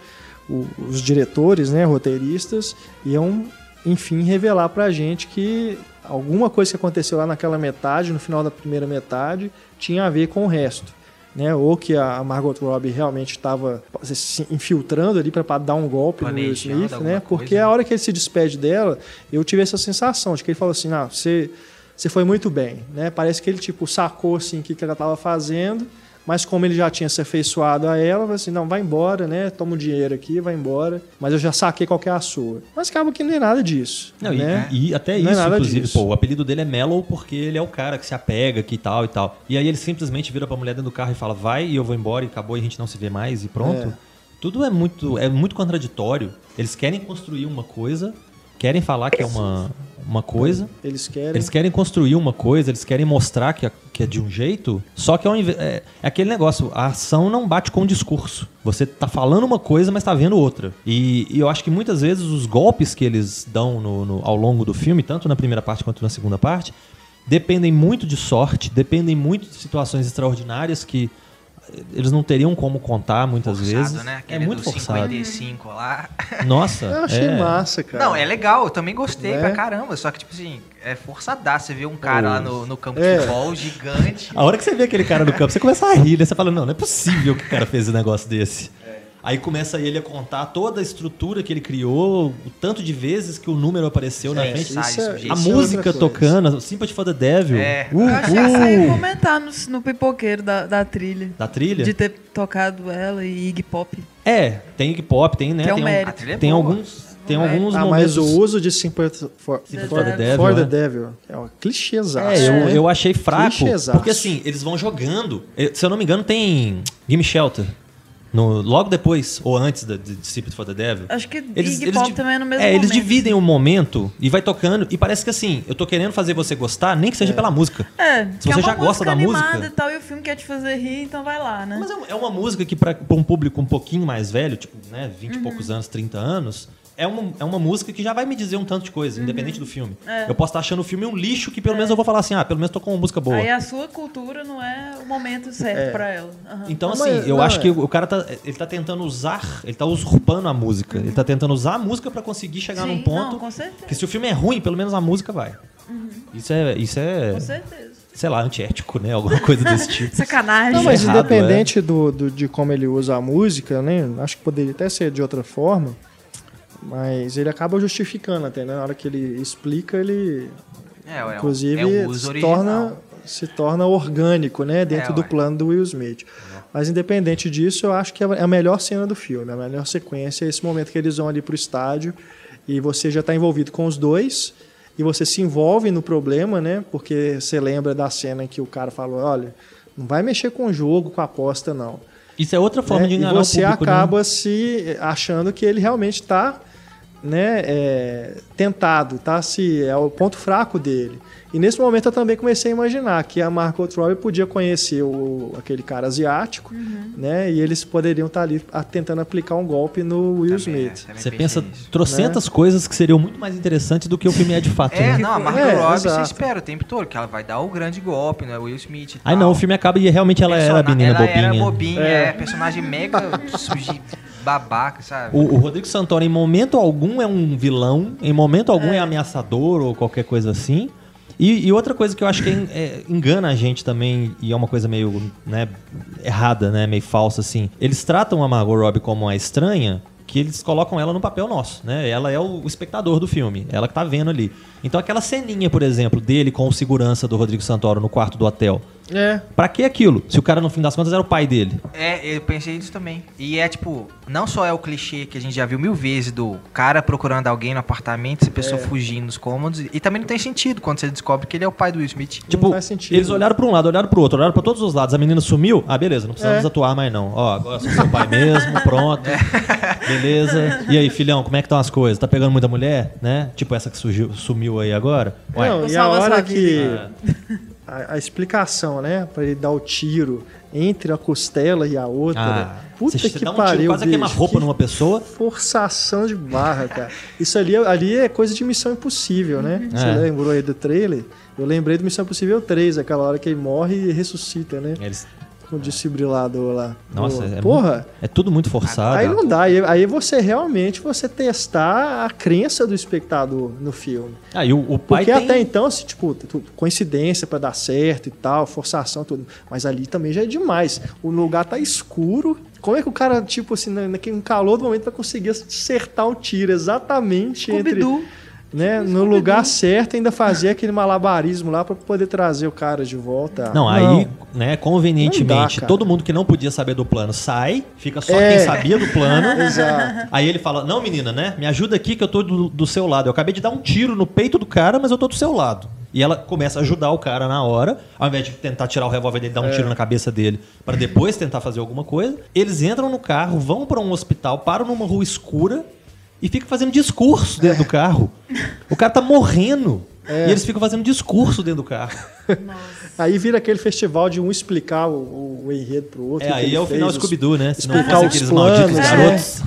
A: o- os diretores, né, roteiristas, iam enfim, revelar pra gente que alguma coisa que aconteceu lá naquela metade, no final da primeira metade, tinha a ver com o resto. Né? Ou que a Margot Robbie realmente estava se infiltrando ali para dar um golpe no Will Smith, né? Porque
B: coisa,
A: a hora que ele se despede dela, eu tive essa sensação de que ele falou assim: ah, você, você foi muito bem, né? Parece que ele tipo sacou assim o que, que ela estava fazendo, mas como ele já tinha se afeiçoado a ela, falou assim: não, vai embora, né? Toma o dinheiro aqui, vai embora. Mas eu já saquei qual que é a sua. Mas acaba que não é nada disso.
D: Não, e-
A: né?
D: e, até
A: Não é
D: isso,
A: nada
D: inclusive,
A: disso.
D: pô, o apelido dele é Mellow porque ele é o cara que se apega aqui e tal e tal. E aí ele simplesmente vira pra mulher dentro do carro e fala, vai e eu vou embora e acabou e a gente não se vê mais e pronto.
A: É.
D: Tudo é muito, é muito contraditório. Eles querem construir uma coisa, querem falar que é uma, uma coisa,
A: Eles querem.
D: eles querem construir uma coisa, eles querem mostrar que é, que é de um jeito, só que ao inve- é, é aquele negócio, a ação não bate com o discurso. Você tá falando uma coisa, mas tá vendo outra. E, e eu acho que muitas vezes os golpes que eles dão no- no- ao longo do filme, tanto na primeira parte quanto na segunda parte, dependem muito de sorte, dependem muito de situações extraordinárias que eles não teriam como contar muitas
B: Forçado,
D: vezes.
B: né?
D: É
B: Aquele
D: muito
B: do
D: forçado.
B: 55 lá.
D: Nossa,
A: Eu achei
D: é.
A: massa, cara.
B: Não, é legal, eu também gostei
A: Né?
B: pra caramba. Só que, tipo assim, é forçadaço. Você vê um cara lá no, no campo
A: É.
B: de futebol gigante.
D: A hora que você vê aquele cara no campo, você começa a rir, né? Você fala, não, não é possível que o cara fez um negócio desse. Aí começa ele a contar toda a estrutura que ele criou, o tanto de vezes que o número apareceu na
B: É,
D: frente.
B: sai,
A: isso é-.
D: A
A: isso é
D: música tocando, a Sympathy for the Devil.
B: É.
D: Uh,
C: Eu achei que ia
D: uh,
C: comentar no, no pipoqueiro da, da trilha.
D: da trilha?
C: De ter tocado ela e Iggy Pop.
D: É, tem hip hop, tem, né?
C: Que é um
D: tem
B: é
D: tem alguns, tem
C: É.
D: alguns
A: Ah,
D: momentos.
A: mas o uso de Sympathy for,
D: Sympathy
A: for,
D: the Devil,
A: for the
D: né?
A: Devil é um clichêzaço.
D: É, eu,
A: né?
D: eu achei fraco.
A: Clichêzaço.
D: Porque assim, eles vão jogando. Eh, Se eu não me engano, tem Gimme Shelter. No, logo depois, ou antes da- de, for the Devil.
C: Acho que Iggy Pop também é no mesmo
D: É, eles
C: momento.
D: dividem o momento e vai tocando. E parece que assim, eu tô querendo fazer você gostar, nem que seja pela música.
C: É,
D: Se
C: é
D: você
C: uma
D: já gosta da música.
C: e tal, e o filme quer te fazer rir, então vai lá, né?
D: Mas é uma- é uma música que, pra, pra um público um pouquinho mais velho, tipo, né, 20
C: Uhum.
D: e poucos anos, 30 anos, é uma, é uma música que já vai me dizer um tanto de coisa, independente do filme.
C: É.
D: Eu posso estar achando o filme um lixo que pelo menos eu vou falar assim, ah, pelo menos tô com uma música boa.
C: Aí a sua cultura não é o momento certo
A: É.
C: pra ela. Aham.
D: Então,
A: Não,
D: assim,
A: mas-
D: eu
A: não,
D: acho
A: é.
D: que o cara tá, ele tá tentando usar, ele tá usurpando a música. Ele tá tentando usar a música pra conseguir chegar
C: Sim,
D: num ponto
C: não, com certeza.
D: que se o filme é ruim, pelo menos a música vai. Isso é, isso é,
C: Com certeza.
D: sei lá, antiético, né? Alguma coisa desse tipo.
C: Sacanagem.
A: Não, mas
D: errado, é.
A: independente do, do- de como ele usa a música, né? Acho que poderia até ser de outra forma. Mas ele acaba justificando até, né? Na hora que ele explica, ele
B: É, é,
A: inclusive
B: é o uso
A: se torna, se torna orgânico, né? Dentro
B: É,
A: do
B: ué.
A: plano do Will Smith. Mas independente disso, eu acho que é a melhor cena do filme, a melhor sequência é esse momento que eles vão ali pro estádio e você já está envolvido com os dois e você se envolve no problema, né? Porque você lembra da cena em que o cara falou, olha, não vai mexer com o jogo, com a aposta, não.
D: Isso é outra forma
A: né?
D: de
A: E
D: enganar
A: você
D: o público, né?
A: acaba se achando que ele realmente está né, é, tentado, tá? Se é o ponto fraco dele. E nesse momento eu também comecei a imaginar que a Margot Robbie podia conhecer o, aquele cara asiático,
C: Uhum.
A: né? E eles poderiam estar ali a- tentando aplicar um golpe no Will
B: Também,
A: Smith.
B: é,
D: Você pensa
B: nisso.
D: trocentas coisas que seriam muito mais interessantes do que o filme é de fato.
B: É,
D: né?
B: não, a Margot
A: É,
B: Robbie você espera o tempo todo, que ela vai dar o grande golpe, né? O Will Smith e
D: Aí não, o filme acaba e realmente ela era a
B: Persona-
D: menina
B: ela
D: bobinha.
B: era bobinha,
A: É.
B: é, personagem mega babaca, sabe?
D: O, o Rodrigo Santoro, em momento algum, é um vilão, em momento algum é, ameaçador ou qualquer coisa assim. E, e outra coisa que eu acho que é- é, engana a gente também, e é uma coisa meio né, errada, né, meio falsa, assim. Eles tratam a Margot Robbie como a estranha, que eles colocam ela no papel nosso, né? Ela é o, o espectador do filme, ela que tá vendo ali. Então aquela ceninha, por exemplo, dele com o segurança do Rodrigo Santoro no quarto do hotel.
A: É,
D: Pra que aquilo? Se o cara, no fim das contas, era o pai dele.
B: É, eu pensei nisso também. E é tipo, não só é o clichê que a gente já viu mil vezes do cara procurando alguém no apartamento, essa
A: É.
B: pessoa fugindo dos cômodos. E também não tem sentido quando você descobre que ele é o pai do Will Smith.
D: Tipo,
A: faz sentido.
D: eles olharam pra um lado, olharam pro outro, olharam pra todos os lados. A menina sumiu. Ah, beleza, não precisamos
A: É.
D: atuar mais não. Ó, agora eu sou seu pai mesmo, pronto. Beleza. E aí, filhão, como é que estão as coisas? Tá pegando muita mulher, né? Tipo essa que surgiu- sumiu aí agora? Ué,
A: Não, e a hora que a, a explicação, né, Pra ele dar o tiro entre a costela e a outra.
D: Ah,
A: Puta
D: você
A: que
D: dá um
A: pariu,
D: tiro, quase
A: bicho,
D: queimar roupa
A: que
D: numa pessoa.
A: Forçação de barra, cara. Isso ali, ali é coisa de Missão Impossível, né? Você
D: É.
A: lembrou aí do trailer? Eu lembrei do Missão Impossível 3, aquela hora que ele morre e ressuscita, né?
D: Eles
A: com o desfibrilador lá.
D: Nossa,
A: Pô,
D: é,
A: porra.
D: muito- é tudo muito forçado.
A: Aí não dá, aí, aí você realmente você testar a crença do espectador no filme.
D: Ah, e o, o pai
A: Porque
D: tem...
A: até então, assim, tipo, coincidência pra dar certo e tal, forçação, tudo. Mas ali também já é demais. O lugar tá escuro. Como é que o cara, tipo assim, na- naquele no calor do momento vai conseguir acertar um tiro exatamente entre. Né, no lugar certo e ainda fazer aquele malabarismo lá pra poder trazer o cara de volta?
D: Não, aí, né,
A: Não
D: convenientemente,
A: dá,
D: todo mundo que não podia saber do plano sai, fica só
A: É.
D: quem sabia do plano.
A: Exato.
D: Aí ele fala: Não, menina, né? Me ajuda aqui que eu tô do, do seu lado. Eu acabei de dar um tiro no peito do cara, mas eu tô do seu lado. E ela começa a ajudar o cara na hora, ao invés de tentar tirar o revólver dele e dar um
A: É.
D: tiro na cabeça dele, pra depois tentar fazer alguma coisa. Eles entram no carro, vão pra um hospital, param numa rua escura e ficam fazendo discurso dentro do carro. O cara tá morrendo.
A: É.
D: E eles ficam fazendo discurso dentro do carro.
A: Aí vira aquele festival de um explicar o, o- o enredo pro outro.
D: É, aí é o
A: fez,
D: final Scooby-Doo, né? Se não
A: explicar
D: fosse
A: os planos,
D: malditos
A: é.
D: garotos.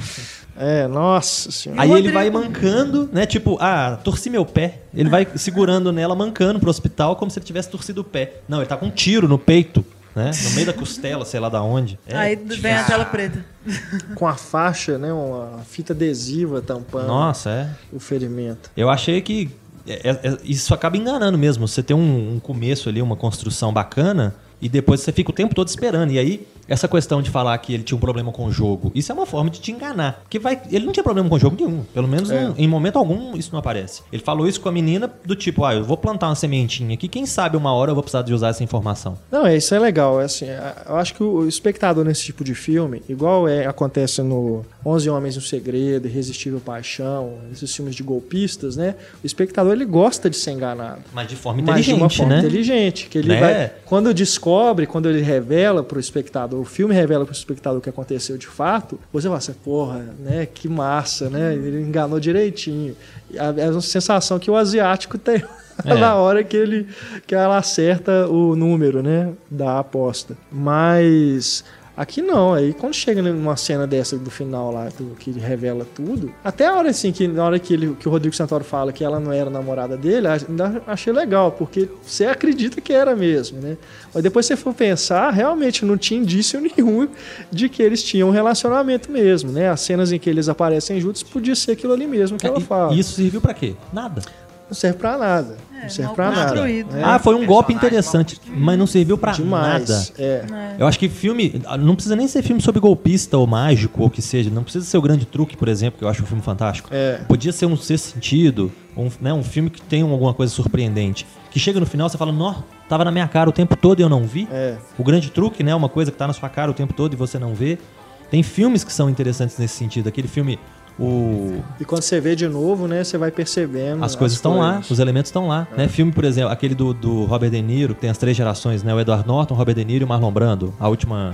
A: É, nossa senhora.
D: Aí ele vai mancando, né? Tipo, ah, torci meu pé. Ele vai segurando nela, mancando pro hospital, como se ele tivesse torcido o pé. Não, ele tá com um tiro no peito, né? No meio da costela, sei lá da onde. É.
C: Aí vem a tela preta.
A: Com a faixa, né? Uma fita adesiva tampando
D: Nossa, é.
A: o ferimento.
D: Eu achei que é- é- é- isso acaba enganando mesmo. Você tem um, um começo ali, uma construção bacana, e depois você fica o tempo todo esperando. E aí, essa questão de falar que ele tinha um problema com o jogo, isso é uma forma de te enganar. Porque vai, ele não tinha problema com o jogo nenhum. Pelo menos
A: É.
D: não- em momento algum isso não aparece. Ele falou isso com a menina do tipo, ah, eu vou plantar uma sementinha aqui, quem sabe uma hora eu vou precisar de usar essa informação.
A: Não, é, isso é legal. É assim, é, eu acho que o espectador nesse tipo de filme, igual é, acontece no 11 Homens no Segredo, Irresistível Paixão, esses filmes de golpistas, né? O espectador ele gosta de ser enganado.
D: Mas de forma
A: Mas de uma
D: inteligente,
A: forma
D: né?
A: inteligente. Que ele
D: Né?
A: vai, quando descobre, quando ele revela pro espectador, o filme revela pro espectador o que aconteceu de fato, você fala assim, porra, né? Que massa, né? Ele enganou direitinho. A- É uma sensação que o asiático tem
D: É.
A: na hora que ele que ela acerta o número, né? Da aposta. Mas. Aqui não, aí quando chega numa cena dessa do final lá, que ele revela tudo, até a hora assim, que na hora que, ele, que o Rodrigo Santoro fala que ela não era namorada dele, ainda achei legal, porque você acredita que era mesmo, né? Mas depois você for pensar, realmente não tinha indício nenhum de que eles tinham um relacionamento mesmo, né? As cenas em que eles aparecem juntos podia ser aquilo ali mesmo que ela
D: E-
A: fala.
D: E isso serviu pra quê? Nada.
A: Não serve pra nada.
C: É,
A: não serve
C: mal
A: pra nada.
C: construído.
A: né?
D: Ah, foi um golpe interessante, mas não serviu pra
A: Demais.
D: nada.
A: É.
D: Eu acho que filme. Não precisa nem ser filme sobre golpista ou mágico ou o que seja. Não precisa ser o grande truque, por exemplo, que eu acho um filme fantástico.
A: É.
D: Podia ser um sexto sentido, um, né, um filme que tem alguma coisa surpreendente. Que chega no final você fala, nó, tava na minha cara o tempo todo e eu não vi.
A: É.
D: O grande truque, né? Uma coisa que tá na sua cara o tempo todo e você não vê. Tem filmes que são interessantes nesse sentido. Aquele filme. O,
A: E quando você vê de novo, né, você vai percebendo.
D: as coisas estão lá, os elementos estão lá. Né? Filme, por exemplo, aquele do, do Robert De Niro, que tem as três gerações, né? O Edward Norton, o Robert De Niro e o Marlon Brando. A última,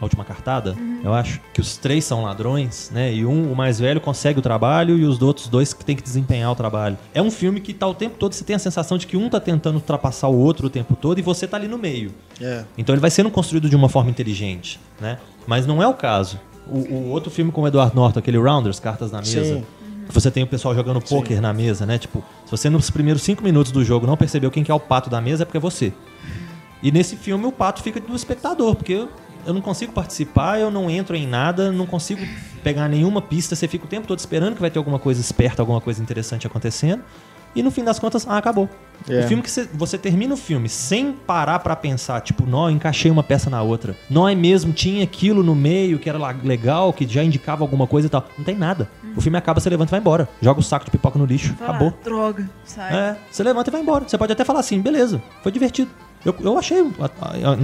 D: a última cartada, eu acho. Que os três são ladrões, né? E um, o mais velho, consegue o trabalho e os outros dois que tem que desempenhar o trabalho. É um filme que tá o tempo todo, você tem a sensação de que um tá tentando ultrapassar o outro o tempo todo e você tá ali no meio.
A: É.
D: Então ele vai sendo construído de uma forma inteligente, né? Mas não é o caso. O, o outro filme com o Edward Norton, aquele Rounders, Cartas na Mesa,
A: Sim.
D: que você tem o pessoal jogando pôquer na mesa, né? Tipo, se você nos primeiros cinco minutos do jogo não percebeu quem que é o pato da mesa, é porque é você. E nesse filme o pato fica do espectador, porque eu, eu não consigo participar, eu não entro em nada, não consigo pegar nenhuma pista, você fica o tempo todo esperando que vai ter alguma coisa esperta, alguma coisa interessante acontecendo. E no fim das contas, ah, acabou.
A: É.
D: O filme que você, você termina o filme sem parar pra pensar, tipo, nó, encaixei uma peça na outra. Nó é mesmo, tinha aquilo no meio que era legal, que já indicava alguma coisa e tal. Não tem nada. O filme acaba, você levanta e vai embora. Joga o saco de pipoca no lixo,
C: Fala,
D: acabou.
C: "Ah, Droga, sai.
D: É, você levanta e vai embora. Você pode até falar assim, beleza, foi divertido. Eu, eu achei,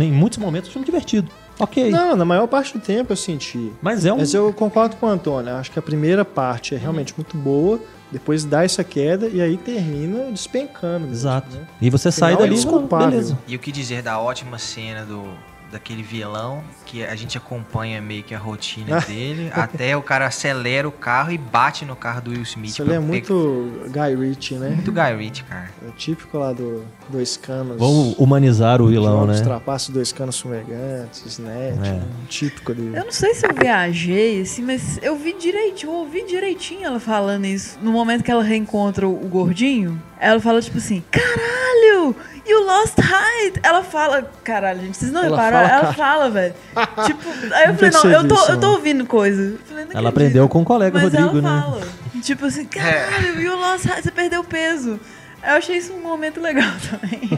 D: em muitos momentos, o filme divertido. Ok.
A: Não, na maior parte do tempo eu senti.
D: Mas é um.
A: Mas eu concordo com o Antônio. Acho que a primeira parte é realmente muito boa. Depois dá essa queda e aí termina despencando. mesmo,
D: Exato.
A: né?
D: E você sai
A: Final é
D: dali
A: desculpável.
D: beleza.
B: E o que dizer da ótima cena do daquele vilão que a gente acompanha meio que a rotina dele, até o cara acelera o carro e bate no carro do Will Smith.
A: Isso ali é
B: pe-
A: muito Guy Ritchie, né?
B: muito Guy Ritchie, cara.
A: É o típico lá do Dois Canos.
D: Vamos humanizar o vilão, né?
A: Trapaços, Dois Canos Fumegantes, Snatch.
D: É.
A: Um típico dele.
C: Eu não sei se eu viajei, assim, mas eu vi direitinho, eu ouvi direitinho ela falando isso. No momento que ela reencontra o, o gordinho, ela fala tipo assim: caralho! You lost height. Ela fala, caralho, gente, vocês não
A: Ela
C: repararam?
A: fala,
C: Ela fala, velho. tipo, aí eu
A: Não
C: falei, não, eu tô,
A: isso,
C: eu tô ouvindo coisa. Eu falei, não
D: Ela
C: acredito.
D: aprendeu com o colega
C: Mas
D: Rodrigo,
C: ela
D: né?
C: fala, tipo assim, caralho, you lost height, você perdeu peso. Eu achei isso um momento legal também.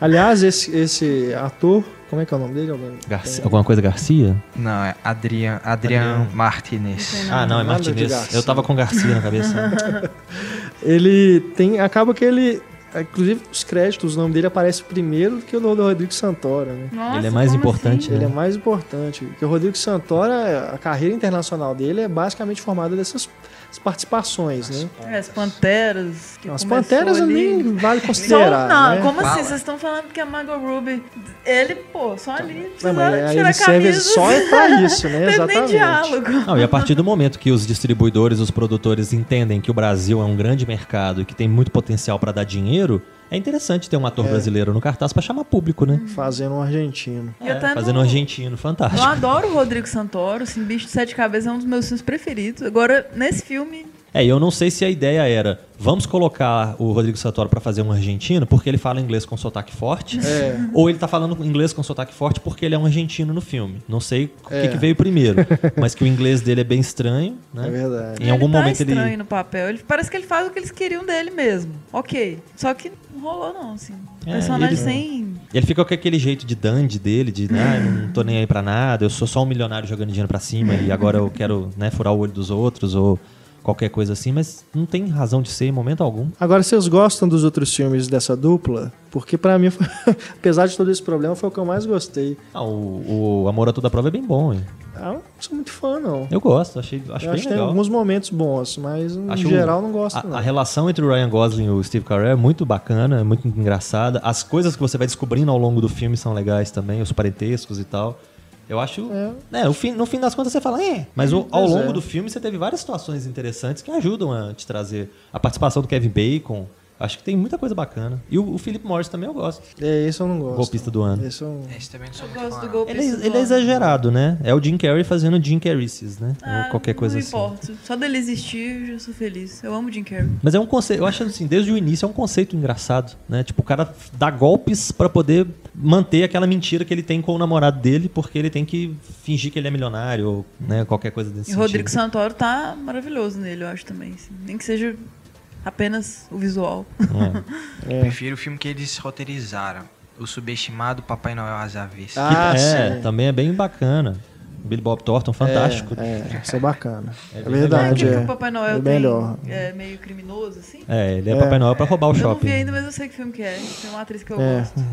A: Aliás, esse, esse ator, como é que é o nome dele? Alguém
D: Garcia- alguma coisa Garcia?
B: Não, é Adrian, Adrian Martinez.
D: Ah, não, é Martinez. Eu tava com Garcia na cabeça.
A: Ele tem. Acaba que ele. Inclusive, os créditos, o nome dele aparece primeiro do que o do Rodrigo Santoro, né?
C: Nossa,
D: Ele é mais importante,
C: assim?
A: Ele é
D: né?
A: mais importante. Porque o Rodrigo Santoro, a carreira internacional dele é basicamente formada dessas participações, né?
C: É, as Panteras. Que
A: As Panteras
C: ali.
A: nem vale
C: Só,
A: considerar.
C: não,
A: né?
C: como assim?
B: Fala.
C: Vocês estão falando que a Margot Robbie. Ele, pô, só ali.
A: Não, mas
C: tirar
A: ele
C: a
A: serve só pra isso, né?
C: Não teve nem
A: Exatamente.
C: diálogo.
D: Não, e a partir do momento que os distribuidores, os produtores entendem que o Brasil é um grande mercado e que tem muito potencial pra dar dinheiro, é interessante ter um ator brasileiro no cartaz pra chamar público, né?
A: Fazendo um argentino.
C: Até
D: Fazendo
C: no-
D: um argentino
C: Eu
D: fantástico.
C: adoro o Rodrigo Santoro, assim, Bicho de Sete Cabeças é um dos meus filmes preferidos. Agora, nesse filme,
D: É, e eu não sei se a ideia era, vamos colocar o Rodrigo Santoro pra fazer um argentino porque ele fala inglês com sotaque forte,
A: É.
D: ou ele tá falando inglês com sotaque forte porque ele é um argentino no filme. Não sei o que,
A: É.
D: que veio primeiro, mas que o inglês dele é bem estranho, né?
A: É verdade.
D: Em algum
C: ele tá
D: momento ele
C: estranho no papel. Ele, parece que ele faz o que eles queriam dele mesmo. Ok. Só que não rolou, não, assim.
D: É,
C: Personagem
D: ele-
C: sem.
D: Ele fica com aquele jeito de dandy dele, de eu não tô nem aí pra nada, eu sou só um milionário jogando dinheiro pra cima e agora eu quero né, furar o olho dos outros ou qualquer coisa assim, mas não tem razão de ser em momento algum.
A: Agora, vocês gostam dos outros filmes dessa dupla? Porque pra mim, foi- apesar de todo esse problema, foi o que eu mais gostei.
D: Ah, o, o Amor a Toda Prova é bem bom, hein?
A: Ah, eu não sou muito fã, não.
D: Eu gosto, achei, acho
A: eu
D: bem
A: acho que tem
D: legal.
A: alguns momentos bons, mas em
D: Acho
A: geral não gosto,
D: a,
A: não.
D: a relação entre o Ryan Gosling e o Steve Carell é muito bacana, é muito engraçada. As coisas que você vai descobrindo ao longo do filme são legais também, os parentescos e tal. Eu acho. É, fim- no fim das contas você fala, é. Mas o- ao longo
A: é.
D: do filme você teve várias situações interessantes que ajudam a te trazer. A participação do Kevin Bacon. Acho que tem muita coisa bacana. E o, o Philip Morris também eu gosto.
A: É, esse eu não gosto.
D: Golpista do ano.
A: Esse eu...
B: Esse também não sou
C: Eu
B: muito
C: gosto
B: fã,
C: do
B: não.
C: golpe.
D: Ele, é- ele é exagerado, né? É o Jim Carrey fazendo Jim Carrey's, né?
C: Ah,
D: Ou qualquer coisa
C: não
D: assim.
C: importa. Só dele existir, eu já sou feliz. Eu amo Jim Carrey.
D: Mas é um conceito, eu acho assim, desde o início é um conceito engraçado, né? Tipo, o cara dá golpes pra poder manter aquela mentira que ele tem com o namorado dele, porque ele tem que fingir que ele é milionário ou, né, qualquer coisa desse
C: E
D: sentido.
C: Rodrigo Santoro tá maravilhoso nele, eu acho também. assim. Nem que seja apenas o visual.
D: É.
B: Eu prefiro o filme que eles roteirizaram. O subestimado Papai Noel às avessas.
A: Ah,
D: é,
A: sim.
D: também é bem bacana. Billy Bob Thornton, fantástico.
A: É, é, isso é bacana. É,
D: bem
A: verdade, é.
C: que o Papai Noel
A: é
C: tem,
A: melhor.
C: é meio criminoso, assim.
D: É, ele é, Papai Noel pra roubar o
C: eu não
D: shopping.
C: vi ainda, mas eu sei que filme que é. Tem uma atriz que eu
A: É.
C: gosto.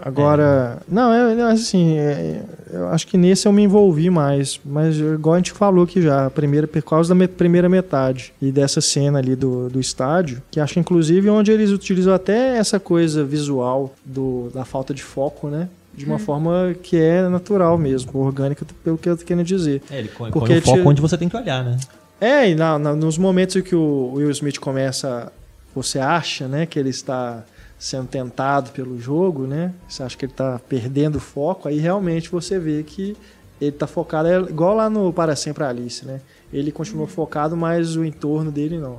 A: Agora, não, é, é assim, é, eu acho que nesse eu me envolvi mais, mas igual a gente falou aqui já, a primeira, por causa da me- primeira metade e dessa cena ali do, do estádio, que acho inclusive onde eles utilizam até essa coisa visual do, da falta de foco, né? De uma forma que é natural mesmo, orgânica, pelo que eu tô querendo dizer.
D: É, ele põe,
A: Porque
D: põe o foco
A: tira-
D: onde você tem que olhar, né?
A: É, e na- na- nos momentos em que o Will Smith começa, você acha, né, que ele está sendo tentado pelo jogo, né? Você acha que ele está perdendo o foco, aí realmente você vê que ele está focado, é igual lá no Para Sempre Alice, né? Ele continua focado, mas o entorno dele não.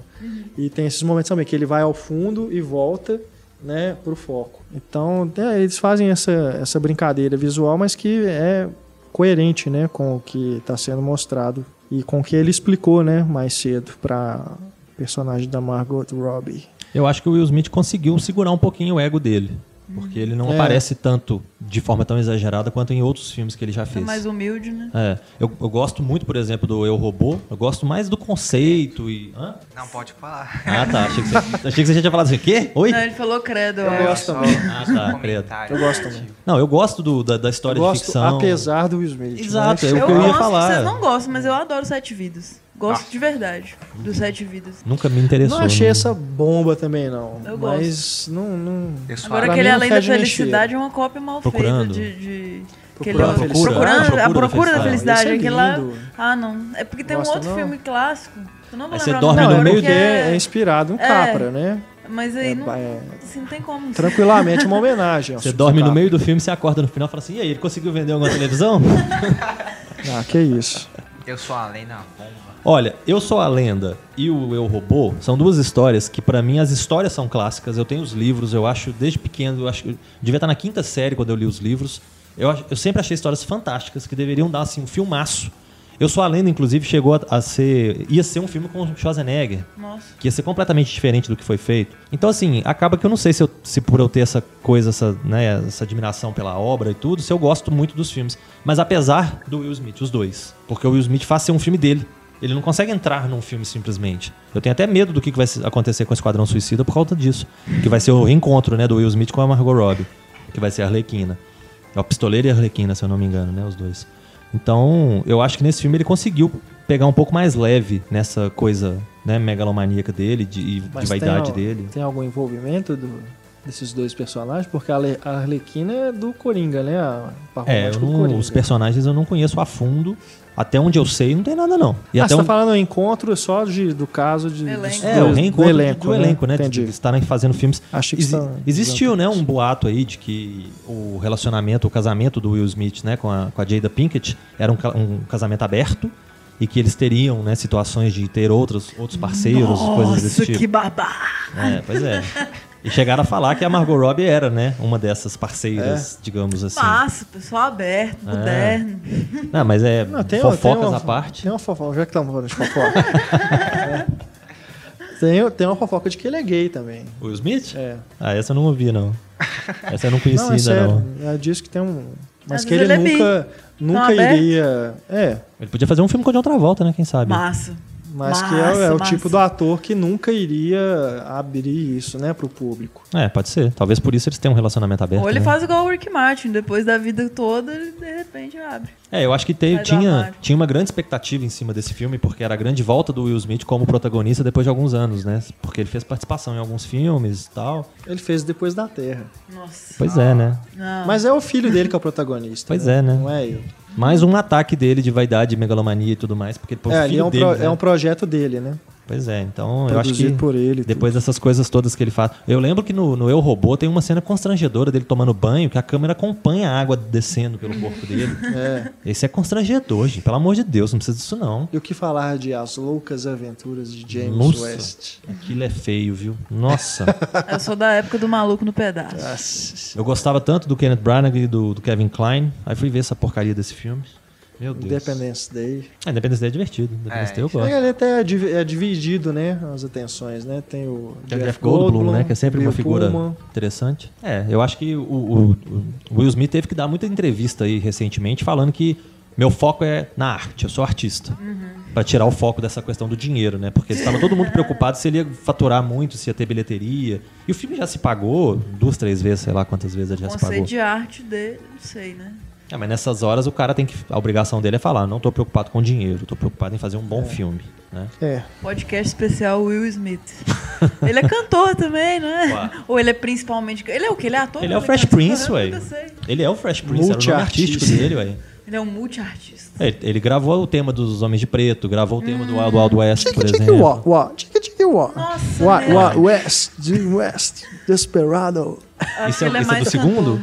A: E tem esses momentos também que ele vai ao fundo e volta, né, pro foco. Então, é, eles fazem essa, essa brincadeira visual, mas que é coerente, né, com o que está sendo mostrado e com o que ele explicou, né, mais cedo para personagem da Margot Robbie.
D: Eu acho que o Will Smith conseguiu segurar um pouquinho o ego dele. Porque ele não
A: É.
D: aparece tanto de forma tão exagerada quanto em outros filmes que ele já
C: É
D: fez.
C: mais humilde, né?
D: É, eu, eu gosto muito, por exemplo, do Eu Robô. Eu gosto mais do conceito e. Hã?
B: Não pode falar.
D: Ah, tá. Achei que você, achei que você já tinha falado assim. Quê? Oi?
C: Não, ele falou credo.
A: Eu
C: acho.
A: gosto também.
D: Ah, tá,
B: comentário
A: Eu gosto também.
D: Não, eu gosto do- da, da história
A: Eu
D: de
A: gosto,
D: ficção.
A: apesar do Will Smith.
D: Exato,
A: mas-
D: é o
C: Eu
D: que eu ia
C: gosto,
D: falar.
C: vocês não gostam, mas eu adoro Sete Vidas. Gosto
B: Ah.
C: de verdade do Sete Vidas.
D: Nunca me interessou.
A: Não achei
D: não.
A: essa bomba também, não.
C: Eu
A: mas não, não.
B: Só
C: Agora aquele
A: não
C: Além da Felicidade é uma cópia mal
D: Procurando.
C: feita de... de...
A: Procurando
C: aquele-
A: a Felicidade.
C: procurando,
D: Ah,
C: a
D: Procura da
C: procura da
D: Felicidade.
A: Esse é.
C: Ah, não. É porque tem um
A: Gosta,
C: outro
A: não?
C: filme clássico. Eu não vou
D: Aí você
C: lembrar
D: dorme
C: nome
D: no meio
C: que
A: que é, é inspirado em
C: É.
A: Capra, né?
C: Mas aí
A: É,
C: não,
A: é,
C: assim, não tem como.
A: tranquilamente uma homenagem.
D: Você dorme no meio do filme, você acorda no final e fala assim: e aí, ele conseguiu vender alguma televisão?
A: Ah, que isso.
B: Eu sou a lenda bomba.
D: Olha, Eu Sou a Lenda e o Eu Robô são duas histórias que, pra mim, as histórias são clássicas. Eu tenho os livros, eu acho, desde pequeno, eu acho que eu devia estar na quinta série quando eu li os livros. Eu, eu sempre achei histórias fantásticas que deveriam dar assim, um filmaço. Eu Sou a Lenda, inclusive, chegou a, a ser. ia ser um filme com o Schwarzenegger
C: Nossa.
D: que ia ser completamente diferente do que foi feito. Então, assim, acaba que eu não sei se, eu- se por eu ter essa coisa, essa, né, essa admiração pela obra e tudo, se eu gosto muito dos filmes. Mas apesar do Will Smith, os dois. Porque o Will Smith faz ser um filme dele. Ele não consegue entrar num filme simplesmente. Eu tenho até medo do que vai acontecer com o Esquadrão Suicida por causa disso. Que vai ser o reencontro né, do Will Smith com a Margot Robbie. Que vai ser a Arlequina. É o Pistoleiro e a Arlequina, se eu não me engano, né? Os dois. Então, eu acho que nesse filme ele conseguiu pegar um pouco mais leve nessa coisa né, megalomaníaca dele, de, e de
A: Mas
D: vaidade
A: tem,
D: dele.
A: Tem algum envolvimento do- desses dois personagens? Porque a a Arlequina é do Coringa, né? A par
D: É, não-
A: Coringa.
D: os personagens eu não conheço a fundo. Até onde eu sei, não tem nada, não. E
A: ah,
D: até
A: você tá
D: um-
A: falando encontro só de, do caso de.
C: Elenco.
D: É, o reencontro
A: do elenco,
D: do elenco, né? de-
A: Entendi.
D: De estarem fazendo filmes.
A: Achei que tá-
D: existiu, né, um boato aí de que o relacionamento, o casamento do Will Smith, né, com a, com a Jada Pinkett era um, um casamento aberto e que eles teriam, né, situações de ter outros, outros parceiros, coisas desse
C: Nossa,
D: tipo.
C: que babá.
D: É, pois é. E chegaram a falar que a Margot Robbie era, né, uma dessas parceiras, digamos assim.
C: Massa, pessoal aberto,
D: É.
C: moderno.
D: Não, mas é
A: Não, tem,
D: fofocas
A: tem uma,
D: à parte.
A: Tem uma fofoca, já que estamos falando de fofoca. É. tem, tem uma fofoca de que ele é gay também.
D: O Will Smith?
A: É.
D: Ah, essa eu não ouvi, não. Essa eu não conhecia
A: Não, é
D: ainda,
A: sério.
D: não.
A: Ela disse que tem um. Mas
C: Às
A: que ele,
C: ele é
A: nunca, nunca iria. É.
D: Ele podia fazer um filme com o John Travolta, né? Quem sabe?
C: Massa.
A: Mas que é, é o tipo do ator que nunca iria abrir isso, né, pro público.
D: É, pode ser. Talvez por isso eles tenham um relacionamento aberto.
C: Ou ele
D: né?
C: faz igual o Rick Martin, depois da vida toda, ele de repente abre.
D: É, eu acho que te- tinha, tinha uma grande expectativa em cima desse filme, porque era a grande volta do Will Smith como protagonista depois de alguns anos, né? Porque ele fez participação em alguns filmes e tal.
A: Ele fez depois da Terra.
C: Nossa.
D: Pois é, né?
C: Não.
A: Mas é o filho dele que é o protagonista.
D: Pois é, né?
A: Não é ele.
D: Mais um ataque dele de vaidade, megalomania e tudo mais, porque o
A: É, é um,
D: dele,
A: pro-
D: né?
A: é um projeto dele, né?
D: Pois é, então eu acho que
A: por ele.
D: depois dessas coisas todas que ele faz. Eu lembro que no, no Eu Robô tem uma cena constrangedora dele tomando banho, que a câmera acompanha a água descendo pelo corpo dele.
A: É.
D: Esse é constrangedor, gente. Pelo amor de Deus, não precisa disso não.
A: E o que falar de As Loucas Aventuras de James
D: Nossa.
A: West?
D: Aquilo é feio, viu? Nossa.
C: Eu sou da época do maluco no pedaço.
A: Nossa.
D: Eu gostava tanto do Kenneth Branagh e do, do Kevin Klein. Aí fui ver essa porcaria desse filme. Meu Deus.
A: Independence Day.
D: É, Independence Day é divertido. Independence
B: É,
D: Day eu
B: isso
D: gosto.
A: É, ele até é é dividido, né? As atenções, né? Tem o
D: o Jeff Goldblum, né? Que é sempre uma figura
A: Pullman.
D: interessante. É, eu acho que o, o- o Will Smith teve que dar muita entrevista aí recentemente falando que meu foco é na arte, eu sou artista. Pra tirar o foco dessa questão do dinheiro, né? Porque estava todo mundo preocupado se ele ia faturar muito, se ia ter bilheteria. E o filme já se pagou duas, três vezes, sei lá quantas vezes ele já
C: O
D: se pagou.
C: conceito de arte dele, não sei, né?
D: É, mas nessas horas o cara tem que. A obrigação dele é falar, não tô preocupado com dinheiro, tô preocupado em fazer um bom filme. Né?
A: É.
C: Podcast especial Will Smith. ele é cantor também, não é? Ou ele é principalmente. Ele é o que? Ele é ator?
D: Ele é o Fresh
C: canta,
D: Prince,
C: eu
D: ué.
C: nunca sei.
D: Ele é o Fresh Prince, era o nome artístico dele, ué.
C: Ele é um multiartista.
D: Ele, ele gravou o tema dos Homens de Preto, gravou o tema do Wild Wild West, por exemplo.
A: wa, wa, tique, tique, wa.
C: Nossa,
A: Wa,
C: né?
A: wa, West, Jim West, Desperado.
D: Isso é,
C: é
D: é do segundo?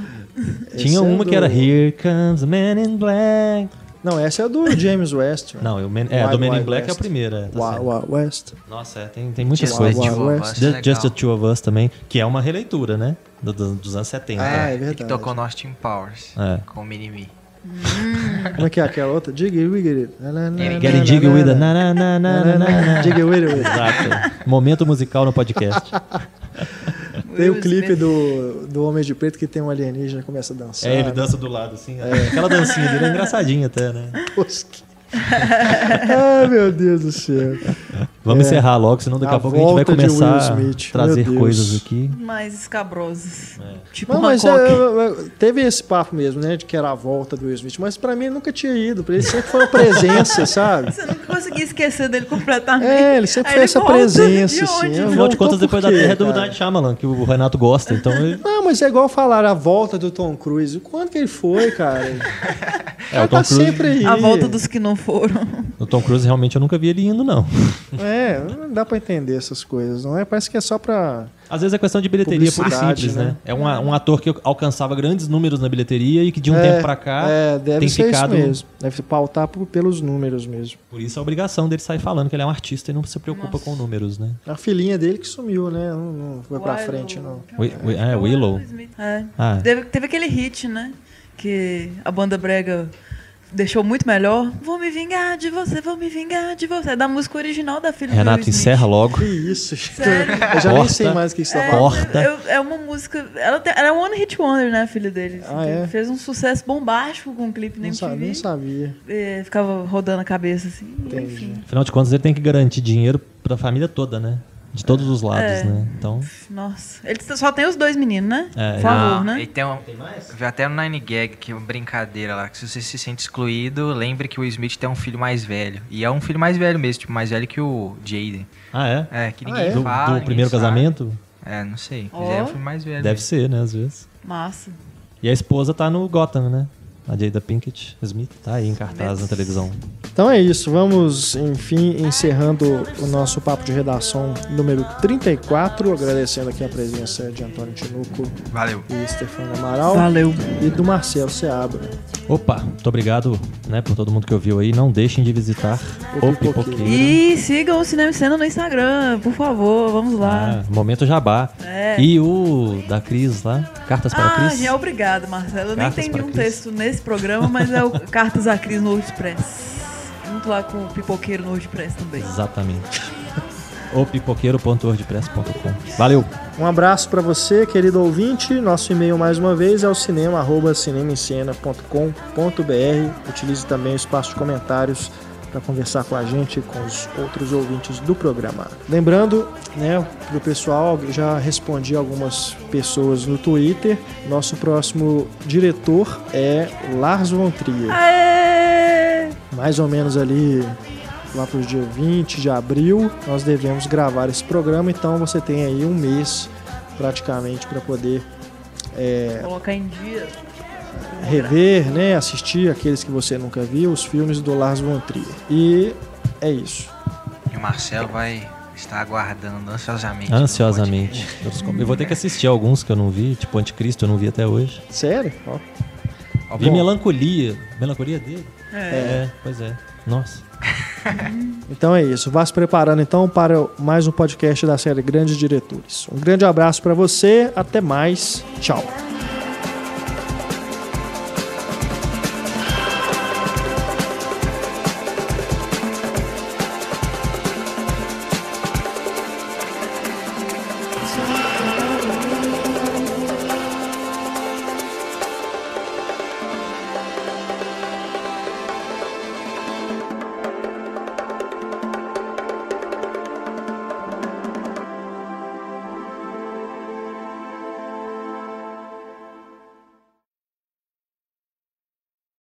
D: Tinha
A: é
D: uma
A: do-
D: que era Here Comes the Man in Black.
A: Não, essa é do James West.
D: Não, o Man- é, a
A: Wild
D: do Man in
A: Wild
D: Black é a
A: West.
D: primeira. é, tá certo.
A: wa, West.
D: Nossa, é, tem, tem muitas
B: Just
A: Wild
B: the
D: coisas.
A: Wild
B: Two of
A: West.
B: Us, é
D: Just, Just the. Two of Us também, que é uma releitura, né? Do- do- dos anos 70.
A: Ah, é
B: E que
A: verdade.
B: tocou no Austin Powers.
D: É.
B: Com o Minimi.
A: Como é que é aquela outra? Jiggy Wiggity.
B: Getting
A: na,
D: with a.
A: Jiggy Wiggity.
D: Exato. Momento musical no podcast.
A: Tem o clipe do, do Homem de Preto que tem um alienígena que começa a dançar.
D: É, ele dança do lado, assim. Aquela dancinha dele é engraçadinha até, né?
A: Tosque. Ai, meu Deus do céu.
D: Vamos
A: É.
D: encerrar logo, senão daqui a,
A: A
D: pouco a gente vai começar a trazer coisas aqui.
C: Mais escabrosas. Tipo
A: Não, mas é, é, teve esse papo mesmo, né? De que era a volta do Will Smith. Mas pra mim ele nunca tinha ido. Pra ele sempre foi uma presença, sabe?
C: Você nunca conseguia esquecer dele completamente.
A: É, ele sempre
C: Aí
A: foi essa
C: volta
A: presença,
C: de
A: assim.
D: Afinal de contas, depois da
A: quê,
D: Terra é do? Night Shyamalan, que o Renato gosta. Então, ele-
A: Não, mas é igual falar a volta do Tom Cruise. Quando que ele foi, cara?
D: É, o Tom
A: tá
D: Cruise,
A: sempre aí.
C: A volta dos que não foram.
D: o Tom Cruise realmente eu nunca vi ele indo, não.
A: É, não dá pra entender essas coisas, não é? Parece que é só pra.
D: Às vezes é questão de bilheteria pura e
A: Publicidade,
D: simples, né?
A: né?
D: É um, um ator que alcançava grandes números na bilheteria e que de um
A: é,
D: tempo pra cá
A: É, deve
D: tem
A: ser
D: ficado.
A: isso mesmo. Deve se pautar por- pelos números mesmo.
D: Por isso a obrigação dele sair falando que ele é um artista e não se preocupa
C: Nossa.
D: com números, né?
A: A filhinha dele que sumiu, né? Não, não foi pra
C: Willow.
A: frente, não.
D: Wi- wi- é, Willow.
C: É.
D: Ah.
C: Teve, teve aquele hit, né? Que a banda brega deixou muito melhor. Vou me vingar de você, vou me vingar de você. É da música original da filha do
D: Renato, encerra logo.
A: Que isso, gente.
C: Sério?
A: Eu já nem
D: Corta.
A: sei mais o que você tá
C: É,
A: falando.
D: Corta.
C: eu- é uma música. Ela, tem, ela é um One Hit Wonder, né, a filha dele?
A: Ah, é?
C: Fez um sucesso bombástico com o clipe, nem
A: Não, sa- nem sabia.
C: É, ficava rodando a cabeça assim.
A: Entendi.
C: Enfim.
D: Afinal de contas, ele tem que garantir dinheiro pra família toda, né? De todos os lados,
C: É.
D: né? Então,
C: Nossa. Ele só tem os dois meninos, né?
D: É,
C: Por favor,
B: Não,
C: né?
B: E tem, um, vi até no Nine Gag, que é uma brincadeira lá, que se você se sente excluído, lembre que o Smith tem um filho mais velho. E é um filho mais velho mesmo, tipo, mais velho que o Jaden.
D: ah, é?
B: É, que
A: Ah,
B: ninguém
A: é?
D: Do,
B: fala.
D: do
B: ninguém
D: primeiro
B: sabe.
D: casamento?
B: É, não sei. Mas
C: Ó.
B: é um filho mais velho.
D: Deve
B: mesmo.
D: ser, né? Às vezes.
C: Massa.
D: E a esposa tá no Gotham, né? A Jada Pinkett Smith tá aí em cartaz na televisão.
A: Então é isso, vamos enfim encerrando o nosso papo de redação número 34, agradecendo aqui a presença de Antônio Tinuco
B: Valeu.
A: e Stefano Amaral
C: Valeu.
A: e do Marcelo Seabra.
D: Opa, muito obrigado né, por todo mundo que ouviu aí. Não deixem de visitar
A: O
D: o
A: Pipoqueiro.
D: Pipoqueiro.
C: E sigam o Cinema em Cena no Instagram, por favor, vamos lá.
D: Ah, momento jabá.
C: É.
D: E o da Cris lá, Cartas para a
C: Ah,
D: Cris.
C: já obrigado, Marcelo. Eu nem
D: Cartas para
C: nenhum
D: Cris.
C: texto nesse programa, mas é o Cartas a Cris no WordPress. Junto lá com o Pipoqueiro no WordPress também.
D: Exatamente. o pipoqueiro.wordpress.com. Valeu!
A: Um abraço para você, querido ouvinte. Nosso e-mail mais uma vez é o cinema@cinemaencena.com.br. Utilize também o espaço de comentários para conversar com a gente e com os outros ouvintes do programa. Lembrando, né, para o pessoal, já respondi algumas pessoas no Twitter. Nosso próximo diretor é Lars von Trier.
C: Aê!
A: mais ou menos ali lá para o dia 20 de abril, nós devemos gravar esse programa, então você tem aí um mês praticamente para poder
C: Colocar em dia.
A: Rever, né, assistir aqueles que você nunca viu, os filmes do Lars von Trier. E é isso.
B: E o Marcelo vai estar aguardando ansiosamente.
D: Ansiosamente. Eu vou ter que assistir alguns que eu não vi, tipo Anticristo, eu não vi até hoje.
A: Sério? Ó. Ó,
D: Vi
A: bom,
D: Melancolia. Melancolia dele?
C: É.
D: pois é. Nossa.
A: Então é isso. Vá se preparando então para mais um podcast da série Grandes Diretores. Um grande abraço para você, até mais. Tchau.